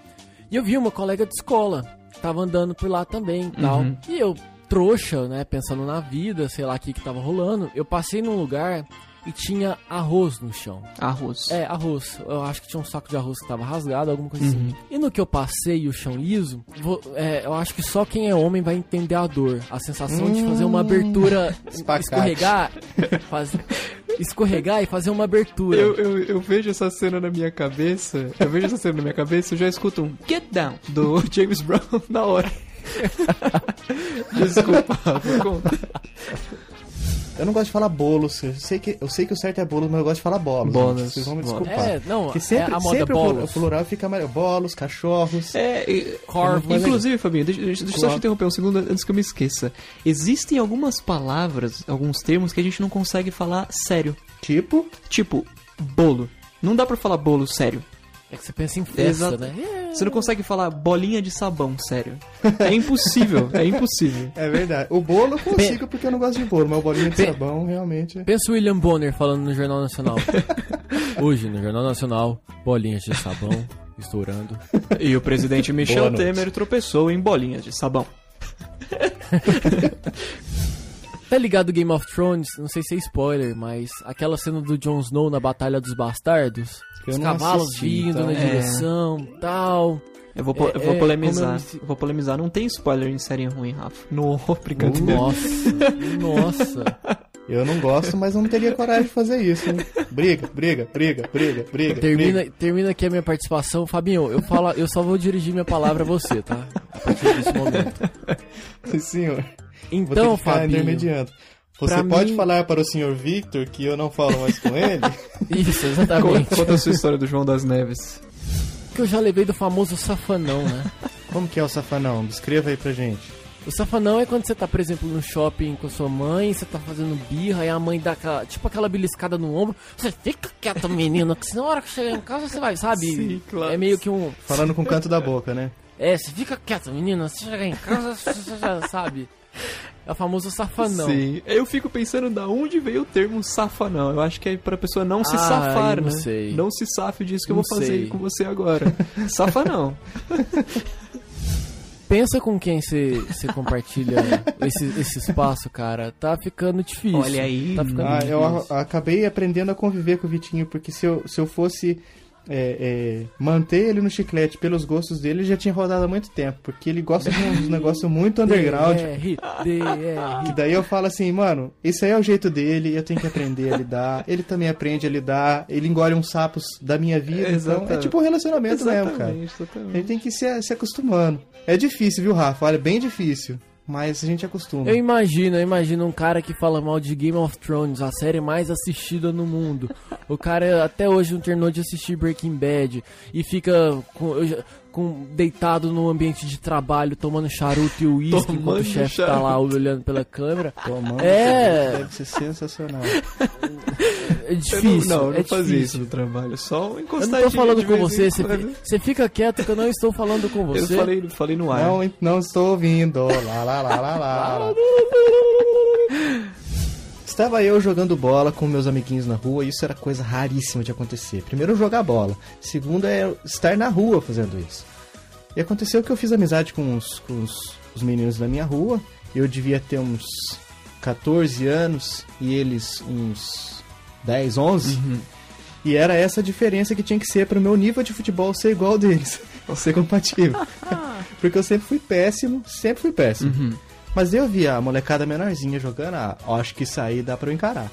[SPEAKER 10] E eu vi uma colega de escola, tava andando por lá também e tal.
[SPEAKER 2] Uhum.
[SPEAKER 10] E eu, trouxa, né, pensando na vida, sei lá o que que tava rolando, eu passei num lugar e tinha arroz no chão.
[SPEAKER 2] Arroz.
[SPEAKER 10] É, arroz. Eu acho que tinha um saco de arroz que tava rasgado, alguma coisa
[SPEAKER 2] Uhum.
[SPEAKER 10] assim. E no que eu passei o chão liso, vou- é, eu acho que só quem é homem vai entender a dor. A sensação de fazer uma abertura,
[SPEAKER 8] Espacate.
[SPEAKER 10] escorregar, faz- escorregar e fazer uma abertura.
[SPEAKER 2] Eu, eu, eu vejo essa cena na minha cabeça. Eu vejo essa cena na minha cabeça e eu já escuto um Get Down do *laughs* James Brown na hora. *laughs* Desculpa, Rafa, conta.
[SPEAKER 8] Eu não gosto de falar bolos. Eu sei que, eu sei que o certo é bolos, mas eu gosto de falar bolos.
[SPEAKER 2] Bolos.
[SPEAKER 8] Vocês vão me
[SPEAKER 2] bolos.
[SPEAKER 8] desculpar.
[SPEAKER 10] É, não,
[SPEAKER 8] Porque sempre,
[SPEAKER 10] é a moda
[SPEAKER 8] sempre
[SPEAKER 10] bolos.
[SPEAKER 8] o plural fica mais... Bolos, cachorros.
[SPEAKER 2] É, e-
[SPEAKER 10] Corvo.
[SPEAKER 2] inclusive, Fabinho, deixa, deixa, deixa eu só te interromper um segundo antes que eu me esqueça. Existem algumas palavras, alguns termos que a gente não consegue falar sério.
[SPEAKER 8] Tipo,
[SPEAKER 2] Tipo, bolo. Não dá pra falar bolo sério.
[SPEAKER 10] É que você pensa em festa,
[SPEAKER 2] Exato.
[SPEAKER 10] né?
[SPEAKER 2] Você não consegue falar bolinha de sabão sério. É impossível, é impossível.
[SPEAKER 8] é verdade. O bolo eu consigo porque eu não gosto de bolo, mas o bolinho de
[SPEAKER 10] Pe-
[SPEAKER 8] sabão realmente...
[SPEAKER 10] Pensa o William Bonner falando no Jornal Nacional. *laughs* Hoje, no Jornal Nacional, bolinhas de sabão estourando.
[SPEAKER 2] E o presidente Michel. Temer tropeçou em bolinhas de sabão. *laughs*
[SPEAKER 10] Tá ligado Game of Thrones? Não sei se é spoiler, mas aquela cena do Jon Snow na Batalha dos Bastardos.
[SPEAKER 8] Eu
[SPEAKER 10] os
[SPEAKER 8] não
[SPEAKER 10] cavalos
[SPEAKER 8] assisti,
[SPEAKER 10] vindo
[SPEAKER 8] então.
[SPEAKER 10] na
[SPEAKER 2] É.
[SPEAKER 10] direção tal.
[SPEAKER 2] Eu vou,
[SPEAKER 10] É,
[SPEAKER 2] eu vou
[SPEAKER 10] é,
[SPEAKER 2] polemizar.
[SPEAKER 10] eu
[SPEAKER 2] vou polemizar. Não tem spoiler em série ruim, Rafa. No, *laughs* brincadeira.
[SPEAKER 10] Nossa, nossa.
[SPEAKER 8] Eu não gosto, mas eu não teria coragem de fazer isso. hein? Briga, briga, briga, briga, briga.
[SPEAKER 10] Termina,
[SPEAKER 8] briga.
[SPEAKER 10] termina aqui a minha participação. Fabinho, eu, falo, eu só vou dirigir minha palavra a você, tá? A partir desse momento.
[SPEAKER 8] Sim, senhor. Vou ter
[SPEAKER 10] Então,
[SPEAKER 8] que ficar
[SPEAKER 10] Fabinho,
[SPEAKER 8] intermediando. Você
[SPEAKER 10] pra
[SPEAKER 8] pode
[SPEAKER 10] mim-
[SPEAKER 8] falar para o senhor Victor que eu não falo mais com ele? *laughs*
[SPEAKER 10] isso, exatamente.
[SPEAKER 2] Conta, conta a sua história do João das Neves.
[SPEAKER 10] que eu já levei do famoso safanão, né?
[SPEAKER 8] Como que é o safanão? Descreva aí pra gente.
[SPEAKER 10] O safanão é quando você tá, por exemplo, no shopping com a sua mãe, você tá fazendo birra, e a mãe dá aquela, tipo aquela beliscada no ombro. Você fica quieto, menino, que senão na hora que chegar em casa você vai, sabe?
[SPEAKER 2] Sim, claro.
[SPEAKER 10] É meio que um.
[SPEAKER 8] Falando com o canto da boca, né?
[SPEAKER 10] É, você fica quieto, menino, se chegar em casa, você já sabe. *laughs* É o famoso safanão.
[SPEAKER 2] Sim. Eu fico pensando da onde veio o termo safanão. Eu acho que é pra pessoa não se
[SPEAKER 10] Ah,
[SPEAKER 2] safar,
[SPEAKER 10] eu não
[SPEAKER 2] né?
[SPEAKER 10] sei.
[SPEAKER 2] Não se safe disso que eu
[SPEAKER 10] Não
[SPEAKER 2] vou fazer
[SPEAKER 10] sei.
[SPEAKER 2] com você agora. *laughs* Safanão. *laughs*
[SPEAKER 10] Pensa com quem você compartilha *laughs* esse, esse espaço, cara. Tá ficando difícil.
[SPEAKER 2] Olha aí.
[SPEAKER 10] Tá ficando
[SPEAKER 8] Ah,
[SPEAKER 10] difícil.
[SPEAKER 8] eu acabei aprendendo a conviver com o Vitinho, porque se eu, se eu fosse é, é, manter ele no chiclete pelos gostos dele, ele já tinha rodado há muito tempo, porque ele gosta de uns negócios muito underground. Que daí eu falo assim, mano, esse aí é o jeito dele, eu tenho que aprender a lidar. Ele também aprende a lidar, ele engole uns sapos da minha vida. Então, é
[SPEAKER 2] Exatamente.
[SPEAKER 8] tipo um relacionamento mesmo, cara.
[SPEAKER 2] Exatamente.
[SPEAKER 8] Ele tem que ir se, se acostumando. É difícil, viu, Rafa? Olha, bem difícil. Mas a gente acostuma.
[SPEAKER 10] Eu imagino, eu imagino um cara que fala mal de Game of Thrones, a série mais assistida no mundo. O cara até hoje não terminou de assistir Breaking Bad e fica com, com- deitado no ambiente de trabalho, tomando charuto e uísque enquanto o chefe tá lá olhando pela câmera.
[SPEAKER 8] Tomando,
[SPEAKER 10] É.
[SPEAKER 8] Deve ser sensacional.
[SPEAKER 10] É
[SPEAKER 2] Eu
[SPEAKER 10] difícil.
[SPEAKER 2] não, não, eu
[SPEAKER 10] é
[SPEAKER 2] não fazia isso no trabalho. Só
[SPEAKER 10] Eu
[SPEAKER 2] encostar
[SPEAKER 10] não tô falando com você, você, fi- você fica quieto que eu não estou falando com
[SPEAKER 2] Eu
[SPEAKER 10] você.
[SPEAKER 2] falei, falei no ar.
[SPEAKER 8] Não, não estou ouvindo. Lá, lá, lá, lá, lá. Estava eu jogando bola com meus amiguinhos na rua e isso era coisa raríssima de acontecer. Primeiro, jogar bola. Segundo, é estar na rua fazendo isso. E aconteceu que eu fiz amizade com os, com os, os meninos da minha rua. Eu devia ter uns 14 anos e eles uns 10, 11. E era essa a diferença que tinha que ser para o meu nível de futebol ser igual deles. Ou *laughs* ser compatível. *laughs* Porque eu sempre fui péssimo, sempre fui péssimo. Mas eu via a molecada menorzinha jogando, ah, acho que isso aí dá pra eu encarar.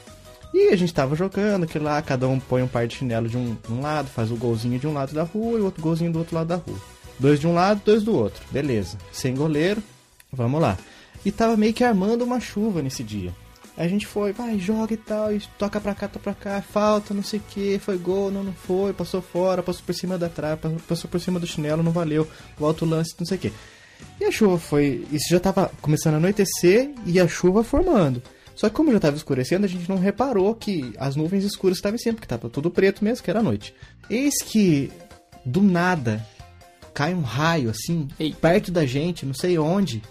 [SPEAKER 8] E a gente tava jogando, que lá cada um põe um par de chinelo de um, um lado, faz o golzinho de um lado da rua e o outro golzinho do outro lado da rua. Dois de um lado, dois do outro. Beleza. Sem goleiro, vamos lá. E tava meio que armando uma chuva nesse dia. A gente foi, vai, joga e tal, e toca pra cá, toca pra cá, falta, não sei o que, foi gol, não, não foi, passou fora, passou por cima da trave, passou por cima do chinelo, não valeu, volta o lance, não sei o que. E a chuva foi. Isso já tava começando a anoitecer e a chuva formando. Só que como já tava escurecendo, a gente não reparou que as nuvens escuras estavam sempre, porque tava tudo preto mesmo, que era noite. Eis que, do nada, cai um raio, assim, perto da gente, não sei onde.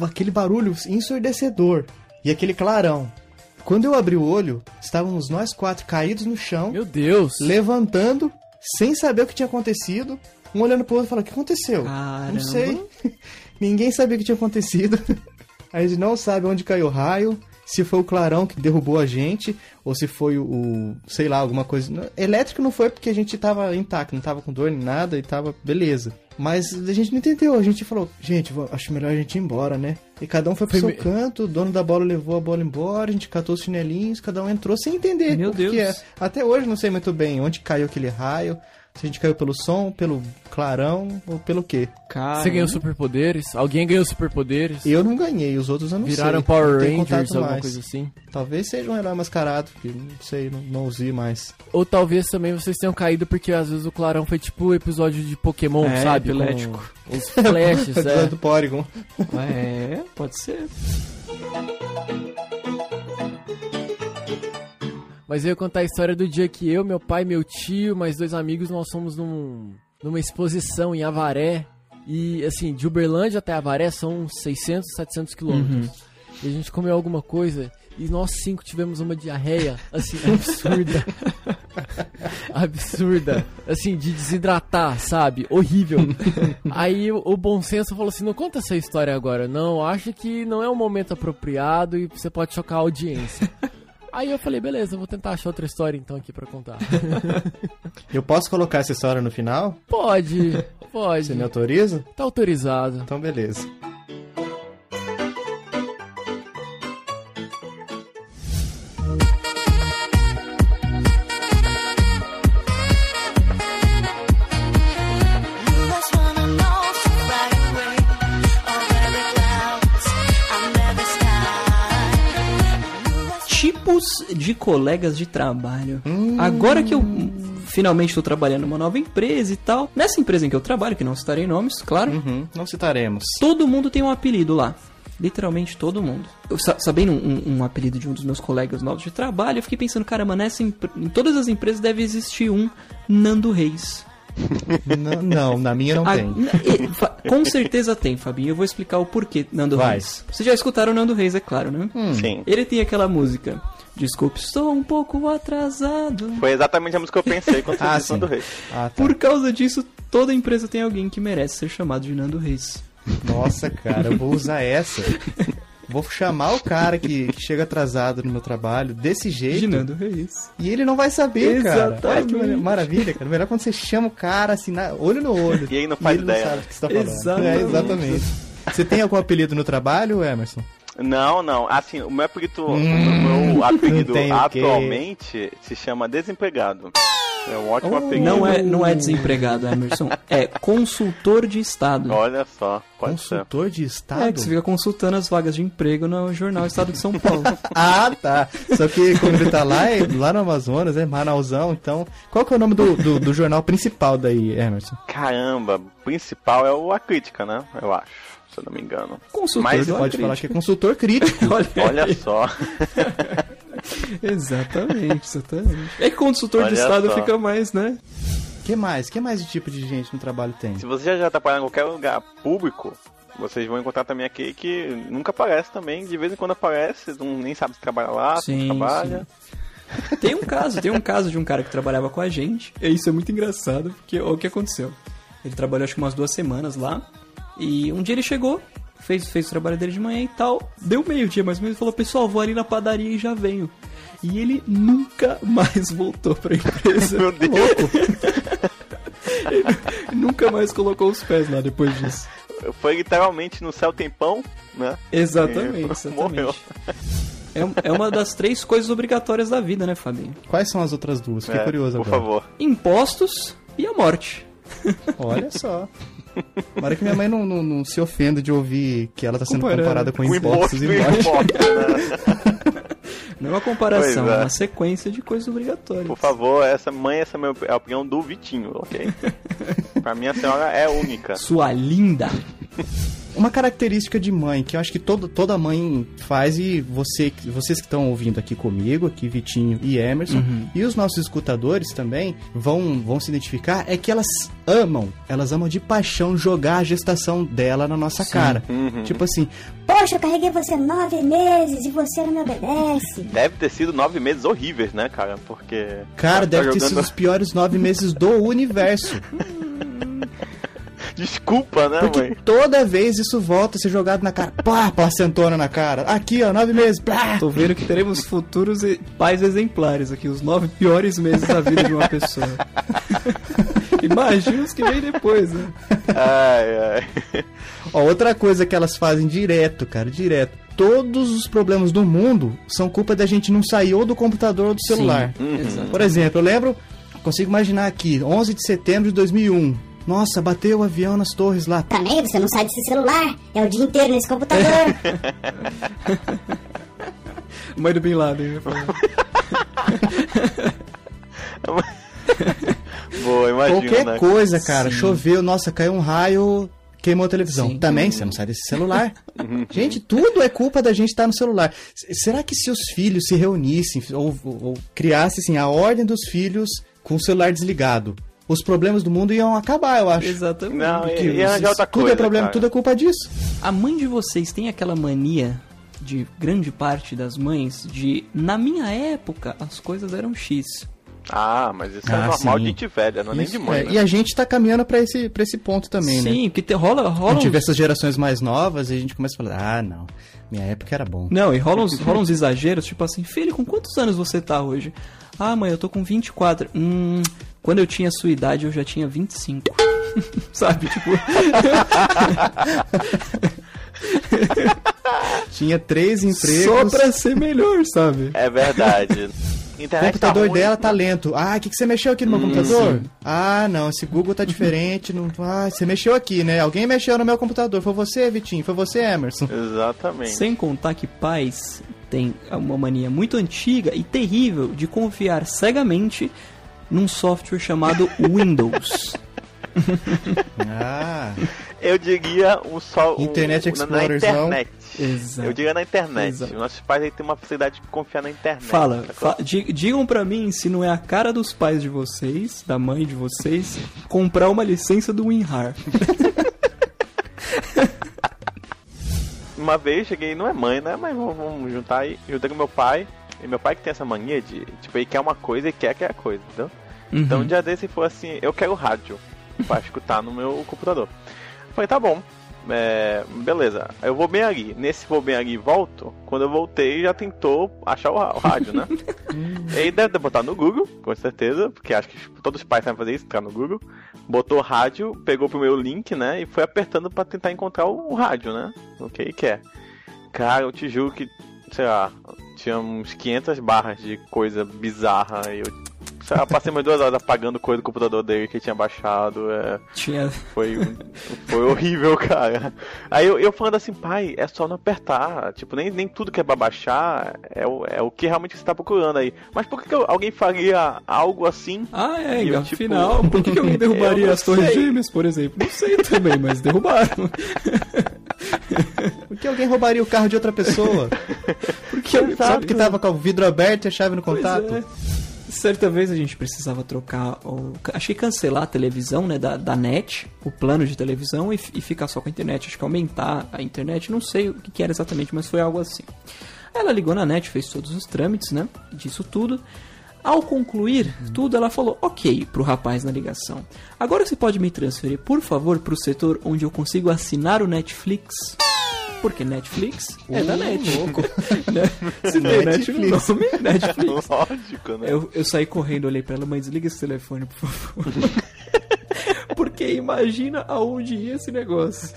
[SPEAKER 8] Aquele barulho ensurdecedor. E aquele clarão. Quando eu abri o olho, estávamos nós quatro caídos no chão.
[SPEAKER 10] Meu Deus!
[SPEAKER 8] Levantando, sem saber o que tinha acontecido. Um olhando pro outro e falando, o que aconteceu?
[SPEAKER 2] Caramba.
[SPEAKER 8] Não sei. *laughs* Ninguém sabia o que tinha acontecido. *laughs* A gente não sabe onde caiu o raio, se foi o clarão que derrubou a gente, ou se foi o, o- sei lá, alguma coisa. Elétrico não foi porque a gente tava intacto, não tava com dor nem nada e tava beleza. Mas a gente não entendeu, a gente falou, gente, acho melhor a gente ir embora, né? E cada um foi pro
[SPEAKER 10] Foi
[SPEAKER 8] seu
[SPEAKER 10] me-
[SPEAKER 8] canto, o dono da bola levou a bola embora, a gente catou os chinelinhos, cada um entrou sem entender
[SPEAKER 2] Meu
[SPEAKER 8] o que
[SPEAKER 2] Deus.
[SPEAKER 8] é. Até hoje não sei muito bem onde caiu aquele raio, se a gente caiu pelo som, pelo clarão ou pelo quê.
[SPEAKER 2] Cara,
[SPEAKER 10] Você ganhou superpoderes? Alguém ganhou superpoderes?
[SPEAKER 8] Eu não ganhei, os outros eu não
[SPEAKER 10] Viraram
[SPEAKER 8] sei.
[SPEAKER 10] Power
[SPEAKER 8] não tenho
[SPEAKER 10] Rangers, alguma
[SPEAKER 8] mais.
[SPEAKER 10] coisa assim?
[SPEAKER 8] Talvez seja um herói mascarado, que não sei, não, não usei mais.
[SPEAKER 10] Ou talvez também vocês tenham caído porque às vezes o clarão foi tipo o episódio de Pokémon,
[SPEAKER 2] É,
[SPEAKER 10] sabe? Com
[SPEAKER 2] epilético.
[SPEAKER 10] Os flashes, *laughs*
[SPEAKER 8] Episódio
[SPEAKER 10] é.
[SPEAKER 8] do Porygon.
[SPEAKER 2] É, pode ser.
[SPEAKER 10] Mas eu ia contar a história do dia que eu, meu pai, meu tio, mais dois amigos, nós fomos num, numa exposição em Avaré. E, assim, de Uberlândia até Avaré são 600, 700 quilômetros. E a gente comeu alguma coisa e nós cinco tivemos uma diarreia, assim, *laughs* absurda. absurda. Assim, de desidratar, sabe? Horrível. *laughs* Aí o, o bom senso falou assim: não conta essa história agora, não. Acho que não é o momento apropriado e você pode chocar a audiência. Aí eu falei, beleza, vou tentar achar outra história então aqui pra contar. *laughs*
[SPEAKER 8] Eu posso colocar essa história no final?
[SPEAKER 10] Pode, pode.
[SPEAKER 8] Você me autoriza?
[SPEAKER 10] Tá autorizado.
[SPEAKER 8] Então, beleza.
[SPEAKER 2] De colegas de trabalho. Agora que eu finalmente estou trabalhando numa nova empresa e tal, nessa empresa em que eu trabalho, que não citarei nomes, claro,
[SPEAKER 8] Uhum, não citaremos.
[SPEAKER 2] todo mundo tem um apelido lá. Literalmente todo mundo. Eu, sa- sabendo um, um apelido de um dos meus colegas novos de trabalho, eu fiquei pensando, caramba, nessa em todas as empresas deve existir um Nando Reis. *laughs*
[SPEAKER 8] N- não, na minha não
[SPEAKER 2] Ah,
[SPEAKER 8] tem.
[SPEAKER 2] e- com certeza tem, Fabinho. Eu vou explicar o porquê Nando
[SPEAKER 8] Vai.
[SPEAKER 2] Reis. Vocês já escutaram o Nando Reis, é claro, né?
[SPEAKER 5] Sim.
[SPEAKER 2] Ele tem aquela música. Desculpe, estou um pouco atrasado.
[SPEAKER 5] Foi exatamente a música que eu pensei quando *laughs* você
[SPEAKER 8] Ah,
[SPEAKER 5] disse
[SPEAKER 8] sim.
[SPEAKER 5] do Rei.
[SPEAKER 8] Ah, tá.
[SPEAKER 2] Por causa disso, toda empresa tem alguém que merece ser chamado de Nando Reis.
[SPEAKER 8] Nossa, cara, eu vou usar essa. Vou chamar o cara que, que chega atrasado no meu trabalho desse jeito.
[SPEAKER 2] De Nando Reis.
[SPEAKER 8] E ele não vai saber, cara. Olha que
[SPEAKER 2] Exatamente.
[SPEAKER 8] mara- maravilha, cara. Melhor quando você chama o cara assim, na- olho no olho.
[SPEAKER 5] E aí não faz
[SPEAKER 8] ele
[SPEAKER 5] ideia,
[SPEAKER 8] Não sabe
[SPEAKER 5] né?
[SPEAKER 8] o que você tá falando.
[SPEAKER 2] Exatamente.
[SPEAKER 8] É, exatamente. Você tem algum apelido no trabalho, Emerson?
[SPEAKER 5] Não, não. Assim, o meu apelido, o
[SPEAKER 8] Hum,
[SPEAKER 5] meu apelido atualmente se chama Desempregado. É um ótimo apelido.
[SPEAKER 2] Não é, não é desempregado, Emerson. É consultor de Estado.
[SPEAKER 5] Olha só, pode ser.
[SPEAKER 8] Consultor de estado?
[SPEAKER 2] É, que você fica consultando as vagas de emprego no jornal Estado de São Paulo. *laughs*
[SPEAKER 8] Ah, tá. Só que quando ele tá lá, é lá no Amazonas, é Manausão, então. Qual que é o nome do, do, do jornal principal daí, Emerson?
[SPEAKER 5] Caramba, principal é o A Crítica, né? Eu acho, se eu não me engano.
[SPEAKER 2] Consultor
[SPEAKER 5] Mas
[SPEAKER 8] Pode falar que é consultor crítico. *laughs*
[SPEAKER 2] Olha,
[SPEAKER 5] Olha só. *laughs*
[SPEAKER 2] Exatamente, exatamente. É que consultor de
[SPEAKER 5] Olha
[SPEAKER 2] Estado
[SPEAKER 5] só.
[SPEAKER 2] fica mais, né?
[SPEAKER 8] que mais? que mais de tipo de gente no trabalho tem?
[SPEAKER 5] Se você já, já trabalhar em qualquer lugar público, vocês vão encontrar também aqui que nunca aparece também. De vez em quando aparece, não, nem sabe se trabalha lá, se
[SPEAKER 2] Sim,
[SPEAKER 5] não trabalha.
[SPEAKER 2] Tem um caso, tem um caso de um cara que trabalhava com a gente. E isso é muito engraçado, porque olha o que aconteceu. Ele trabalhou acho que umas duas semanas lá. E um dia ele chegou, fez, fez o trabalho dele de manhã e tal. Deu meio-dia mais ou menos e falou: Pessoal, vou ali na padaria e já venho. E ele nunca *laughs* mais voltou pra empresa.
[SPEAKER 5] Meu Deus.
[SPEAKER 2] Ele nunca mais colocou os pés lá depois disso.
[SPEAKER 5] Foi literalmente no céu tempão, né?
[SPEAKER 2] Exatamente,
[SPEAKER 5] E *laughs* Morreu.
[SPEAKER 2] exatamente. É, é uma das três coisas obrigatórias da vida, né, Fabinho?
[SPEAKER 8] Quais são as outras duas? Fiquei
[SPEAKER 5] É,
[SPEAKER 8] curioso
[SPEAKER 5] Por
[SPEAKER 8] agora.
[SPEAKER 5] favor.
[SPEAKER 2] Impostos e a morte.
[SPEAKER 8] Olha só. Tomara que minha mãe não, não, não se ofenda de ouvir que ela tá sendo
[SPEAKER 2] Comparando.
[SPEAKER 8] comparada com
[SPEAKER 5] O
[SPEAKER 8] impostos
[SPEAKER 5] imposto
[SPEAKER 8] e morte.
[SPEAKER 5] né? *laughs*
[SPEAKER 2] Não é uma comparação, é
[SPEAKER 5] é.
[SPEAKER 2] uma sequência de coisas obrigatórias.
[SPEAKER 5] Por favor, essa mãe, essa é a minha é a opinião do Vitinho, ok? *laughs* pra mim a senhora é única.
[SPEAKER 2] Sua linda.
[SPEAKER 8] Uma característica de mãe que eu acho que todo, toda mãe faz e você, vocês que estão ouvindo aqui comigo, aqui Vitinho e Emerson,
[SPEAKER 2] Uhum.
[SPEAKER 8] e os nossos escutadores também vão, vão se identificar, é que elas amam, elas amam de paixão jogar a gestação dela na nossa cara.
[SPEAKER 5] Uhum.
[SPEAKER 8] Tipo assim,
[SPEAKER 11] Poxa, eu carreguei você nove meses e você não me obedece.
[SPEAKER 5] Deve ter sido nove meses horríveis, né, cara? Porque.
[SPEAKER 8] cara,
[SPEAKER 5] tá
[SPEAKER 8] deve ter
[SPEAKER 5] jogando-
[SPEAKER 8] sido os piores nove meses do universo. *laughs* *laughs*
[SPEAKER 5] Desculpa, né,
[SPEAKER 8] Porque
[SPEAKER 5] mãe?
[SPEAKER 8] toda vez isso volta a ser jogado na cara. Pá, placentona na cara. Aqui, ó, nove meses. Plá.
[SPEAKER 2] Tô vendo que teremos futuros e- pais exemplares aqui, os nove piores meses da vida de uma pessoa. *laughs* Imagina os que vem depois, né?
[SPEAKER 5] Ai, ai.
[SPEAKER 8] Ó, outra coisa que elas fazem direto, cara, direto. Todos os problemas do mundo são culpa da gente não sair ou do computador ou do celular.
[SPEAKER 5] Uhum.
[SPEAKER 2] Exato.
[SPEAKER 8] Por exemplo, eu lembro, consigo imaginar aqui, 11 de setembro de 2001. Nossa, bateu o avião nas torres lá.
[SPEAKER 11] Também você não sai desse celular. É o dia inteiro nesse computador. *laughs*
[SPEAKER 2] Mãe do Bin Laden, né? *laughs*
[SPEAKER 5] Boa, imagina.
[SPEAKER 8] Qualquer
[SPEAKER 5] né?
[SPEAKER 8] coisa, cara. Choveu, nossa, caiu um raio, queimou a televisão. Também, você não sai desse celular. *laughs* gente, tudo é culpa da gente estar no celular. Será que se os filhos se reunissem ou, ou, ou criassem assim, a ordem dos filhos com o celular desligado, os problemas do mundo iam acabar, eu acho.
[SPEAKER 2] Exatamente.
[SPEAKER 5] Não,
[SPEAKER 8] Porque
[SPEAKER 5] e, e arranjar outra
[SPEAKER 8] tudo
[SPEAKER 5] coisa.
[SPEAKER 8] é problema,
[SPEAKER 5] cara.
[SPEAKER 8] tudo é culpa disso.
[SPEAKER 2] A mãe de vocês tem aquela mania de grande parte das mães de na minha época as coisas eram X.
[SPEAKER 5] Ah, mas isso é
[SPEAKER 8] Ah,
[SPEAKER 5] normal
[SPEAKER 8] sim.
[SPEAKER 5] de gente velha, não é nem de mãe.
[SPEAKER 8] é,
[SPEAKER 5] né?
[SPEAKER 8] E a gente tá caminhando pra esse, pra esse ponto também, né?
[SPEAKER 2] Sim, porque te- rola
[SPEAKER 8] A
[SPEAKER 2] rola
[SPEAKER 8] gente vê
[SPEAKER 2] uns,
[SPEAKER 8] essas gerações mais novas e a gente começa a falar, ah, não, minha época era bom.
[SPEAKER 2] Não, e rola uns, rola uns exageros, tipo assim, filho, com quantos anos você tá hoje? Ah, mãe, eu tô com 24. Hum, quando eu tinha a sua idade, eu já tinha 25. *laughs* Sabe, tipo, *laughs*
[SPEAKER 8] Tinha três empregos.
[SPEAKER 2] só pra ser melhor, sabe?
[SPEAKER 5] É verdade.
[SPEAKER 8] O
[SPEAKER 5] Internet
[SPEAKER 8] computador
[SPEAKER 5] tá
[SPEAKER 8] dela tá lento. Ah, o que, que você mexeu aqui no meu computador? Ah, não, esse Google tá diferente. Não... Ah, você mexeu aqui, né? Alguém mexeu no meu computador. Foi você, Vitinho? Foi você, Emerson?
[SPEAKER 5] Exatamente.
[SPEAKER 2] Sem contar que pais têm uma mania muito antiga e terrível de confiar cegamente num software chamado Windows.
[SPEAKER 8] Ah,
[SPEAKER 5] Eu diria um só. um-
[SPEAKER 8] Internet
[SPEAKER 5] na-
[SPEAKER 8] Explorer,
[SPEAKER 5] Na internet.
[SPEAKER 2] Exato.
[SPEAKER 5] Eu diria na internet.
[SPEAKER 2] Exato.
[SPEAKER 5] Nossos pais aí têm uma facilidade de confiar na internet.
[SPEAKER 2] Fala,
[SPEAKER 5] sacou?
[SPEAKER 2] fa- di- digam pra mim se não é a cara dos pais de vocês, da mãe de vocês, comprar uma licença do WinRAR. *laughs*
[SPEAKER 5] Uma vez cheguei, não é mãe, né? Mas vamos, vamos juntar aí. Juntei com meu pai. E meu pai que tem essa mania de, tipo, ele quer uma coisa e quer que é a coisa, entendeu? Então um dia desse falou assim, eu quero rádio pra *laughs* escutar no meu computador. Eu falei, tá bom. É, beleza, eu vou bem ali. Nesse vou bem ali e volto. Quando eu voltei, já tentou achar o, o rádio, né? *laughs* Ele deve ter botado no Google, com certeza, porque acho que todos os pais sabem fazer isso, entrar no Google. Botou o rádio, pegou pro meu link, né? E foi apertando pra tentar encontrar o, o rádio, né? O que ele quer. Cara, eu te juro que, sei lá, tinha uns 500 barras de coisa bizarra. E eu, lá, passei umas duas horas apagando coisa do computador dele que ele tinha baixado. É,
[SPEAKER 2] Tinha.
[SPEAKER 5] foi, foi horrível, *laughs* cara. Aí eu, eu falando assim, pai, é só não apertar. Tipo, nem, nem tudo que é pra baixar é o, é o que realmente você tá procurando aí. Mas por que, que alguém faria algo assim?
[SPEAKER 2] Ah, é,
[SPEAKER 5] E eu,
[SPEAKER 2] afinal,
[SPEAKER 5] tipo,
[SPEAKER 2] por que, que alguém *laughs*
[SPEAKER 5] eu
[SPEAKER 2] derrubaria as torres gêmeas, por exemplo? Não sei também, mas derrubaram.
[SPEAKER 8] por que alguém roubaria o carro de outra pessoa? *laughs*
[SPEAKER 2] Porque alguém
[SPEAKER 8] Sabe que tava com o vidro aberto e a chave no
[SPEAKER 2] Pois
[SPEAKER 8] contato?
[SPEAKER 2] é. Certa vez a gente precisava trocar, o, acho que cancelar a televisão, né, da, da net, o plano de televisão e, e ficar só com a internet. Acho que aumentar a internet, não sei o que, que era exatamente, mas foi algo assim. Ela ligou na net, fez todos os trâmites, né, disso tudo. Ao concluir tudo, ela falou ok pro rapaz na ligação. Agora você pode me transferir, por favor, pro setor onde eu consigo assinar o Netflix? Porque Netflix é da net. *laughs* Né? Se tem net no
[SPEAKER 8] Netflix.
[SPEAKER 2] nome, Netflix. *laughs*
[SPEAKER 5] Lógico, né?
[SPEAKER 2] Eu, eu saí correndo, olhei pra ela, mãe, desliga esse telefone, por favor. *laughs* Porque imagina aonde ia esse negócio.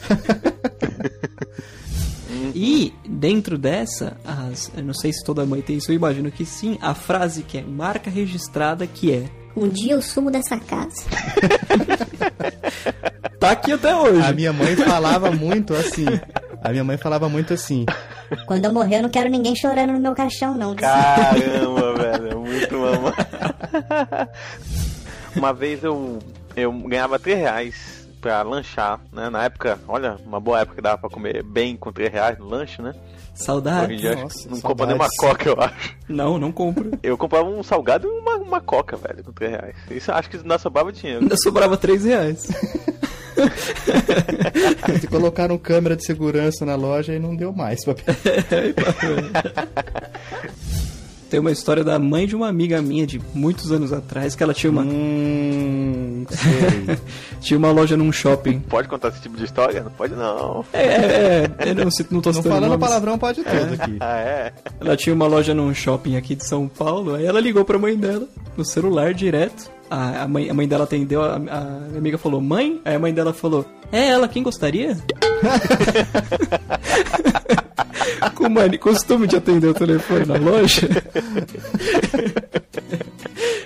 [SPEAKER 2] E dentro dessa, as, eu não sei se toda mãe tem isso, eu imagino que sim, a frase que é marca registrada que é
[SPEAKER 11] Um dia eu sumo dessa casa.
[SPEAKER 2] tá aqui até hoje.
[SPEAKER 8] A minha mãe falava muito assim. A minha mãe falava muito assim.
[SPEAKER 11] Quando eu morrer, eu não quero ninguém chorando no meu caixão, não.
[SPEAKER 5] Caramba, *laughs* velho, é muito mamãe. Uma vez eu, eu ganhava 3 reais pra lanchar, né? Na época, olha, uma boa época que dava pra comer bem com 3 reais no lanche, né? Hoje em
[SPEAKER 2] Saudades.
[SPEAKER 5] não compra nem uma coca, eu acho.
[SPEAKER 2] Não, não compro.
[SPEAKER 5] Eu comprava um salgado e uma, uma coca, velho, com 3 reais. Isso eu acho que não sobrava dinheiro.
[SPEAKER 2] Ainda sobrava 3 reais.
[SPEAKER 8] Se colocaram câmera de segurança na loja e não deu mais. pra- *laughs* *laughs*
[SPEAKER 2] Tem uma história da mãe de uma amiga minha de muitos anos atrás que ela tinha uma,
[SPEAKER 8] Hum, *laughs* sei.
[SPEAKER 2] tinha uma loja num shopping.
[SPEAKER 5] Pode contar esse tipo de história? Não pode não.
[SPEAKER 2] É, é, é, eu não, não tô
[SPEAKER 8] Não
[SPEAKER 2] citando
[SPEAKER 8] falando
[SPEAKER 2] nomes.
[SPEAKER 8] palavrão pode tudo aqui.
[SPEAKER 5] Ah, é?
[SPEAKER 2] Ela tinha uma loja num shopping aqui de São Paulo, aí ela ligou pra mãe dela, no celular direto. A, a, mãe, a mãe dela atendeu, a, a minha amiga falou, mãe? Aí a mãe dela falou, é ela, quem gostaria? *laughs* *laughs* Com o mani- costume de atender o telefone na loja.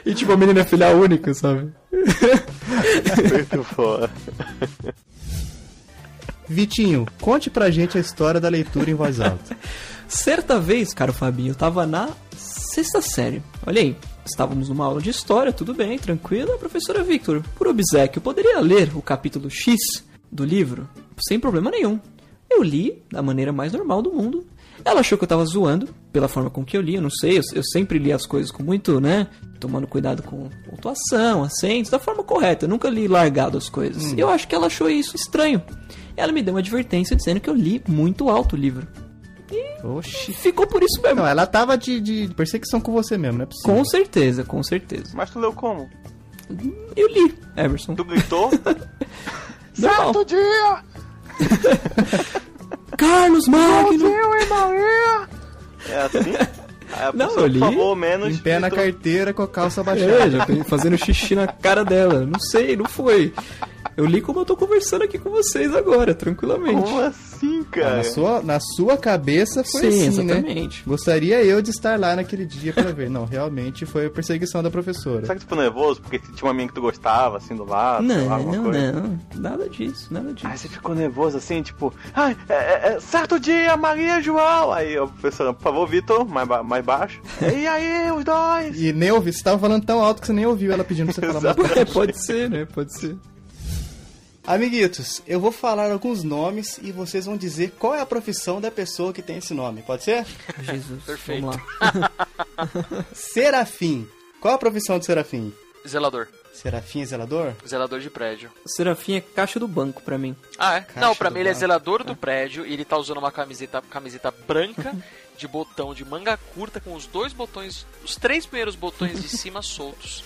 [SPEAKER 2] e tipo, a menina é filha única, sabe?
[SPEAKER 5] Muito foda.
[SPEAKER 8] Vitinho, conte pra gente a história da leitura em voz alta.
[SPEAKER 2] Certa vez, caro Fabinho, eu tava na sexta série. Olha aí, estávamos numa aula de história, tudo bem, tranquilo. A professora Victor, por obsequio, poderia ler o capítulo X do livro? Sem problema nenhum. Eu li da maneira mais normal do mundo. Ela achou que eu tava zoando, pela forma com que eu li, eu não sei, eu, eu sempre li as coisas com muito, né? Tomando cuidado com pontuação, acentos, da forma correta. Eu nunca li largado as coisas.
[SPEAKER 8] Hum.
[SPEAKER 2] Eu acho que ela achou isso estranho. Ela me deu uma advertência dizendo que eu li muito alto o livro.
[SPEAKER 8] Oxi.
[SPEAKER 2] Ficou por isso mesmo.
[SPEAKER 8] Não, ela tava de, de perseguição com você mesmo, não é possível.
[SPEAKER 2] Com certeza, com certeza.
[SPEAKER 5] Mas tu leu como?
[SPEAKER 2] Eu li, Everson.
[SPEAKER 5] Tu gritou? *laughs* Certo dia! *laughs*
[SPEAKER 2] Carlos Magno!
[SPEAKER 5] É assim? Aí a
[SPEAKER 2] Não,
[SPEAKER 5] pessoa,
[SPEAKER 2] eu li
[SPEAKER 5] por favor, menos.
[SPEAKER 8] Em pé na
[SPEAKER 5] gritou.
[SPEAKER 8] carteira com a calça
[SPEAKER 2] É,
[SPEAKER 8] baixada.
[SPEAKER 2] já vem fazendo xixi na cara dela. Não sei, não foi. Eu li como eu tô conversando aqui com vocês agora, tranquilamente.
[SPEAKER 5] Como assim,
[SPEAKER 8] Ah,
[SPEAKER 5] cara?
[SPEAKER 8] na, sua, na sua cabeça foi
[SPEAKER 2] Sim,
[SPEAKER 8] assim, né?
[SPEAKER 2] exatamente.
[SPEAKER 8] Gostaria eu de estar lá naquele dia pra ver. Não, realmente foi a perseguição da professora.
[SPEAKER 5] Será que tu ficou nervoso porque tinha uma menina que tu gostava, assim, do lado? sei lá,
[SPEAKER 2] Não,
[SPEAKER 5] alguma
[SPEAKER 2] não,
[SPEAKER 5] coisa?
[SPEAKER 2] não. Nada disso, nada disso.
[SPEAKER 5] Aí você ficou nervoso assim, tipo, ai, é, é, é, certo dia, Maria e João. Aí a professora, por favor, Vitor, mais, ba- mais baixo. *laughs* e aí, os dois?
[SPEAKER 8] E nem ouvi, você tava falando tão alto que você nem ouviu ela pedindo pra você falar *laughs* mais.
[SPEAKER 2] É, pode ser, né? Pode ser.
[SPEAKER 8] Amiguitos, eu vou falar alguns nomes e vocês vão dizer qual é a profissão da pessoa que tem esse nome, pode ser?
[SPEAKER 2] Jesus,
[SPEAKER 12] Perfeito.
[SPEAKER 2] vamos lá. *laughs*
[SPEAKER 8] Serafim. Qual é a profissão do Serafim?
[SPEAKER 12] Zelador.
[SPEAKER 8] Serafim é zelador?
[SPEAKER 12] Zelador de prédio.
[SPEAKER 2] O Serafim é caixa do banco pra mim.
[SPEAKER 12] Ah, é?
[SPEAKER 8] Caixa
[SPEAKER 12] Não, pra
[SPEAKER 8] do
[SPEAKER 12] mim ele é
[SPEAKER 8] banco.
[SPEAKER 12] zelador do prédio e ele tá usando uma camiseta, camiseta branca de botão de manga curta com os dois botões, os três primeiros botões de *laughs* cima soltos.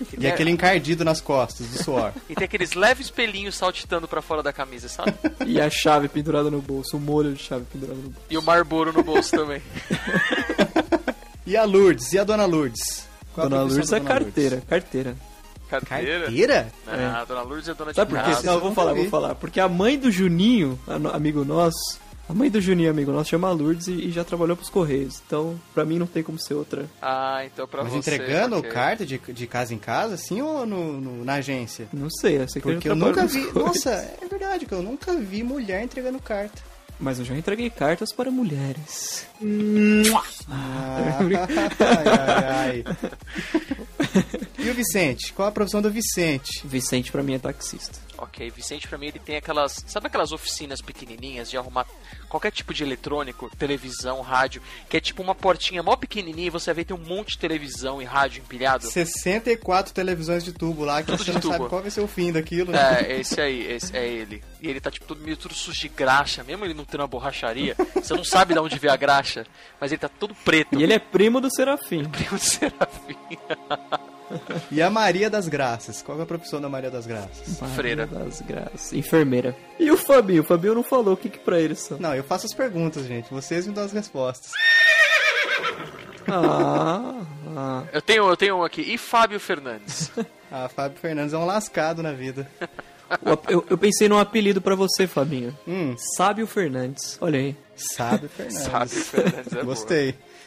[SPEAKER 8] E
[SPEAKER 12] tem-
[SPEAKER 8] aquele encardido nas costas do suor. *laughs*
[SPEAKER 12] E tem aqueles leves pelinhos saltitando pra fora da camisa, sabe? *laughs*
[SPEAKER 2] E a chave pendurada no bolso, o molho de chave pendurado no bolso.
[SPEAKER 12] E o Marlboro no bolso também. *laughs*
[SPEAKER 8] E a Lourdes? E a Dona Lourdes? Qual a
[SPEAKER 2] Dona Lourdes é
[SPEAKER 8] Dona
[SPEAKER 2] carteira, carteira.
[SPEAKER 12] Carteira?
[SPEAKER 8] Carteira?
[SPEAKER 12] Ah, a dona Lourdes é dona de
[SPEAKER 2] Sabe por quê? Não, eu vou falar, vou falar. Porque a mãe do Juninho, amigo nosso, a mãe do Juninho, amigo nosso, chama Lourdes e, e já trabalhou pros Correios. Então, pra mim não tem como ser outra.
[SPEAKER 12] Ah, então pra
[SPEAKER 8] Mas
[SPEAKER 12] você.
[SPEAKER 8] entregando
[SPEAKER 12] ok.
[SPEAKER 8] carta de, de casa em casa, assim, ou no, no- na agência?
[SPEAKER 2] Não sei, eu sei que
[SPEAKER 8] Porque eu
[SPEAKER 2] trabalhou
[SPEAKER 8] nunca vi.
[SPEAKER 2] Correios.
[SPEAKER 8] Nossa, é verdade que eu nunca vi mulher entregando carta.
[SPEAKER 2] Mas eu já entreguei cartas para mulheres.
[SPEAKER 8] Ah, ai, ai, ai. E o Vicente? Qual a profissão do Vicente?
[SPEAKER 2] Vicente pra mim é taxista.
[SPEAKER 12] Ok, Vicente pra mim ele tem aquelas. Sabe aquelas oficinas pequenininhas de arrumar qualquer tipo de eletrônico, televisão, rádio, que é tipo uma portinha mó pequenininha e você vê tem um monte de televisão e rádio empilhado?
[SPEAKER 8] 64 televisões de tubo lá que
[SPEAKER 12] Tudo
[SPEAKER 8] você não
[SPEAKER 12] tubo.
[SPEAKER 8] sabe qual vai ser o fim daquilo. né?
[SPEAKER 12] É, esse aí, esse é ele. E ele tá tipo todo meio tudo sujo de graxa, mesmo ele não tendo uma borracharia, você não sabe de onde veio a graxa, mas ele tá todo preto.
[SPEAKER 2] E ele é primo do Serafim. *laughs*
[SPEAKER 12] primo de Serafim. *laughs*
[SPEAKER 8] E a Maria das Graças? Qual é a profissão da Maria das Graças?
[SPEAKER 12] Freira.
[SPEAKER 2] Das graças. Enfermeira. E o Fabinho? O Fabinho não falou o que, que pra ele são.
[SPEAKER 8] Não, eu faço as perguntas, gente. Vocês me dão as respostas.
[SPEAKER 2] Ah, ah.
[SPEAKER 12] Eu tenho, eu tenho um aqui. E Fábio Fernandes? *laughs*
[SPEAKER 8] Ah, Fábio Fernandes é um lascado na vida.
[SPEAKER 2] Eu, eu pensei num apelido pra você, Fabinho.
[SPEAKER 8] Hum,
[SPEAKER 2] Sábio Fernandes. Olha aí.
[SPEAKER 8] Sábio Fernandes.
[SPEAKER 12] Fábio Fernandes é boa.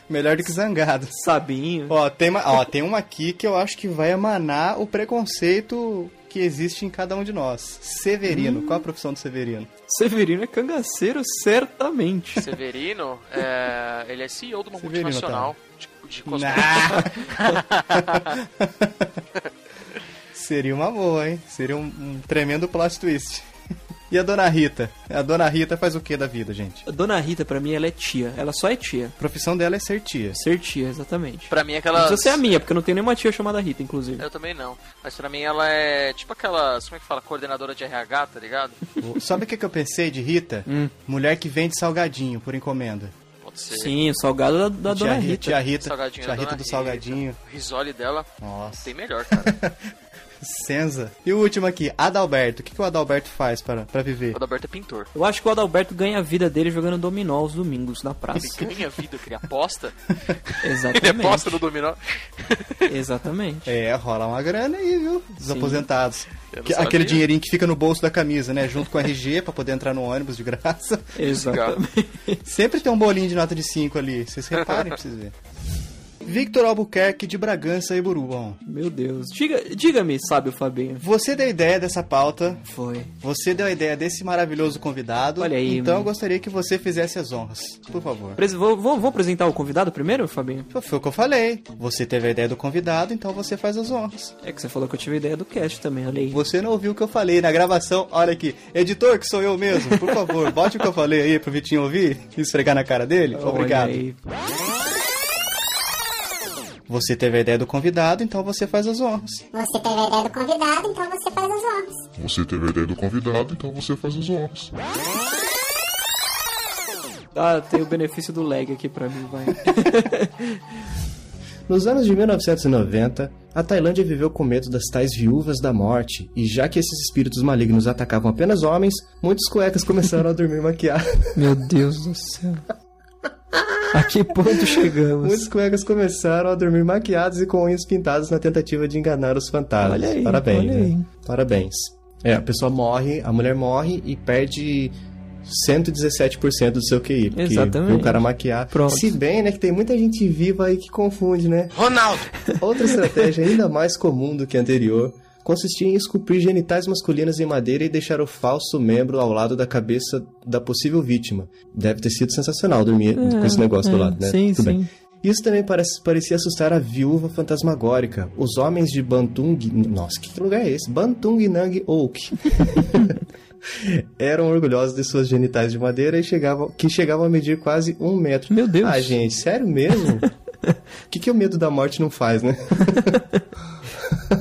[SPEAKER 8] Melhor do que zangado.
[SPEAKER 2] Sabinho.
[SPEAKER 8] Ó, tem, uma, ó, tem uma aqui que eu acho que vai emanar o preconceito que existe em cada um de nós. Severino. Qual a profissão do Severino?
[SPEAKER 2] Severino é cangaceiro, certamente.
[SPEAKER 12] Severino, é, ele é CEO de uma
[SPEAKER 8] Severino,
[SPEAKER 12] multinacional de, de cosméticos. *laughs*
[SPEAKER 8] Seria uma boa, hein? Seria um, um tremendo plot twist. E a dona Rita? A dona Rita faz o que da vida, gente?
[SPEAKER 2] A dona Rita, pra mim, ela é tia. Ela só é tia.
[SPEAKER 8] A profissão dela é ser tia.
[SPEAKER 2] Ser tia, exatamente.
[SPEAKER 12] Pra mim,
[SPEAKER 2] Não
[SPEAKER 12] aquela.
[SPEAKER 2] precisa ser a minha, porque eu não tenho nenhuma tia chamada Rita, inclusive.
[SPEAKER 12] Eu também não. Mas pra mim ela é tipo aquela. Como é que fala? Coordenadora de RH, tá ligado?
[SPEAKER 8] Sabe o que, que eu pensei de Rita?
[SPEAKER 2] Hum.
[SPEAKER 8] Mulher que vende salgadinho por encomenda.
[SPEAKER 12] Pode ser.
[SPEAKER 2] Sim, o salgado da, da
[SPEAKER 8] tia,
[SPEAKER 2] dona
[SPEAKER 8] Ri-
[SPEAKER 2] Rita.
[SPEAKER 8] Tia Rita,
[SPEAKER 12] Salgadinho
[SPEAKER 8] tia
[SPEAKER 12] da
[SPEAKER 8] Rita
[SPEAKER 12] Dona
[SPEAKER 8] do salgadinho.
[SPEAKER 12] O risole dela
[SPEAKER 8] Nossa.
[SPEAKER 12] tem melhor, cara. *laughs*
[SPEAKER 8] Senza. E o último aqui, Adalberto. O que, que o Adalberto faz para, para viver?
[SPEAKER 12] o Adalberto é pintor.
[SPEAKER 2] Eu acho que o Adalberto ganha a vida dele jogando dominó aos domingos na praça.
[SPEAKER 12] Ele ganha vida, que ele aposta. *laughs*
[SPEAKER 2] Exatamente.
[SPEAKER 12] Ele aposta no dominó. *laughs*
[SPEAKER 2] Exatamente.
[SPEAKER 8] É, rola uma grana aí, viu? Dos
[SPEAKER 2] Sim.
[SPEAKER 8] aposentados. Que- aquele dinheirinho que fica no bolso da camisa, né? Junto com a RG pra poder entrar no ônibus de graça.
[SPEAKER 2] Exatamente.
[SPEAKER 8] Sempre tem um bolinho de nota de 5 ali. Vocês reparem pra vocês verem. Victor Albuquerque de Bragança e Bourbon.
[SPEAKER 2] Meu Deus. Diga- Diga-me, sábio Fabinho.
[SPEAKER 8] Você deu a ideia dessa pauta.
[SPEAKER 2] Foi.
[SPEAKER 8] Você deu a ideia desse maravilhoso convidado.
[SPEAKER 2] Olha aí,
[SPEAKER 8] Então
[SPEAKER 2] mano.
[SPEAKER 8] eu gostaria que você fizesse as honras. Por favor.
[SPEAKER 2] Pres- Vou, vou, vou apresentar o convidado primeiro, Fabinho?
[SPEAKER 8] Foi o que eu falei. Você teve a ideia do convidado, então você faz as honras.
[SPEAKER 2] É que você falou que eu tive a ideia do cast também, olha aí.
[SPEAKER 8] Você não ouviu o que eu falei na gravação. Olha aqui. Editor, que sou eu mesmo. Por favor, bote o que eu falei aí pro Vitinho ouvir e esfregar na cara dele.
[SPEAKER 2] Olha
[SPEAKER 8] Obrigado.
[SPEAKER 2] aí.
[SPEAKER 8] Você teve a ideia do convidado, então você faz as honras.
[SPEAKER 11] Você teve a ideia do convidado, então você faz as honras.
[SPEAKER 13] Você teve a ideia do convidado, então você faz as honras.
[SPEAKER 2] Ah, tem o benefício do lag aqui pra mim, vai. *laughs*
[SPEAKER 1] Nos anos de 1990, a Tailândia viveu com medo das tais viúvas da morte, e já que esses espíritos malignos atacavam apenas homens, muitos cuecas começaram a dormir maquiados.
[SPEAKER 2] Meu Deus do céu. A que ponto chegamos?
[SPEAKER 1] Muitos cuecas começaram a dormir maquiados e com unhas pintadas na tentativa de enganar os fantasmas.
[SPEAKER 2] Olha aí,
[SPEAKER 1] Parabéns,
[SPEAKER 2] olha
[SPEAKER 1] né?
[SPEAKER 2] aí.
[SPEAKER 1] Parabéns. É, a pessoa morre, a mulher morre e perde 117% do seu QI. Porque
[SPEAKER 2] Exatamente.
[SPEAKER 1] viu o cara maquiar.
[SPEAKER 2] Pronto.
[SPEAKER 1] Se bem, né, que tem muita gente viva aí que confunde, né?
[SPEAKER 6] Ronaldo!
[SPEAKER 1] Outra estratégia ainda mais comum do que a anterior consistia em esculpir genitais masculinos em madeira e deixar o falso membro ao lado da cabeça da possível vítima. Deve ter sido sensacional dormir
[SPEAKER 2] É,
[SPEAKER 1] com esse negócio do
[SPEAKER 2] é,
[SPEAKER 1] lado, né?
[SPEAKER 2] sim,
[SPEAKER 1] Tudo bem.
[SPEAKER 2] sim.
[SPEAKER 1] Isso também parece, parecia assustar a viúva fantasmagórica. Os homens de Bantung... Nossa, que lugar é esse? Bantung Nang Oak. *laughs* Eram orgulhosos de suas genitais de madeira e chegavam, que chegavam a medir quase um metro.
[SPEAKER 2] Meu Deus.
[SPEAKER 1] Ah, gente, sério mesmo? *laughs* O que, que o medo da morte não faz, né? *laughs*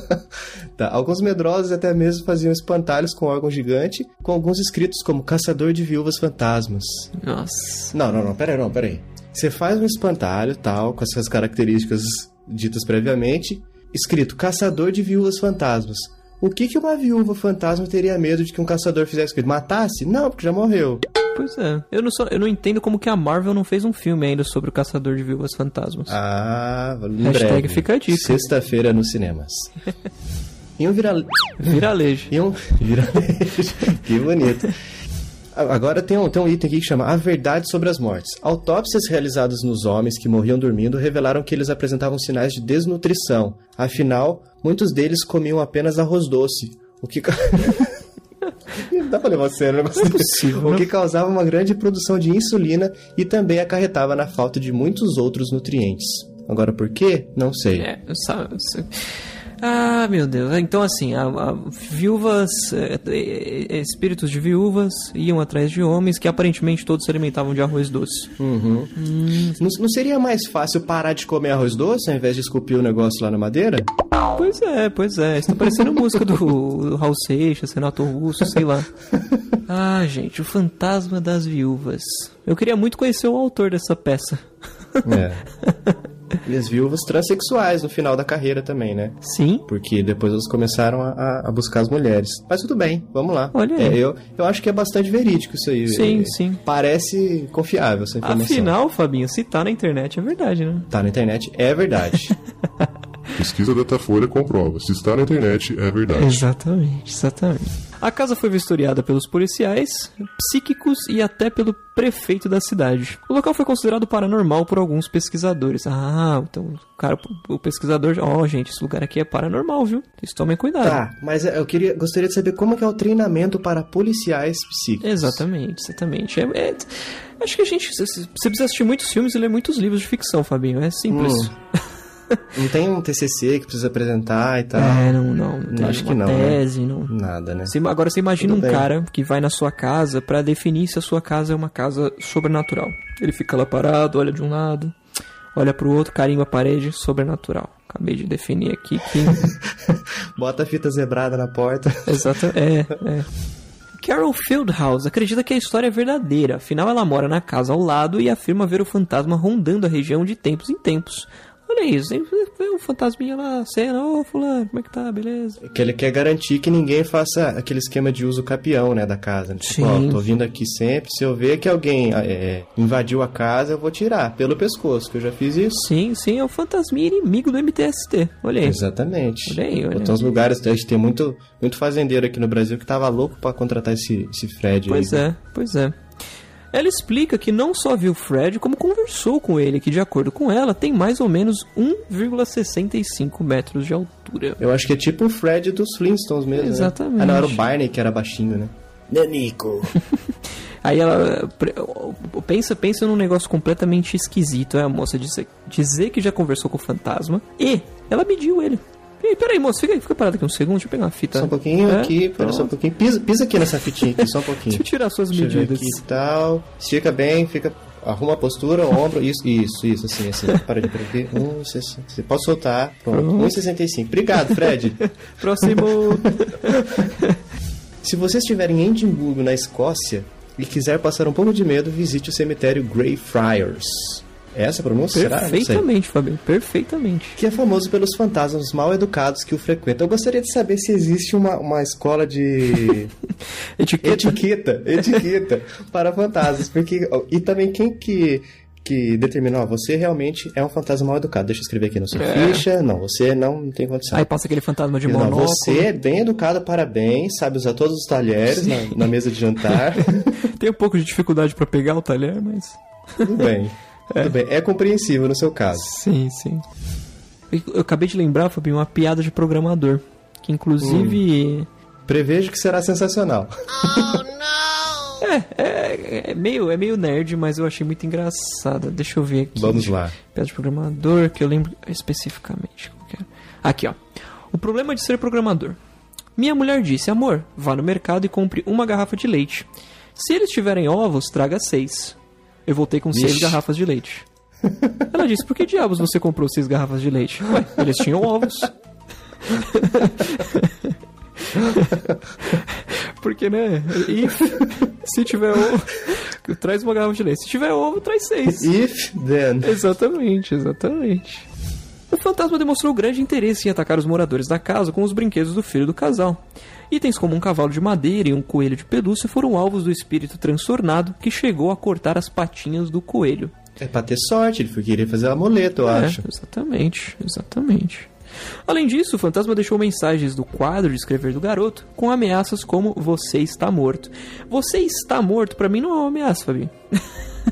[SPEAKER 1] *laughs* Tá, alguns medrosos até mesmo faziam espantalhos com órgão gigante, com alguns escritos como Caçador de Viúvas Fantasmas.
[SPEAKER 2] Nossa.
[SPEAKER 1] Não, não, não, peraí, não, peraí. Você faz um espantalho, tal, com essas características ditas previamente, escrito Caçador de Viúvas Fantasmas. O que, que uma viúva fantasma teria medo de que um caçador fizesse com ele? Matasse? Não, porque já morreu.
[SPEAKER 2] Pois é. Eu não, sou, eu não entendo como que a Marvel não fez um filme ainda sobre o Caçador de Viúvas Fantasmas.
[SPEAKER 1] Ah, em
[SPEAKER 2] Hashtag
[SPEAKER 1] breve.
[SPEAKER 2] fica a dica.
[SPEAKER 1] Sexta-feira nos cinemas. *laughs* E um vira...
[SPEAKER 2] Viralejo.
[SPEAKER 1] E um *laughs* viralejo. que bonito. Agora tem um, tem um item aqui que chama A Verdade sobre as Mortes. Autópsias realizadas nos homens que morriam dormindo revelaram que eles apresentavam sinais de desnutrição. Afinal, muitos deles comiam apenas arroz doce. O que. Não *laughs* dá pra levar a sério o negócio
[SPEAKER 2] Não é possível,
[SPEAKER 1] O
[SPEAKER 2] né?
[SPEAKER 1] que causava uma grande produção de insulina e também acarretava na falta de muitos outros nutrientes. Agora por quê? Não sei.
[SPEAKER 2] É, eu sei. Ah, meu Deus. Então, assim, a, a- viúvas, é, é, é, espíritos de viúvas iam atrás de homens que aparentemente todos se alimentavam de arroz doce.
[SPEAKER 1] Uhum. Não, não seria mais fácil parar de comer arroz doce ao invés de esculpir o negócio lá na madeira?
[SPEAKER 2] Pois é, pois é. Isso tá parecendo música do, do Raul Seixas, Renato Russo, sei lá. *laughs* Ah, gente, o fantasma das viúvas. Eu queria muito conhecer o autor dessa peça.
[SPEAKER 1] É. *laughs* E as viúvas transexuais no final da carreira também, né?
[SPEAKER 2] Sim.
[SPEAKER 1] Porque depois elas começaram a- a, buscar as mulheres. Mas tudo bem, vamos lá.
[SPEAKER 2] Olha
[SPEAKER 1] É,
[SPEAKER 2] aí.
[SPEAKER 1] eu, eu acho que é bastante verídico isso aí.
[SPEAKER 2] Sim,
[SPEAKER 1] É,
[SPEAKER 2] sim.
[SPEAKER 1] Parece confiável essa informação.
[SPEAKER 2] Afinal, Fabinho, se tá na internet é verdade, né?
[SPEAKER 1] Tá na internet, é verdade. *laughs*
[SPEAKER 13] Pesquisa Datafolha comprova. Se está na internet, é verdade.
[SPEAKER 2] Exatamente, exatamente. A casa foi vistoriada pelos policiais, psíquicos e até pelo prefeito da cidade. O local foi considerado paranormal por alguns pesquisadores. Ah, então o cara, o pesquisador, ó, gente, esse lugar aqui é paranormal, viu? Vocês tomem cuidado.
[SPEAKER 1] tá, mas eu queria, gostaria de saber como que é o treinamento para policiais psíquicos.
[SPEAKER 2] Exatamente, exatamente. É, é- acho que a gente você precisa assistir muitos filmes e ler muitos livros de ficção, Fabinho. É simples.
[SPEAKER 1] Hum. *laughs* *laughs* Não tem um TCC que precisa apresentar e tal.
[SPEAKER 2] É, não, não. não tem
[SPEAKER 1] Acho que não. né?
[SPEAKER 2] Tese, não.
[SPEAKER 1] Nada, né?
[SPEAKER 2] Você- agora você imagina
[SPEAKER 1] Tudo
[SPEAKER 2] um
[SPEAKER 1] bem.
[SPEAKER 2] cara que vai na sua casa pra definir se a sua casa é uma casa sobrenatural. Ele fica lá parado, olha de um lado, olha pro outro, carimba a parede, sobrenatural. Acabei de definir aqui que. *laughs*
[SPEAKER 1] Bota a fita zebrada na porta.
[SPEAKER 2] Exato, é, *laughs* é. Carol Fieldhouse acredita que a história é verdadeira, afinal ela mora na casa ao lado e afirma ver o fantasma rondando a região de tempos em tempos. Olha isso, vê um fantasminha lá, cena, ô fulano, como é que tá, beleza?
[SPEAKER 1] Que ele quer garantir que ninguém faça aquele esquema de uso capião, né, da casa. Tipo,
[SPEAKER 2] Sim.
[SPEAKER 1] ó, tô vindo aqui sempre, se eu ver que alguém é, invadiu a casa, eu vou tirar pelo pescoço, que eu já fiz isso.
[SPEAKER 2] Sim, sim, é o fantasminha inimigo do MTST, olha aí.
[SPEAKER 1] Exatamente.
[SPEAKER 2] Olha aí, olha
[SPEAKER 1] Tem uns lugares, a gente tem muito, muito fazendeiro aqui no Brasil que tava louco pra contratar esse, esse Fred
[SPEAKER 2] Pois
[SPEAKER 1] aí.
[SPEAKER 2] é, pois é. Ela explica que não só viu Fred, como conversou com ele, que de acordo com ela, tem mais ou menos 1,65 metros de altura.
[SPEAKER 1] Eu acho que é tipo o Fred dos Flintstones mesmo. né?
[SPEAKER 2] Exatamente.
[SPEAKER 1] Ah, não, era o Barney que era baixinho, né? Nanico. *laughs*
[SPEAKER 2] Aí ela pensa, pensa num negócio completamente esquisito, é a moça dizer, dizer que já conversou com o fantasma e ela mediu ele. Ei, peraí, moça, fica, aí, fica parado aqui um segundo, deixa eu pegar uma fita.
[SPEAKER 1] Só um pouquinho
[SPEAKER 2] É,
[SPEAKER 1] aqui, pera só um pouquinho. Pisa, pisa aqui nessa fitinha aqui, só um pouquinho.
[SPEAKER 2] Deixa eu tirar suas
[SPEAKER 1] Deixa
[SPEAKER 2] medidas.
[SPEAKER 1] aqui e tal. Estica bem, fica. Arruma a postura, ombro, isso, isso, isso, assim, assim. Para de perder. Um, você pode soltar. Pronto.
[SPEAKER 2] Pronto.
[SPEAKER 1] 1,65. Obrigado, Fred. *laughs*
[SPEAKER 2] Próximo. *laughs*
[SPEAKER 1] Se você estiver em Edimburgo, na Escócia, e quiser passar um pouco de medo, visite o cemitério Greyfriars. É essa a pronúncia? Não.
[SPEAKER 2] Perfeitamente, Fabio, perfeitamente.
[SPEAKER 1] que é famoso pelos fantasmas mal educados que o frequentam. Eu gostaria de saber se existe uma, uma escola de *laughs*
[SPEAKER 2] Etiqueta.
[SPEAKER 1] etiqueta, etiqueta *laughs* para fantasmas, porque e também quem que que determinou, ó, você realmente é um fantasma mal educado. Deixa eu escrever aqui na sua
[SPEAKER 2] É.
[SPEAKER 1] ficha. Não, você não tem condição.
[SPEAKER 2] Aí passa aquele fantasma de
[SPEAKER 1] Não,
[SPEAKER 2] monóculo.
[SPEAKER 1] você é bem educado, parabéns, sabe usar todos os talheres na, na mesa de jantar. *laughs*
[SPEAKER 2] Tem um pouco de dificuldade pra pegar o talher, mas.
[SPEAKER 1] Tudo bem. Tudo bem. É compreensível no seu caso.
[SPEAKER 2] Sim, sim. Eu, acabei de lembrar, Fabinho, uma piada de programador. Que inclusive.
[SPEAKER 1] Prevejo que será sensacional.
[SPEAKER 2] É, é, é meio, é meio nerd, mas eu achei muito engraçada. Deixa eu ver aqui.
[SPEAKER 1] Vamos lá.
[SPEAKER 2] Piada de programador, que eu lembro especificamente. qual que era. Aqui, ó. O problema de ser programador. Minha mulher disse, amor, vá no mercado e compre uma garrafa de leite. Se eles tiverem ovos, traga seis. Eu voltei com seis
[SPEAKER 1] Vixe.
[SPEAKER 2] garrafas de leite. Ela disse, por que diabos você comprou seis garrafas de leite? Ué, eles tinham ovos. *laughs* Porque, né? If, se tiver ovo, traz uma garrafa de leite. Se tiver ovo, traz seis.
[SPEAKER 1] If, then.
[SPEAKER 2] Exatamente, exatamente. O fantasma demonstrou grande interesse em atacar os moradores da casa com os brinquedos do filho do casal. Itens como um cavalo de madeira e um coelho de pelúcia foram alvos do espírito transtornado que chegou a cortar as patinhas do coelho.
[SPEAKER 1] É pra ter sorte, ele foi querer fazer amuleto, eu
[SPEAKER 2] É,
[SPEAKER 1] acho.
[SPEAKER 2] Exatamente, exatamente. Além disso, o fantasma deixou mensagens do quadro de escrever do garoto com ameaças como você está morto. Você está morto, pra mim não é uma ameaça, Fabi.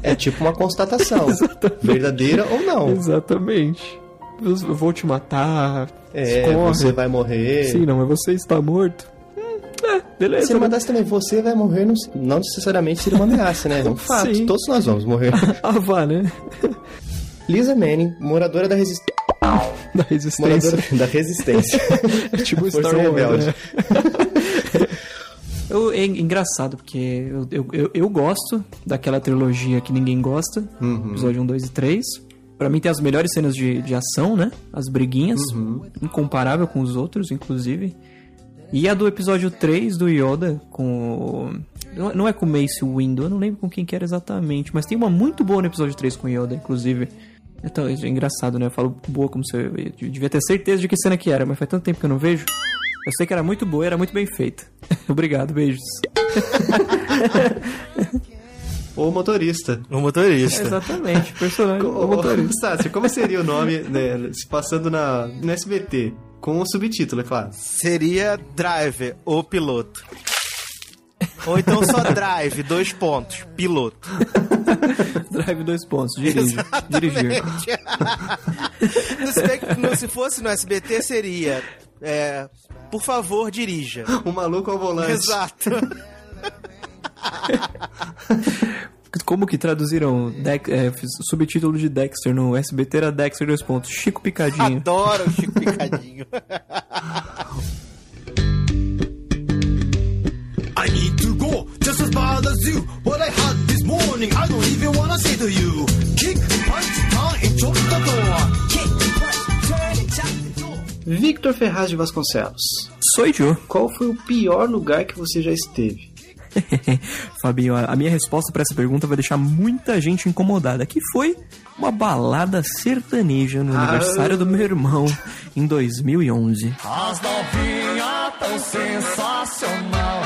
[SPEAKER 1] É tipo uma constatação. *laughs* verdadeira ou não.
[SPEAKER 2] Exatamente. Eu vou te matar.
[SPEAKER 1] É,
[SPEAKER 2] escorre.
[SPEAKER 1] você vai morrer.
[SPEAKER 2] Sim, não, mas você está morto. Hum, é, beleza.
[SPEAKER 1] Se ele
[SPEAKER 2] né?
[SPEAKER 1] mandasse também, você vai morrer, não, não necessariamente seria uma ameaça, né? É um fato.
[SPEAKER 2] Sim.
[SPEAKER 1] Todos nós vamos morrer. *laughs*
[SPEAKER 2] Ah, vá, né?
[SPEAKER 1] Lisa Manning, moradora da resistência. *laughs*
[SPEAKER 2] Da resistência.
[SPEAKER 1] Moradora *laughs* da resistência.
[SPEAKER 2] É tipo Star Wars,
[SPEAKER 1] Rebelde.
[SPEAKER 2] né? Eu, é engraçado, porque eu, eu, eu, eu gosto daquela trilogia que ninguém gosta,
[SPEAKER 1] Uhum.
[SPEAKER 2] episódio 1, 2 e 3. Pra mim tem as melhores cenas de, de ação, né? As briguinhas,
[SPEAKER 1] Uhum.
[SPEAKER 2] incomparável com os outros, inclusive. E a do episódio 3 do Yoda com não é- com o Mace Windu, eu não lembro com quem que era exatamente, mas tem uma muito boa no episódio 3 com o Yoda, inclusive. Então, é engraçado, né? Eu falo boa como se eu, eu devia ter certeza de que cena que era, mas faz tanto tempo que eu não vejo. Eu sei que era muito boa e era muito bem feita. *laughs* Obrigado, beijos. *laughs*
[SPEAKER 1] Ou motorista.
[SPEAKER 8] O motorista.
[SPEAKER 2] Exatamente, personagem. O motorista.
[SPEAKER 1] Sácio, como seria o nome, né, se passando na, no SBT? Com o subtítulo, é claro.
[SPEAKER 8] Seria Driver, o piloto. Ou então só Drive, dois pontos, piloto. *laughs*
[SPEAKER 2] Drive dois pontos, dirige. Dirigir. *laughs*
[SPEAKER 8] se, bem que no- se fosse no SBT, seria. é, por favor, dirija.
[SPEAKER 1] O maluco ao volante.
[SPEAKER 8] Exato. *laughs* *laughs*
[SPEAKER 2] Como que traduziram Dex- é, subtítulo de Dexter no SBT era Dexter dois pontos. Chico Picadinho.
[SPEAKER 14] Adoro o Chico Picadinho. *laughs*
[SPEAKER 3] I need to go just as bad as you. What I had this morning, I don't even wanna say to you. Kick, punch, turn, and chop the door. Kick, punch, turn, and chop the door.
[SPEAKER 1] Victor Ferraz de Vasconcelos.
[SPEAKER 2] Sou eu.
[SPEAKER 1] Qual foi o pior lugar que você já esteve? *laughs*
[SPEAKER 2] Fabinho, a minha resposta pra essa pergunta vai deixar muita gente incomodada, que foi uma balada sertaneja no
[SPEAKER 3] Ah.
[SPEAKER 2] aniversário do meu irmão em 2011.
[SPEAKER 3] As novinhas tão sensacional.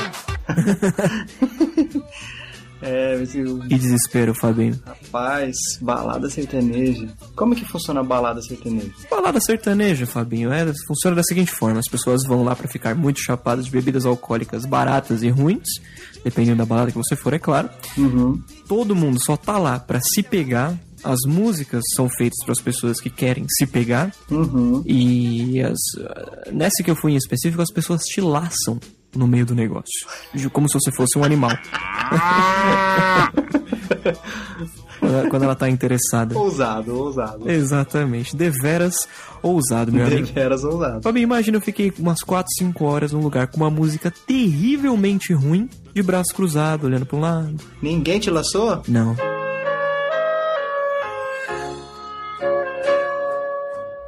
[SPEAKER 3] *laughs*
[SPEAKER 1] É, eu-
[SPEAKER 2] Que desespero, Fabinho.
[SPEAKER 1] rapaz, balada sertaneja. Como que funciona a balada sertaneja?
[SPEAKER 2] Balada sertaneja, Fabinho, é, funciona da seguinte forma: as pessoas vão lá pra ficar muito chapadas de bebidas alcoólicas baratas e ruins, dependendo da balada que você for, é claro.
[SPEAKER 1] Uhum.
[SPEAKER 2] Todo mundo só tá lá pra se pegar. As músicas são feitas para as pessoas que querem se pegar.
[SPEAKER 1] Uhum.
[SPEAKER 2] E as, nessa que eu fui em específico, as pessoas te laçam no meio do negócio. Como se você fosse um animal. *laughs* quando, ela, quando ela tá interessada.
[SPEAKER 1] Ousado, ousado.
[SPEAKER 2] Exatamente. Deveras ousado, meu amigo.
[SPEAKER 1] Deveras ousado.
[SPEAKER 2] Fabinho, imagina eu fiquei umas 4, 5 horas num lugar com uma música terrivelmente ruim, de braço cruzado, olhando pra um lado.
[SPEAKER 1] Ninguém te laçou?
[SPEAKER 2] Não.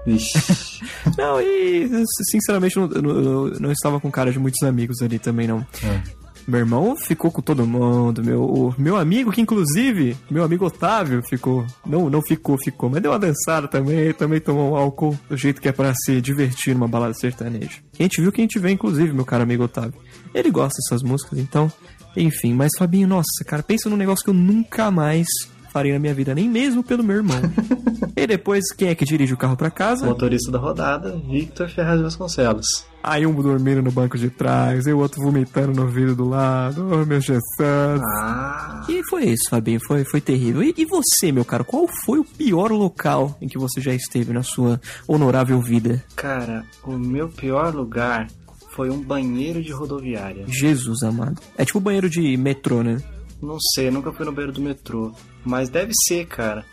[SPEAKER 2] *laughs* Não, e sinceramente não, eu não, eu não estava com cara de muitos amigos ali também, não. Meu irmão ficou com todo mundo, meu, meu amigo, que inclusive, meu amigo Otávio ficou, não, não ficou, ficou, mas deu uma dançada também, também tomou um álcool do jeito que é pra se divertir numa balada sertaneja. Quem te viu, quem te vê, inclusive, meu caro amigo Otávio. Ele gosta dessas músicas, então, enfim, mas Fabinho, nossa, cara, pensa num negócio que eu nunca mais faria na minha vida, nem mesmo pelo meu irmão. *laughs* e depois, quem é que dirige o carro pra casa?
[SPEAKER 1] Motorista da rodada, Victor Ferraz Vasconcelos.
[SPEAKER 2] Aí um dormindo no banco de trás, e o outro vomitando no vidro do lado. Oh, meu Jesus.
[SPEAKER 1] Ah.
[SPEAKER 2] E foi isso, Fabinho. Foi, foi terrível. E, e você, meu caro, qual foi o pior local em que você já esteve na sua honorável vida?
[SPEAKER 1] Cara, o meu pior lugar foi um banheiro de rodoviária.
[SPEAKER 2] Jesus amado. É tipo banheiro de metrô, né?
[SPEAKER 1] Não sei, nunca fui no banheiro do metrô. Mas deve ser, cara.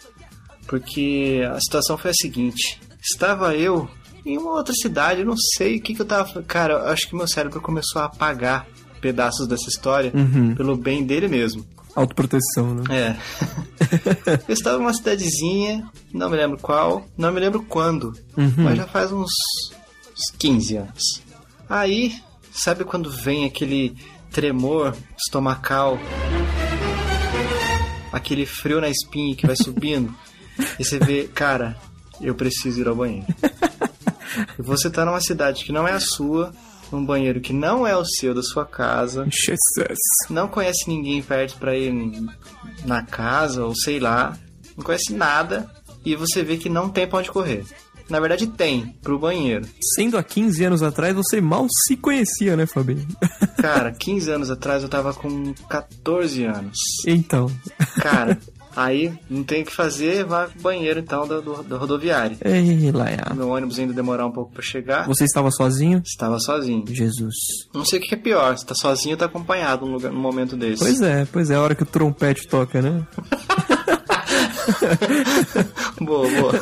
[SPEAKER 1] Porque a situação foi a seguinte: estava eu em uma outra cidade, eu não sei o que, que eu tava. Cara, eu acho que meu cérebro começou a apagar pedaços dessa história
[SPEAKER 2] Uhum.
[SPEAKER 1] pelo bem dele mesmo.
[SPEAKER 2] Autoproteção, né?
[SPEAKER 1] É. *laughs* eu estava numa cidadezinha, não me lembro qual, não me lembro quando,
[SPEAKER 2] Uhum.
[SPEAKER 1] mas já faz uns, uns 15 anos. Aí, sabe quando vem aquele tremor estomacal, aquele frio na espinha que vai subindo, e você vê, cara, eu preciso ir ao banheiro. E você tá numa cidade que não é a sua, num banheiro que não é o seu, da sua casa.
[SPEAKER 2] Jesus.
[SPEAKER 1] Não conhece ninguém perto pra ir na casa, ou sei lá. Não conhece nada. E você vê que não tem pra onde correr. Na verdade tem, pro banheiro.
[SPEAKER 2] Sendo há 15 anos atrás, você mal se conhecia, né, Fabinho? *laughs*
[SPEAKER 1] Cara, 15 anos atrás eu tava com 14 anos.
[SPEAKER 2] Então.
[SPEAKER 1] Cara, *laughs* aí não tem o que fazer, vai pro banheiro então da, do, da rodoviária.
[SPEAKER 2] Ei, Laia.
[SPEAKER 1] Meu ônibus ainda demorar um pouco pra chegar.
[SPEAKER 2] Você estava sozinho?
[SPEAKER 1] Estava sozinho.
[SPEAKER 2] Jesus.
[SPEAKER 1] Não sei o que é pior, se tá sozinho ou tá acompanhado num, lugar, num momento desse.
[SPEAKER 2] Pois é, pois é, a hora que o trompete toca, né? *laughs*
[SPEAKER 1] boa, boa.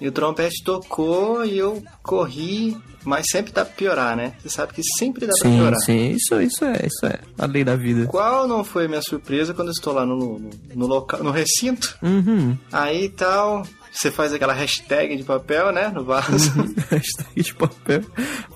[SPEAKER 1] E o trompete tocou e eu corri, mas sempre dá pra piorar, né? Você sabe que sempre dá pra
[SPEAKER 2] Sim,
[SPEAKER 1] piorar.
[SPEAKER 2] sim, isso, isso é, isso é a lei da vida.
[SPEAKER 1] Qual não foi a minha surpresa quando eu estou lá no, no, no, local, no recinto?
[SPEAKER 2] Uhum.
[SPEAKER 1] Aí tal, você faz aquela hashtag de papel, né? No vaso. *laughs*
[SPEAKER 2] hashtag de papel,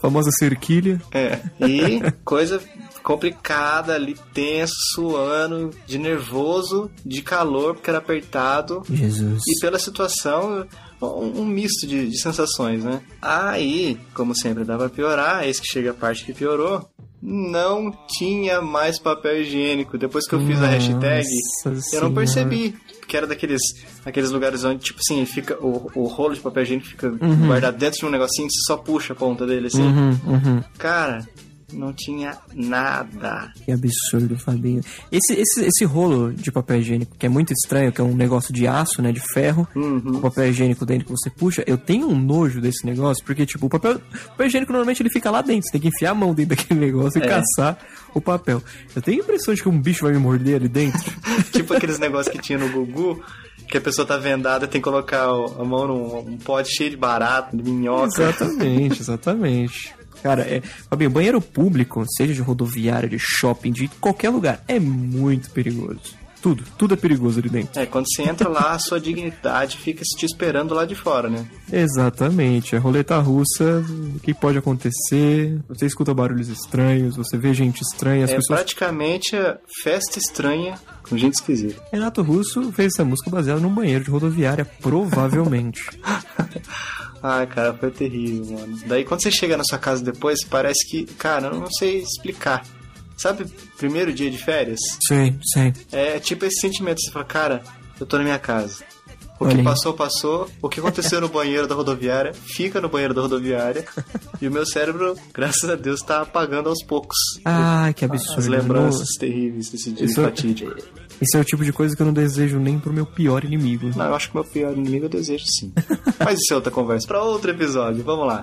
[SPEAKER 2] famosa cerquilha.
[SPEAKER 1] É. E coisa complicada ali, tenso, suando, de nervoso, de calor, porque era apertado.
[SPEAKER 2] Jesus.
[SPEAKER 1] E pela situação, um, um misto de, de sensações, né? Aí, como sempre dá pra piorar, eis que chega a parte que piorou. Não tinha mais papel higiênico. Depois que eu fiz a hashtag,
[SPEAKER 2] Nossa
[SPEAKER 1] eu não
[SPEAKER 2] Senhora.
[SPEAKER 1] percebi. Que era daqueles aqueles lugares onde, tipo assim, fica o, o rolo de papel higiênico fica
[SPEAKER 2] Uhum.
[SPEAKER 1] guardado dentro de um negocinho que você só puxa a ponta dele, assim.
[SPEAKER 2] Uhum, uhum.
[SPEAKER 1] Cara, não tinha nada.
[SPEAKER 2] Que absurdo, Fabinho. Esse, esse, esse rolo de papel higiênico, que é muito estranho, que é um negócio de aço, né? De ferro,
[SPEAKER 1] Uhum.
[SPEAKER 2] o papel higiênico dentro que você puxa, eu tenho um nojo desse negócio, porque, tipo, o papel, o papel higiênico normalmente ele fica lá dentro. Você tem que enfiar a mão dentro daquele negócio
[SPEAKER 1] É.
[SPEAKER 2] e caçar o papel. Eu tenho a impressão de que um bicho vai me morder ali dentro. *laughs*
[SPEAKER 1] tipo aqueles negócios que tinha no Gugu, que a pessoa tá vendada tem que colocar a mão num um pote cheio de barato, de minhoca.
[SPEAKER 2] Exatamente, exatamente. Cara, é, Fabinho, banheiro público, seja de rodoviária, de shopping, de qualquer lugar, é muito perigoso. Tudo, tudo é perigoso ali dentro.
[SPEAKER 1] É, quando você entra lá, a sua dignidade fica te esperando lá de fora, né?
[SPEAKER 2] Exatamente, a roleta russa, o que pode acontecer? Você escuta barulhos estranhos, você vê gente estranha, as
[SPEAKER 1] é
[SPEAKER 2] pessoas.
[SPEAKER 1] praticamente a festa estranha com gente esquisita.
[SPEAKER 2] Renato Russo fez essa música baseada num banheiro de rodoviária, provavelmente. *laughs*
[SPEAKER 1] Ai, cara, foi terrível, mano. Daí quando você chega na sua casa depois, parece que, cara, eu não sei explicar. Sabe, primeiro dia de férias?
[SPEAKER 2] sim, sim.
[SPEAKER 1] É tipo esse sentimento, você fala, cara, eu tô na minha casa. O
[SPEAKER 2] Olha
[SPEAKER 1] que passou, passou. O que aconteceu no banheiro da rodoviária, fica no banheiro da rodoviária. e o meu cérebro, graças a Deus, tá apagando aos poucos.
[SPEAKER 2] Ah, que absurdo.
[SPEAKER 1] As lembranças
[SPEAKER 2] Nossa.
[SPEAKER 1] terríveis desse dia
[SPEAKER 2] Isso
[SPEAKER 1] fatídico.
[SPEAKER 2] Esse é o tipo de coisa que eu não desejo nem pro meu pior inimigo.
[SPEAKER 1] Não, eu acho que o meu pior inimigo eu desejo sim. *laughs* Mas isso é outra conversa. Pra outro episódio, vamos lá.